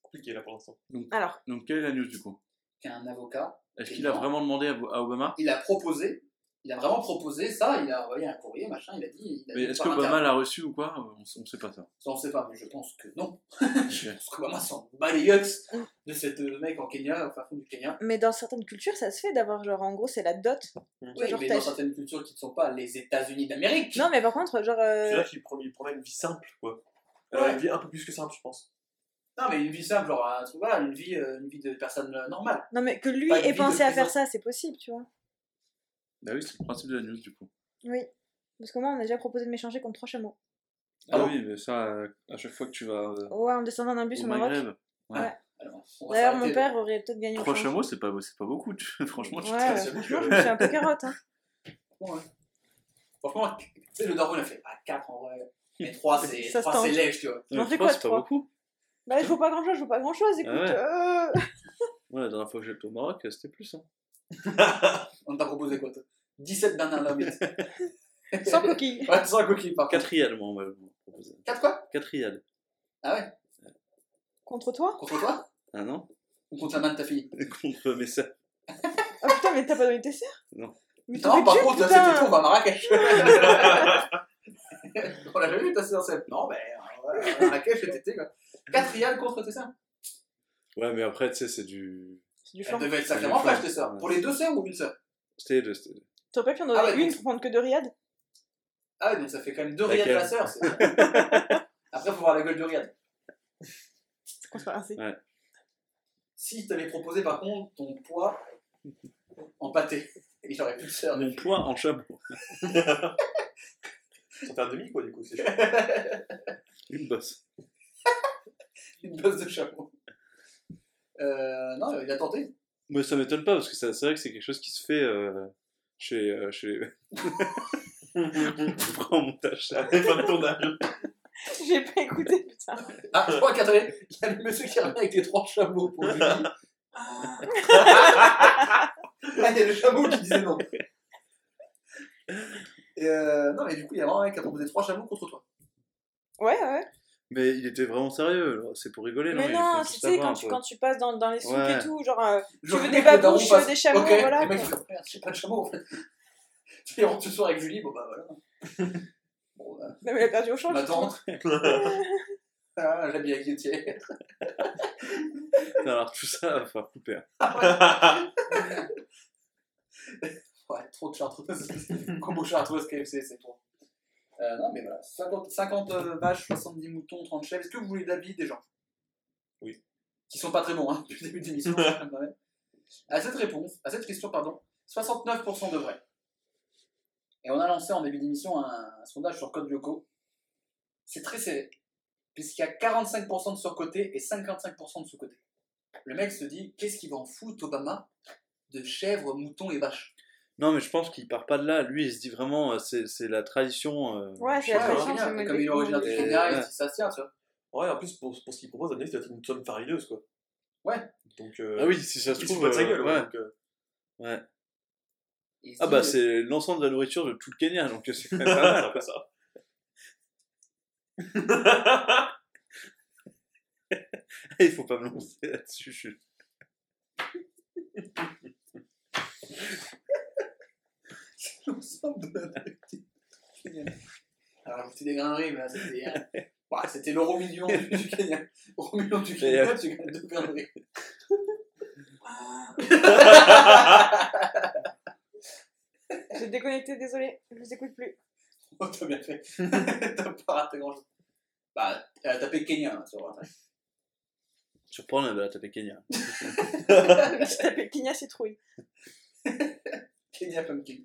Compliqué là pour l'instant. Alors, Donc, quelle est la news du coup? Qu'un avocat, Est-ce qu'il a vraiment demandé à, à Obama? il a proposé, il a vraiment proposé ça, il a envoyé un courrier, machin, il a dit. Il a Mais est-ce qu'Obama l'a reçu ou quoi? On, on sait pas ça. Ça, on sait pas, mais je pense que non. Ok. Parce qu'Obama s'en bat les yucks de cette euh, mec en Kenya, au fin fond du Kenya. mais dans certaines cultures, ça se fait d'avoir, genre, en gros, c'est la dot. Oui, genre, mais dans certaines cultures qui ne sont pas les États-Unis d'Amérique. Non, mais par contre, genre. euh, C'est là qu'il promet, une vie simple, quoi. Euh. Une vie un peu plus que simple, je pense. Non, mais une vie simple, genre un truc, voilà, une vie, euh, une vie de personne euh, normale. Non, mais que lui Pas une ait vie de pensé à faire prison. ça, c'est possible, tu vois. Bah oui, c'est le principe de la news du coup. Oui. Parce que moi, on a déjà proposé de m'échanger contre trois chameaux. Ah bon oui, mais ça, euh, à chaque fois que tu vas euh, Ouais, en descendant d'un bus au au Maroc. Maghreb, Alors, on va D'ailleurs, mon s'arrêter. père aurait peut-être gagné au trois change. chameaux, c'est pas, c'est pas beaucoup. tu- Franchement, tu Ouais, casses. franchement, je me suis un peu carotte. Hein. Ouais. Franchement, tu sais, le Darwin a fait à 4 en vrai. Mais 3, c'est Ça se 3, c'est tente. lèche, tu vois. Trois, quoi, c'est pas trois beaucoup. Bah, il faut pas grand chose, je veux pas grand chose, écoute. ouais. euh, la dernière fois que j'étais au Maroc, c'était plus. Hein. On t'a proposé quoi toi? 17 bananes la minute. Sans coquille. Ouais, sans coquille par contre. 4 rials, moi, on m'a proposé. 4 quoi? 4 rials. Ah ouais? Contre toi? Contre toi? Ah non Ou contre la main de ta fille? Contre mes sœurs. Ah putain, mais t'as pas donné tes sœurs? Non. Mais Non, par contre, c'était tout, on va à Marrakech. on l'a jamais vu ta sœur. Non, ouais, à Marrakech cet été, quoi. 4 rials contre tes sœurs. Ouais, mais après, tu sais, c'est du. C'est du Elle flan. devait être sacrément C'est tes sœurs. ouais. Pour les deux sœurs ou une sœur? C'était les deux. c'était les deux. T'aurais pas pu en donner Ah ouais, une donc- pour prendre que deux riades? Ah donc ça fait quand même 2 rials de la sœur. c'est- Après, faut voir la gueule de rial. C'est quoi ça c'est Si t'avais proposé par contre ton poids en pâté, il aurait plus de sœur. Mon poids en chameau. Ça fait un demi, quoi, du coup. C'est chaud. Une bosse. Une bosse de chameau. Euh, non, il a tenté. Mais ça m'étonne pas, parce que ça- c'est vrai que c'est quelque chose qui se fait euh, chez. euh, chez... on fera en montage ça. Fin de tournage. J'ai pas écouté, putain. Ah, je crois qu'attendez, il y a le monsieur qui revient avec les trois chameaux pour lui. Ah, il y a le chameau qui disait non. Et euh, non, mais du coup, il y a vraiment un mec qui a proposé trois chameaux contre toi. Ouais, ouais. Mais il était vraiment sérieux, c'est pour rigoler, Mais non, faut tu sais, quand tu, peu. quand tu passes dans, dans les souks Ouais. et tout, genre, euh, Je Tu veux des babouches, fasse, des chameaux, Ok, voilà, Le mec, j'ai pas de chameau en fait. Tu rentres ce soir avec Julie, bon bah voilà. Bon, bah, non, mais il a perdu au change. ma tante. Ah, j'habille avec Gauthier. Alors tout ça va faire couper. hein. Ouais, trop de chartreuse. Combo chartreuse KFC, c'est trop. Euh, non, mais voilà. 50, 50 euh, vaches, 70 moutons, 30 chèvres. Est-ce que vous voulez l'avis des gens? Oui. Qui sont pas très bons, hein, depuis le début de l'émission. à cette réponse, à cette question, pardon, 69% de vrai. Et on a lancé en début d'émission un, un sondage sur Code Lyoko. C'est très serré. Puisqu'il y a 45% de surcoté et 55% de sous-côté. Le mec se dit, qu'est-ce qu'il va en foutre, Obama, de chèvres, moutons et vaches? Non, mais je pense qu'il part pas de là. Lui, il se dit vraiment, euh, c'est c'est la tradition. euh, Ouais, c'est la tradition, c'est comme il est originaire du Kenya, il ouais. se ça se tient, tu vois. Ouais, en plus, pour, pour ce qu'il propose, être une somme farineuse, quoi. Ouais. Donc, euh, Ah oui, si ça se il se trouve. fout pas de sa gueule, ouais. ouais. donc, euh, ouais. Il se Ah bah c'est l'ensemble de la nourriture de tout le Kenya, donc c'est quand même pas c'est mal. un peu ça. Il faut pas me lancer là-dessus. l'ensemble de la. Génial. Alors, c'était des graineries, mais là, c'était. euh, ouais, c'était l'euro million du, du Kenya. Euro million du Kenya, tu gagnes deux graineries. J'ai déconnecté, désolé, je vous écoute plus. Oh, t'as bien fait. t'as pas raté grand chose. Bah, elle a tapé Kenya hein, sur Internet. Sur Pornhub, elle a tapé Kenya. J'ai tapé Kenya citrouille. Kenya Pumpkin.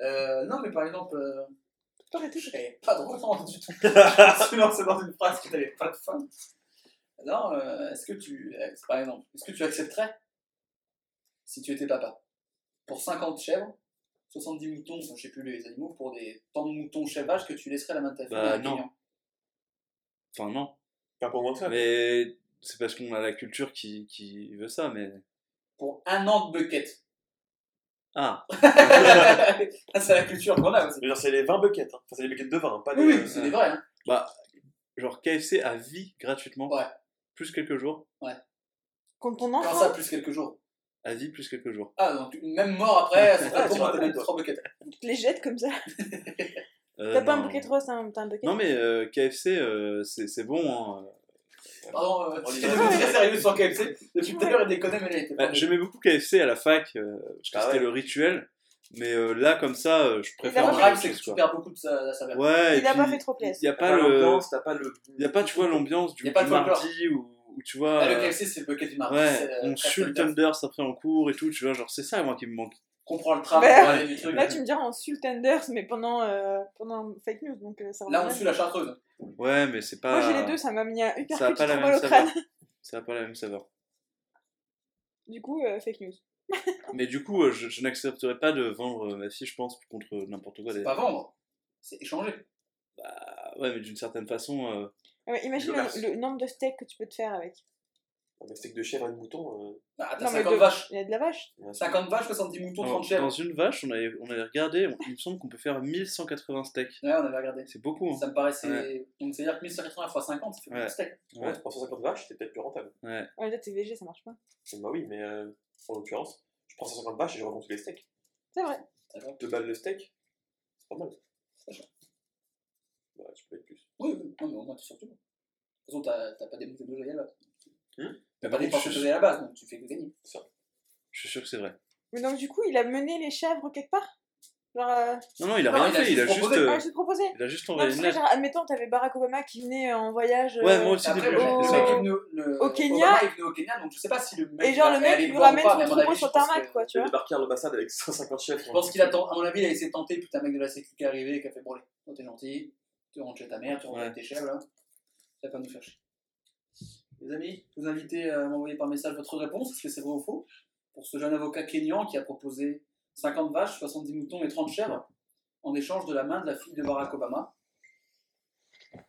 Euh, non, mais par exemple, euh, j'avais pas de retard du tout. je suis lancé dans une phrase qui n'avait pas de fin. Alors, euh, est-ce que tu, euh, par exemple, est-ce que tu accepterais, si tu étais papa, pour 50 chèvres, 70 moutons, je sais plus les animaux, pour des tant de moutons chèvres vaches que tu laisserais la main de ta fille Bah, à non. Enfin, non. Pas pour que ça. Mais c'est parce qu'on a la culture qui, qui veut ça, mais. Pour un an de bucket. Ah, Ah, c'est la culture qu'on a aussi. C'est les 20 buckets. Hein. Enfin, c'est les buckets de vin, hein, pas des. Oui, oui, c'est des vrais. Hein. bah, genre KFC à vie gratuitement. Ouais. Plus quelques jours. Contre ton Quand enfant. ça, plus quelques jours. À vie plus quelques jours. Ah, donc même mort après, c'est pas pour moi, trois buckets. Tu te les jettes comme ça. Euh, T'as pas un non. bouquet de roses, hein, t'as un bucket. Non, mais euh, KFC, euh, c'est c'est bon. Hein. Pardon, euh, es très sérieux sur KFC. Depuis tout à l'heure, il déconne, mais là, il était pas Bah, J'aimais beaucoup KFC à la fac, euh, parce que Ah c'était ouais. le rituel. Mais euh, là, comme ça, euh, je préfère. Le problème, c'est que tu perds beaucoup de sa, sa saveur. Ouais, Il et a pas puis, fait trop plaisir. Il n'y a pas le. l'ambiance, pas le. Il y a pas, tu vois, l'ambiance du, le mardi où, où tu vois. Ah, le euh, KFC, c'est le bucket du mardi. Ouais, c'est, euh, on suit le. Thunders après en cours et tout, tu vois, genre c'est ça moi qui me manque. Comprend le tram. Là, tu me diras, on suit le Tenders, mais pendant, euh, pendant fake news, donc euh, ça Là, on suit la chartreuse. Ouais, mais c'est pas. Moi, j'ai les deux, ça m'a mis un hyper Ça a pas la même saveur. Ça a pas la même saveur. Du coup, euh, fake news. Mais du coup, euh, je, je n'accepterai pas de vendre ma fille, je pense, contre n'importe quoi. C'est pas vendre, c'est échanger. Ah, ouais, mais d'une certaine façon. ouais, imagine le nombre de steaks que tu peux te faire avec. Un steak de chèvre et de mouton. euh, Bah, t'as Non, mais 50 de- vaches. Il y a de la vache. ouais, c'est- 50 vaches, 70 moutons, dans, 30 chèvres. dans une vache, on avait, on avait regardé, on- il me semble qu'on peut faire 1180 steaks. Ouais, on avait regardé. C'est beaucoup. Hein. Ça me paraissait. Ouais. Donc, c'est-à-dire que 1180 x 50, ça fait beaucoup Ouais. de steak. Ouais, pour 150 vaches, c'était peut-être plus rentable. Ouais. Ouais, là, t'es végé, ça marche pas. Bah oui, mais euh, en l'occurrence, je prends 150 vaches et je revends tous les steaks. C'est vrai. 2 balles le steak, c'est pas mal. C'est. Bah, tu peux être plus. Oui, oui, non, mais au moins, tu surtout. De toute façon, t'as t'as pas des montées d'oseille à la base. Hum T'as Mais pas contre, d'oseille à la base, donc tu fais que gagner. Je suis sûr que c'est vrai. Mais donc, du coup, il a mené les chèvres quelque part? Genre. Euh... Non, non, il a Non, rien il a fait, il a juste juste, proposé. euh, Ah, je te proposé. il a juste Non, envoyé parce une que, lettre. genre, admettons, t'avais Barack Obama qui venait en voyage. Ouais, euh, moi aussi, Après, des le j'ai fait mec ça. est venu au- le- Au Kenya. Obama est venu au Kenya, donc je sais pas si le mec. Et genre, il a le mec, il le lui voir ou ramène son mais à mon troupeau avis, sur tarmac, quoi, tu Tu vois. débarqué à l'ambassade avec 150 chefs. Je pense qu'il attend, à mon avis, il a essayé de tenter, puis t'as un mec de la sécu qui est arrivé et qui a fait brûler. Toi, t'es gentil, tu rentres chez ta mère, tu rentres Ouais. avec tes chèvres, là. Ça va pas nous faire chier. Les amis, je vous invite à m'envoyer par message votre réponse, est-ce que c'est vrai ou faux Pour ce jeune avocat kényan qui a proposé 50 vaches, 70 moutons et 30 chèvres en échange de la main de la fille de Barack Obama.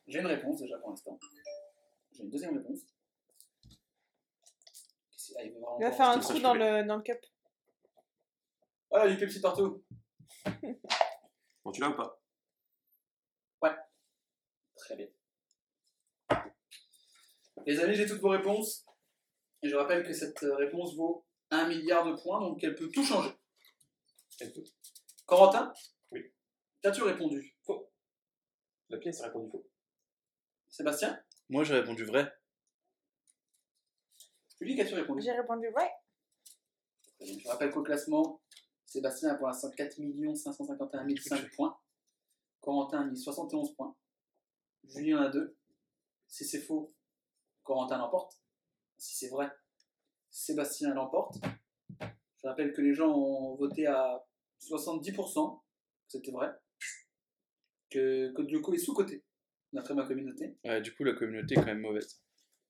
J'ai une réponse déjà pour l'instant. J'ai une deuxième réponse. Ah, il veut vraiment Il va faire un trou dans le, dans le cup. Ah, il y a du Pepsi partout. Bon, tu l'as ou pas? Très bien. Les amis, j'ai toutes vos réponses. Et je rappelle que cette réponse vaut 1 milliard de points, donc elle peut tout changer. Elle peut. Corentin Oui. Qu'as-tu répondu? Faux. La pièce a répondu faux. Sébastien? Moi, j'ai répondu vrai. Julie, qu'as-tu répondu? J'ai répondu bien. Je rappelle qu'au classement, Sébastien a pour l'instant 4 551 005 points. Corentin a mis 71 points. Julie en a 2. Si c'est faux, Corentin l'emporte. Si c'est vrai, Sébastien l'emporte. Je rappelle que les gens ont voté à 70%, c'était vrai. Que Code Lyoko est sous-coté, d'après ma communauté. Ouais, du coup, la communauté est quand même mauvaise.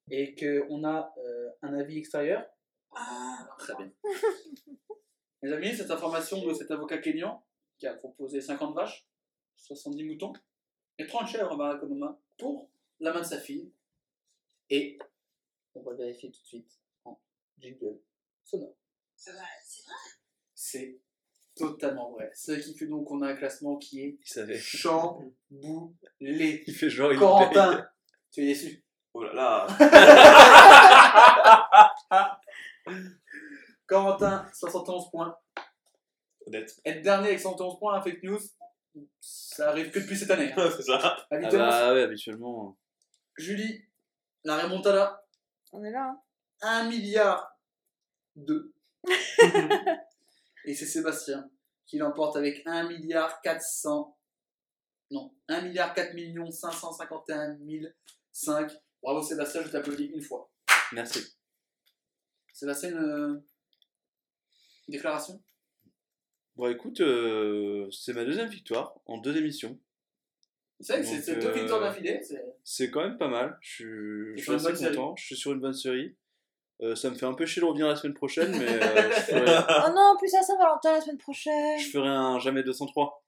Et qu'on a euh, un avis extérieur. Ah, très bien. Les amis, cette information de cet avocat kényan qui a proposé 50 vaches, 70 moutons et 30 chèvres à Barack Obama pour la main de sa fille. Et on va le vérifier tout de suite en jingle sonore. C'est vrai, c'est vrai. C'est totalement vrai. Ce qui fait donc qu'on a un classement qui est chamboulé. Il fait genre, il paye. Corentin, tu es déçu Oh là là Corentin, 71 points. Honnête. Être dernier avec 111 points fake news, ça arrive que depuis cette année. hein. c'est ça. Ah Habituellement, bah ouais, habituellement. Julie, la remontada, On est là. Hein. 1 milliard 2. Et c'est Sébastien qui l'emporte avec 1 milliard 400. Non, 1 milliard 4 millions 551 5. Bravo Sébastien, je t'applaudis une fois. Merci. Sébastien, une euh, déclaration? Bon, écoute, euh, c'est ma deuxième victoire en deux émissions. C'est vrai que c'est deux euh, victoires d'affilée. c'est- quand même pas mal. Je suis, je assez bonne série. content. Je suis sur une bonne série. Euh, ça me fait un peu chier de revenir la semaine prochaine, mais euh, ferai, Oh non, en plus à Saint-Valentin la semaine prochaine. je ferai un jamais 203.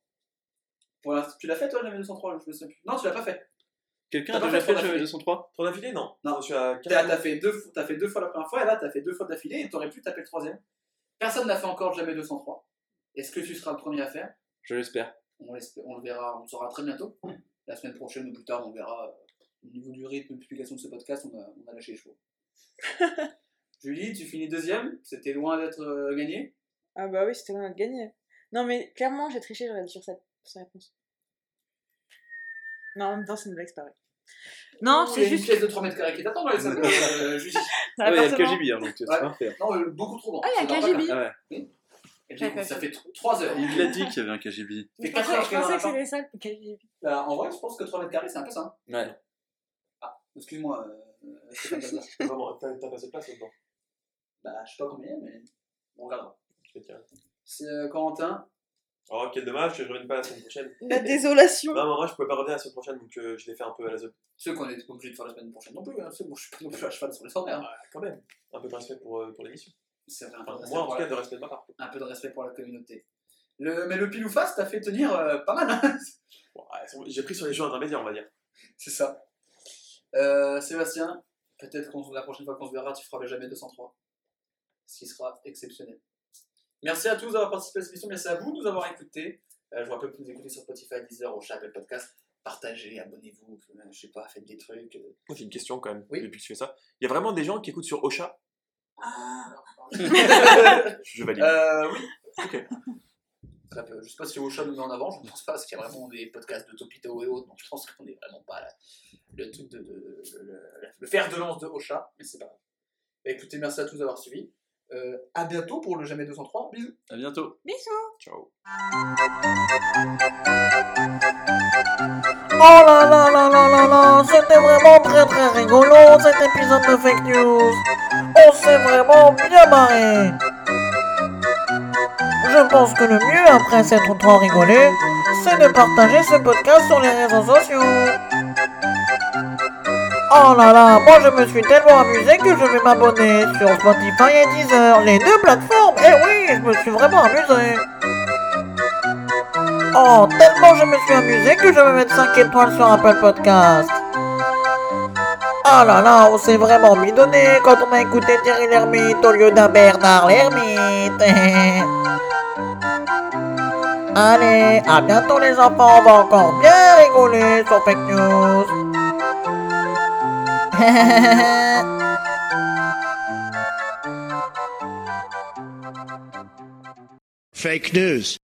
Pour l'instant, tu l'as fait toi, jamais 203 Je me souviens plus. Non, tu l'as pas fait. Quelqu'un a déjà fait fait jamais d'affilée 203 Ton affilée, non. Non. Je suis à T'as fait, deux, fait deux fois la première fois et là t'as fait deux fois d'affilée et t'aurais pu taper le troisième. Personne n'a fait encore jamais 203. Est-ce que tu seras le premier à faire? Je l'espère. On, le verra, on le saura très bientôt. La semaine prochaine ou plus tard, on verra. euh, Au niveau du rythme de publication de ce podcast, on a, on a lâché les chevaux. Julie, tu finis deuxième. C'était loin d'être euh, gagné. Ah bah oui, c'était loin de gagner. Non mais clairement, j'ai triché, j'aurais sur cette, sa réponse. Non, en même temps, c'est une blague, c'est pareil. Non, Il y c'est a une juste. pièce de 3 mètres carrés qui t'attend les salles. euh, Julie. dans Ah ouais, il y a le. KGB, hein, donc c'est Ouais. parfait. Non, beaucoup trop grand. Ah, il y a KGB. Et du coup, ça fait. fait 3 heures. Il l'a dit qu'il y avait un KGB. fait Je 4 pensais, heures je qu'il y a un pensais que appart. c'était ça le KGB. Bah, en vrai, je pense que 3 mètres carrés, c'est un peu ça. hein. Ouais. Ah, excuse-moi. euh. Vraiment, t'as t'as passé de place là-dedans. bah, je sais pas combien, mais on regardera. C'est euh, Corentin. Oh, quel dommage que je revienne pas la semaine prochaine. La désolation. Non, mais moi, je pouvais pas revenir la semaine prochaine, donc euh, je l'ai fait un peu à la zone. Ceux qu'on est obligé de faire la semaine prochaine non plus. Hein. C'est bon, je suis pas non plus à cheval sur les horaires. Ah, quand même. Un peu de respect pour, euh, pour l'émission. Un peu, de moi, en cas, de respect de un peu de respect pour la communauté. Le, mais le pile ou face t'a fait tenir euh, pas mal. hein. Ouais, J'ai pris sur les jeux intermédiaires, on va dire. C'est ça. Euh, Sébastien, peut-être qu'on la prochaine fois qu'on se verra, tu feras le jamais 203. Ce qui sera exceptionnel. Merci à tous d'avoir participé à cette émission. Merci à vous de nous avoir écoutés. Euh, je vous rappelle que vous écoutez sur Spotify, Deezer, au Apple Podcast. Partagez, abonnez-vous, je sais pas, faites des trucs. Moi, j'ai une question quand même, Oui. depuis que tu fais ça. Il y a vraiment des gens qui écoutent sur Ocha? Euh, Je valide. oui. Ok. Je sais pas si Ocha nous met en avant, je ne pense pas, parce qu'il y a vraiment des podcasts de Topito et autres, donc je pense qu'on n'est vraiment pas là. le truc de, le- le fer de lance de Ocha, mais c'est pas grave. Bah, écoutez, merci à tous d'avoir suivi. Euh, à bientôt pour le Jamais 203. Bisous. À bientôt. Bisous. Ciao. Oh là là là là là là, c'était vraiment très très rigolo cet épisode de Fake News. On s'est vraiment bien marré. Je pense que le mieux après s'être trop rigolé, c'est de partager ce podcast sur les réseaux sociaux. Oh là là, moi je me suis tellement amusé que je vais m'abonner sur Spotify et Deezer, les deux plateformes. Eh oui, je me suis vraiment amusé. Oh, tellement je me suis amusé que je vais mettre 5 étoiles sur Apple Podcast. Ah là là, on s'est vraiment bidonné quand on a écouté Thierry Lhermitte au lieu d'un Bernard Lhermitte. Allez, à bientôt les enfants, on va encore bien rigoler sur Fake News. Fake news.